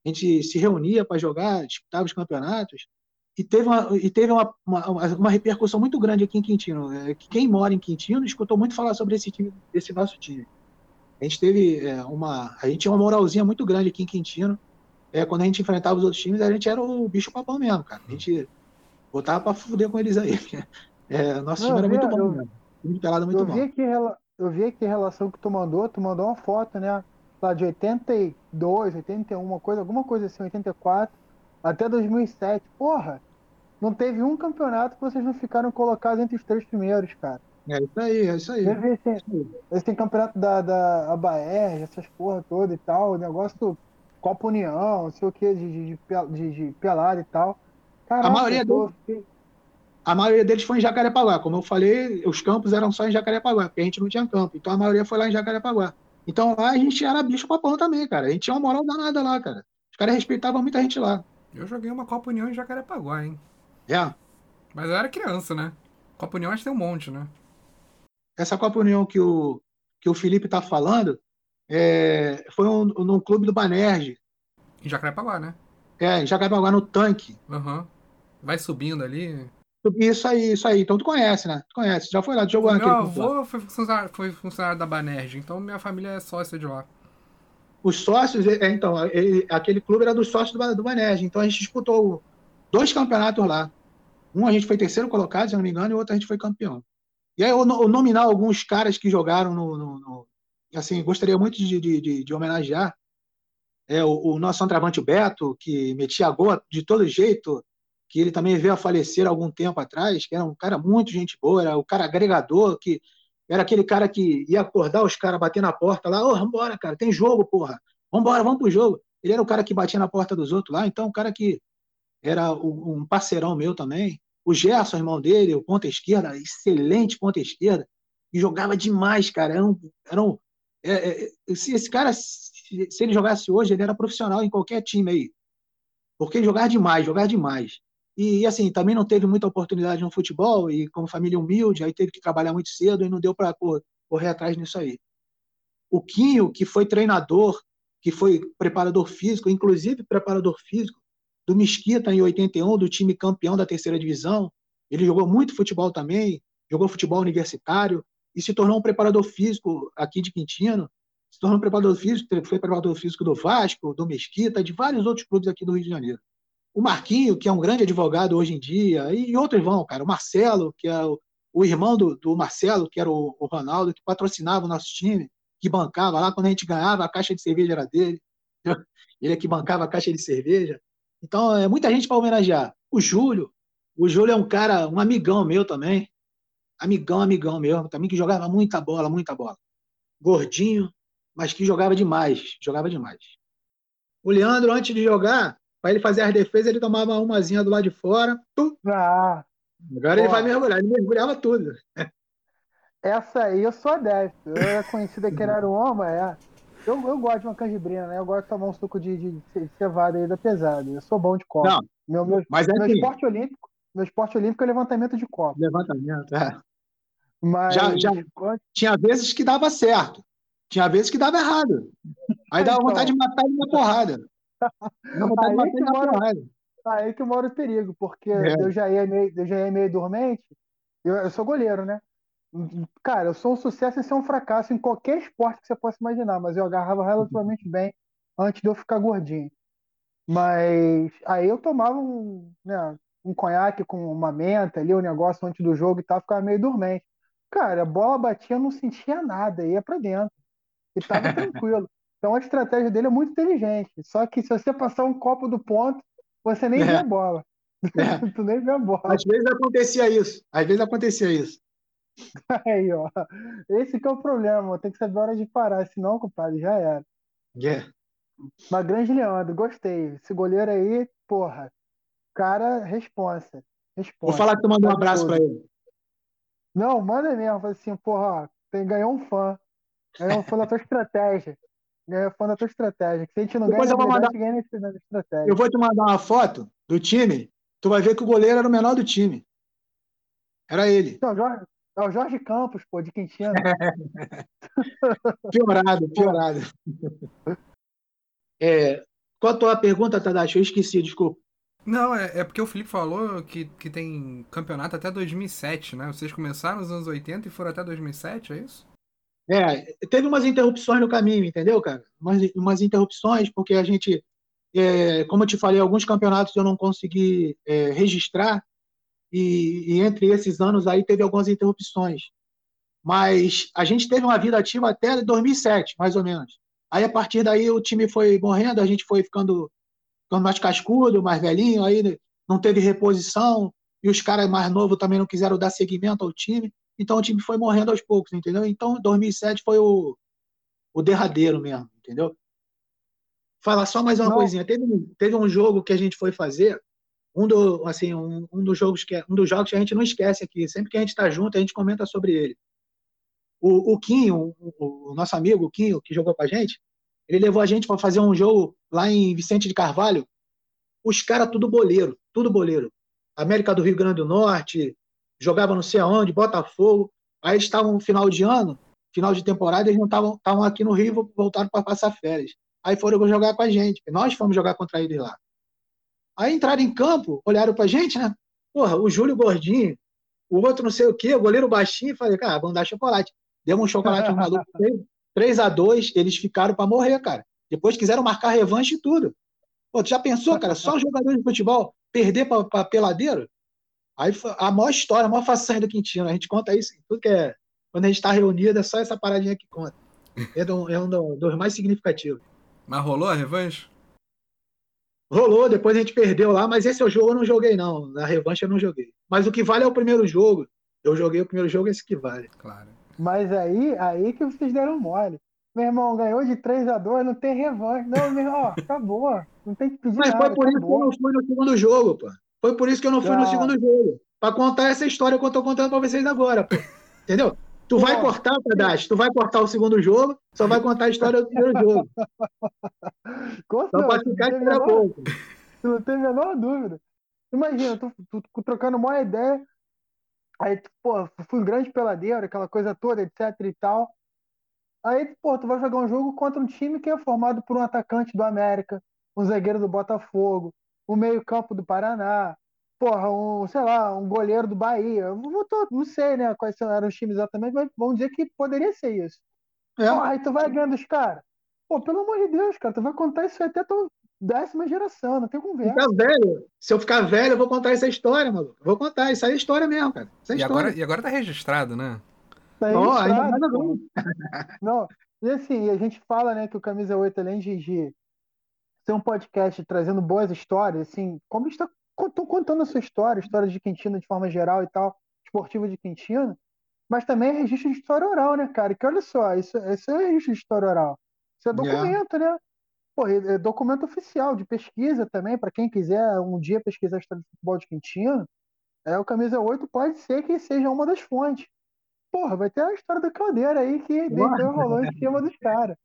a gente se reunia para jogar, disputava os campeonatos, e teve, uma, e teve uma, uma, uma, repercussão muito grande aqui em Quintino. É, quem mora em Quintino escutou muito falar sobre esse time, desse nosso time. A gente teve é, uma. A gente tinha uma moralzinha muito grande aqui em Quintino. É, quando a gente enfrentava os outros times, a gente era o bicho papão mesmo, cara. A gente Botava pra fuder com eles aí. É, nosso Não, time era vi- muito bom, eu- mesmo. Time de pelada muito eu bom. vi aqui, rela- eu vi aqui a relação que tu mandou, tu mandou uma foto, né? Lá de 82, 81, uma coisa, alguma coisa assim, 84, até 2007. Porra, não teve um campeonato que vocês não ficaram colocados entre os três primeiros, cara. É isso aí, é isso aí. Teve esse, esse campeonato da, da Abaerj, essas porra toda e tal, o negócio Copa União, não sei o que, de, de, de, de, pelada e tal. Caraca, A maioria tô- fiquei- A maioria deles foi em Jacarepaguá. Como eu falei, os campos eram só em Jacarepaguá, porque a gente não tinha campo. Então a maioria foi lá em Jacarepaguá. Então lá a gente era bicho papão também, cara. A gente tinha uma moral danada lá, cara. Os caras respeitavam muita gente lá. Eu joguei uma Copa União em Jacarepaguá, hein? É. Mas eu era criança, né? Copa União acho que tem um monte, né? Essa Copa União que o, que o Felipe tá falando é, foi um, num clube do Banerj. Em Jacarepaguá, né? É, em Jacarepaguá, no tanque. Aham. Vai subindo ali. Isso aí, isso aí. Então tu conhece, né? Tu conhece. Já foi lá, tu jogou meu avô foi funcionário, foi funcionário da Banerj, então minha família é sócia de lá. Os sócios, é, então, ele- aquele clube era dos sócios do, do Banerj. Então a gente disputou dois campeonatos lá. Um a gente foi terceiro colocado, se eu não me engano, e o outro a gente foi campeão. E aí eu, eu nominar alguns caras que jogaram no. no- no- assim, gostaria muito de, de, de- de homenagear. É, o, o nosso centroavante Beto, que metia gol de todo jeito, que ele também veio a falecer algum tempo atrás, que era um cara muito gente boa, era o cara agregador, que era aquele cara que ia acordar os caras, bater na porta lá, ô, vambora, cara, tem jogo, porra, vambora, vamos pro jogo. Ele era o cara que batia na porta dos outros lá, então um cara que era um parceirão meu também. O Gerson, irmão dele, o ponta esquerda, excelente ponta esquerda, e jogava demais, cara. Era um, era um, é, é, se esse cara, se ele jogasse hoje, ele era profissional em qualquer time aí. Porque ele jogava demais, jogava demais. E, assim, também não teve muita oportunidade no futebol, e como família humilde, aí teve que trabalhar muito cedo e não deu para correr atrás nisso aí. O Quinho, que foi treinador, que foi preparador físico, inclusive preparador físico do Mesquita em 81, do time campeão da terceira divisão. Ele jogou muito futebol também, jogou futebol universitário e se tornou um preparador físico aqui de Quintino. Se tornou um preparador físico, foi preparador físico do Vasco, do Mesquita, de vários outros clubes aqui do Rio de Janeiro. O Marquinho, que é um grande advogado hoje em dia, e outros vão, cara. O Marcelo, que é o, o irmão do, do, Marcelo, que era o, o Ronaldo, que patrocinava o nosso time, que bancava lá, quando a gente ganhava, a caixa de cerveja era dele. Ele é que bancava a caixa de cerveja. Então, é muita gente para homenagear. O Júlio, o Júlio é um cara, um amigão meu também. Amigão, amigão meu, também que jogava muita bola, muita bola. Gordinho, mas que jogava demais, jogava demais. O Leandro, antes de jogar, para ele fazer as defesas, ele tomava umazinha do lado de fora. Tum. Ah, Agora ele vai mergulhar, ele mergulhava tudo. Essa aí eu sou adepto. Eu era conhecida que era uma, é. Eu, eu gosto de uma canjibrina, né? Eu gosto de tomar um suco de, de, de cevada aí da pesada. Eu sou bom de copo. Não, meu, meu, mas é meu assim, esporte olímpico, meu esporte olímpico é levantamento de copo. Levantamento, é. Mas Já, já tinha vezes que dava certo, tinha vezes que dava errado. Aí dava Então. vontade de matar ele na porrada. Vontade de Aí que porrada. aí que mora o perigo, porque É. eu já ia meio, eu já ia meio dormente. Eu, eu sou goleiro, né? Cara, eu sou um sucesso e ser um fracasso em qualquer esporte que você possa imaginar, mas eu agarrava relativamente bem antes de eu ficar gordinho. Mas aí eu tomava um, né, um conhaque com uma menta ali, um negócio antes do jogo e tal, ficava meio dormente. Cara, a bola batia, eu não sentia nada, ia pra dentro. E tava tranquilo. Então a estratégia dele é muito inteligente. Só que se você passar um copo do ponto, você nem É. vê a bola. É. tu nem vê a bola. Às vezes acontecia isso. Às vezes acontecia isso. Aí, ó. Esse que é o problema. Tem que saber a hora de parar, senão, compadre, já era. É. Mas grande Leandro, gostei. Esse goleiro aí, porra, cara, responsa. Responsa. Vou falar que tu mandou um abraço para ele. Não, manda mesmo. Fala assim, porra, ó, tem, ganhou um fã. Ganhou um fã da tua estratégia. Ganhou um fã da tua estratégia. Que se a gente não Depois ganha eu vou mandar- ganha nesse- na estratégia. Eu vou te mandar uma foto do time. Tu vai ver que o goleiro era o menor do time. Era ele. Então, Jorge, é o Jorge Campos, pô, de Quintino. Piorado, piorado. É, qual a tua pergunta, Tadashi? Eu esqueci, desculpa. Não, é, é porque o Felipe falou que, que tem campeonato até 2007, né? Vocês começaram nos anos 80 e foram até 2007, é isso? É, teve umas interrupções no caminho, entendeu, cara? Umas, umas interrupções, porque a gente, é, como eu te falei, alguns campeonatos eu não consegui é, registrar, e, e entre esses anos aí teve algumas interrupções. Mas a gente teve uma vida ativa até 2007, mais ou menos. Aí a partir daí o time foi morrendo, a gente foi ficando, ficando mais cascudo, mais velhinho, aí não teve reposição, e os caras mais novos também não quiseram dar seguimento ao time, então o time foi morrendo aos poucos, entendeu? Então 2007 foi o, o derradeiro mesmo, entendeu? Fala só mais uma não. coisinha, teve, teve um jogo que a gente foi fazer, um, do, assim, um, um, dos jogos que, um dos jogos que a gente não esquece aqui, sempre que a gente está junto, a gente comenta sobre ele. O, o Quinho, o, o, nosso amigo o Quinho, que jogou com a gente, ele levou a gente para fazer um jogo lá em Vicente de Carvalho, os caras tudo boleiro, tudo boleiro. América do Rio Grande do Norte, jogava não sei aonde, Botafogo. Aí eles estavam no final de ano, final de temporada, eles não estavam aqui no Rio, voltaram para passar férias. Aí foram jogar com a gente. Nós fomos jogar contra eles lá. Aí entraram em campo, olharam pra gente, né? Porra, o Júlio Gordinho, o outro não sei o quê, o goleiro baixinho, falei, cara, vamos dar chocolate. Demos um chocolate no maluco, 3 a 2 eles ficaram para morrer, cara. Depois quiseram marcar revanche e tudo. Pô, tu já pensou, cara, só jogador de futebol perder para peladeiro? Aí a maior história, a maior façanha do Quintino. A gente conta isso tudo que é. Quando a gente está reunido, é só essa paradinha que conta. É, um, é um dos mais significativos. Mas rolou a revanche? Rolou, depois a gente perdeu lá, mas esse é o jogo eu não joguei, não. Na revanche eu não joguei. Mas o que vale é o primeiro jogo. Eu joguei o primeiro jogo, esse que vale. Claro. Mas aí, aí que vocês deram mole. Meu irmão ganhou de 3 a 2 não tem revanche. Não, meu irmão, acabou. Não tem que pedir Mas nada, foi por acabou. isso que eu não fui no segundo jogo, pô. Foi por isso que eu não fui no segundo jogo. Pra contar essa história que eu tô contando pra vocês agora. Entendeu? Tu vai cortar, Tadashi, tu vai cortar o segundo jogo, só vai contar a história do primeiro jogo. Conta, só pra ficar de menor, pouco. Tu não tem a menor dúvida. Imagina, tu, tu, tu trocando uma ideia, aí, pô, fui um grande peladeiro, aquela coisa toda, etc e tal. Aí, pô, tu vai jogar um jogo contra um time que é formado por um atacante do América, um zagueiro do Botafogo, um meio-campo do Paraná, porra, um, sei lá, um goleiro do Bahia. Eu não sei, né, quais eram os times exatamente, mas vamos dizer que poderia ser isso. É. Porra, aí tu vai ganhando os caras. Pô, pelo amor de Deus, cara, tu vai contar isso até tua décima geração, não tem conversa. Ficar velho, se eu ficar velho, eu vou contar essa história, mano. Vou contar, isso aí é história mesmo, cara. Isso é e, história. Agora, e agora tá registrado, né? Tá oh, ainda nada bom. Não, e assim, a gente fala, né, que o Camisa 8, além de, de ser um podcast trazendo boas histórias, assim, como está contando a sua história, história de Quintino de forma geral e tal, esportiva de Quintino, mas também é registro de história oral, né, cara? Que olha só, isso, isso é registro de história oral. Isso é documento, yeah. né? Pô, é documento oficial de pesquisa também, para quem quiser um dia pesquisar a história do futebol de Quintino, é, o Camisa 8 pode ser que seja uma das fontes porra, vai ter a história do Caldeira aí que deitou rolou em cima dos caras.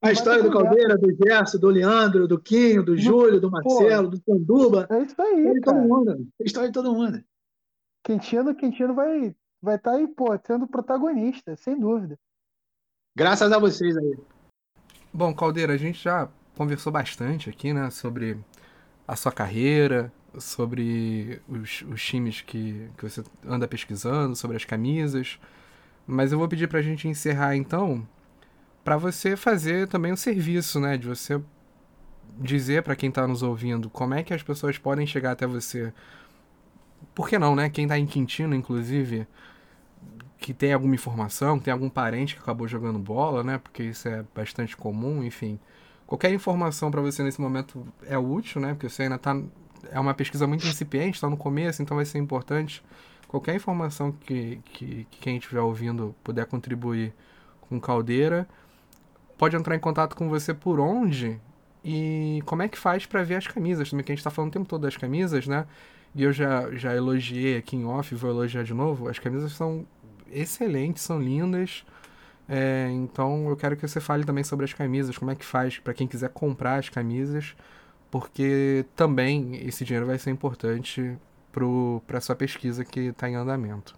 A história do Caldeira, do Gerson, do Leandro, do Quinho, do Júlio, do Marcelo, do Tanduba. É isso aí. De todo mundo. História de todo mundo. Quintino, Quintino vai vai estar tá aí, pô, sendo protagonista, sem dúvida. Graças a vocês aí. Bom, Caldeira, a gente já conversou bastante aqui, né, sobre a sua carreira, sobre os, os times que, que você anda pesquisando, sobre as camisas. Mas eu vou pedir pra gente encerrar então, para você fazer também o um serviço, né, de você dizer para quem tá nos ouvindo como é que as pessoas podem chegar até você. Por que não, né? Quem tá em Quintino, inclusive, que tem alguma informação, que tem algum parente que acabou jogando bola, né? Porque isso é bastante comum, enfim. Qualquer informação para você nesse momento é útil, né? Porque você ainda tá é uma pesquisa muito incipiente, está no começo, então vai ser importante qualquer informação que, que, que quem estiver ouvindo puder contribuir com Caldeira, pode entrar em contato com você por onde e como é que faz para ver as camisas também, que a gente está falando o tempo todo das camisas, né? E eu já, já elogiei aqui em off, vou elogiar de novo. As camisas são excelentes, são lindas. É, então eu quero que você fale também sobre as camisas, como é que faz para quem quiser comprar as camisas, porque também esse dinheiro vai ser importante para sua pesquisa que está em andamento.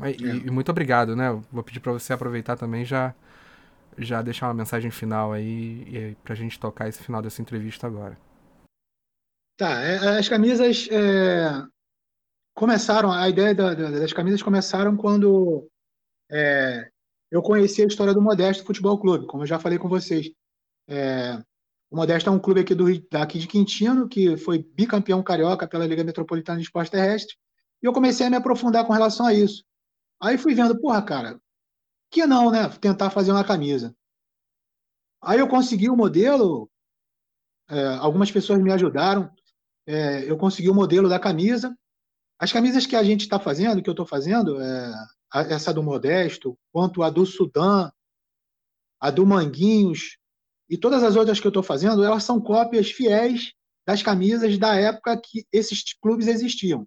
E, é. e, muito obrigado, né? Vou pedir para você aproveitar também já já deixar uma mensagem final aí para a gente tocar esse final dessa entrevista agora. Tá, é, as camisas é, começaram, a ideia da, das camisas começaram quando é, eu conheci a história do Modesto Futebol Clube, como eu já falei com vocês. É, o Modesto é um clube aqui, do, daqui de Quintino, que foi bicampeão carioca pela Liga Metropolitana de Esporte Terrestre, E eu comecei a me aprofundar com relação a isso. Aí fui vendo, porra, cara, que não, né? Tentar fazer uma camisa. Aí eu consegui o modelo, é, algumas pessoas me ajudaram, é, eu consegui o modelo da camisa. As camisas que a gente está fazendo, que eu estou fazendo, é, essa do Modesto, quanto a do Sudã, a do Manguinhos, e todas as outras que eu estou fazendo, elas são cópias fiéis das camisas da época que esses clubes existiam.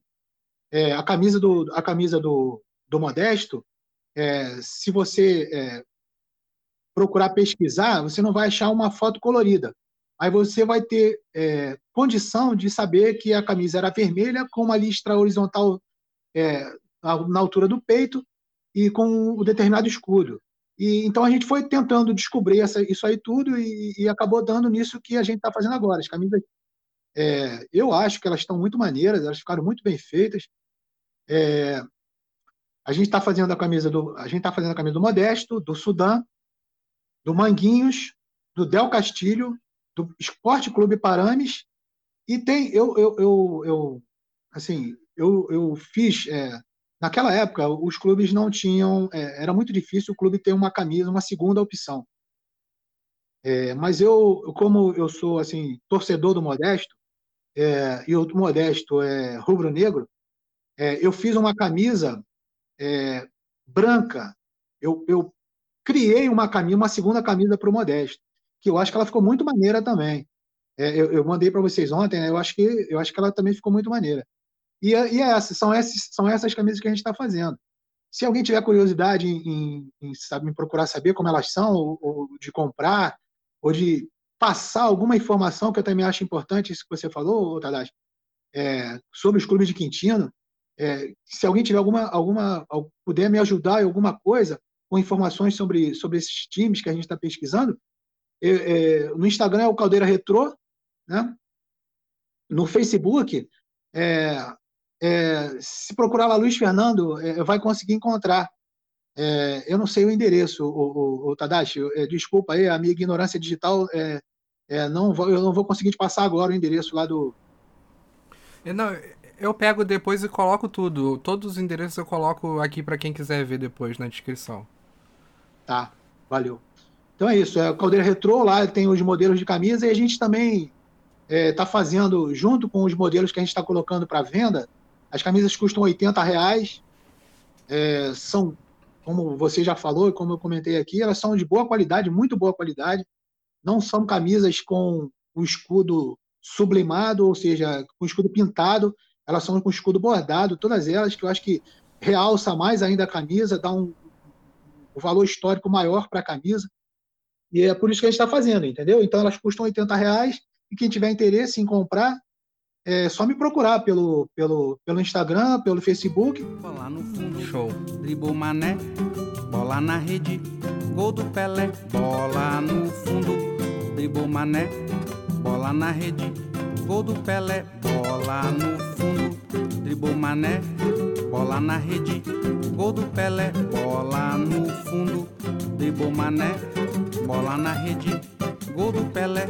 É, a camisa do, a camisa do, do Modesto, é, se você é, procurar pesquisar, você não vai achar uma foto colorida. Aí você vai ter é, condição de saber que a camisa era vermelha, com uma listra horizontal é, na altura do peito e com o determinado escudo. E, então a gente foi tentando descobrir essa, isso aí tudo e, e, acabou dando nisso que a gente está fazendo agora. As camisas, é, eu acho que elas estão muito maneiras, elas ficaram muito bem feitas. É, a gente está fazendo a camisa do, a gente tá fazendo a camisa do Modesto, do Sudã, do Manguinhos, do Del Castilho, do Esporte Clube Parames e tem eu eu, eu, eu assim eu, eu fiz é, Naquela época, os clubes não tinham. É, era muito difícil o clube ter uma camisa, uma segunda opção. É, mas eu, como eu sou assim torcedor do Modesto, é, e o Modesto é rubro-negro, é, eu fiz uma camisa é, branca. Eu, eu criei uma camisa, uma segunda camisa para o Modesto, que eu acho que ela ficou muito maneira também. É, eu, eu, mandei para vocês ontem, né? eu acho que eu acho que ela também ficou muito maneira. E, e é essas, são, essas, são essas camisas que a gente está fazendo. Se alguém tiver curiosidade em, em, sabe, em procurar saber como elas são, ou, ou, de comprar, ou de passar alguma informação que eu também acho importante, isso que você falou, Tadashi, é, sobre os clubes de Quintino, é, se alguém tiver alguma, alguma, puder me ajudar em alguma coisa, com informações sobre, sobre esses times que a gente está pesquisando, é, no Instagram é o Caldeira Retrô, né? no Facebook é, é, se procurar lá Luiz Fernando, é, vai conseguir encontrar. Eu não sei o endereço, o, o, o Tadashi, desculpa aí, a minha ignorância digital, é, não eu não vou conseguir te passar agora o endereço lá do. Não, eu pego depois e coloco tudo. Todos os endereços eu coloco aqui para quem quiser ver depois na descrição. Tá, valeu. Então é isso, é o Caldeira Retrô, lá tem os modelos de camisa e a gente também está fazendo, junto com os modelos que a gente está colocando para venda, as camisas custam 80 reais, é, são, como você já falou e como eu comentei aqui, elas são de boa qualidade, muito boa qualidade. Não são camisas com o escudo sublimado, ou seja, com o escudo pintado, elas são com escudo bordado, todas elas, que eu acho que realça mais ainda a camisa, dá um, um valor histórico maior para a camisa. E é por isso que a gente está fazendo, entendeu? Então elas custam 80 reais e quem tiver interesse em comprar, é só me procurar pelo, pelo, pelo Instagram, pelo Facebook. Bola no fundo, show. Dribou mané, bola na rede, gol do Pelé. Bola no fundo, dribou mané, bola na rede, gol do Pelé. Bola no fundo, dribou mané, bola na rede, gol do Pelé. Bola no fundo, dribou mané, bola na rede, gol do Pelé.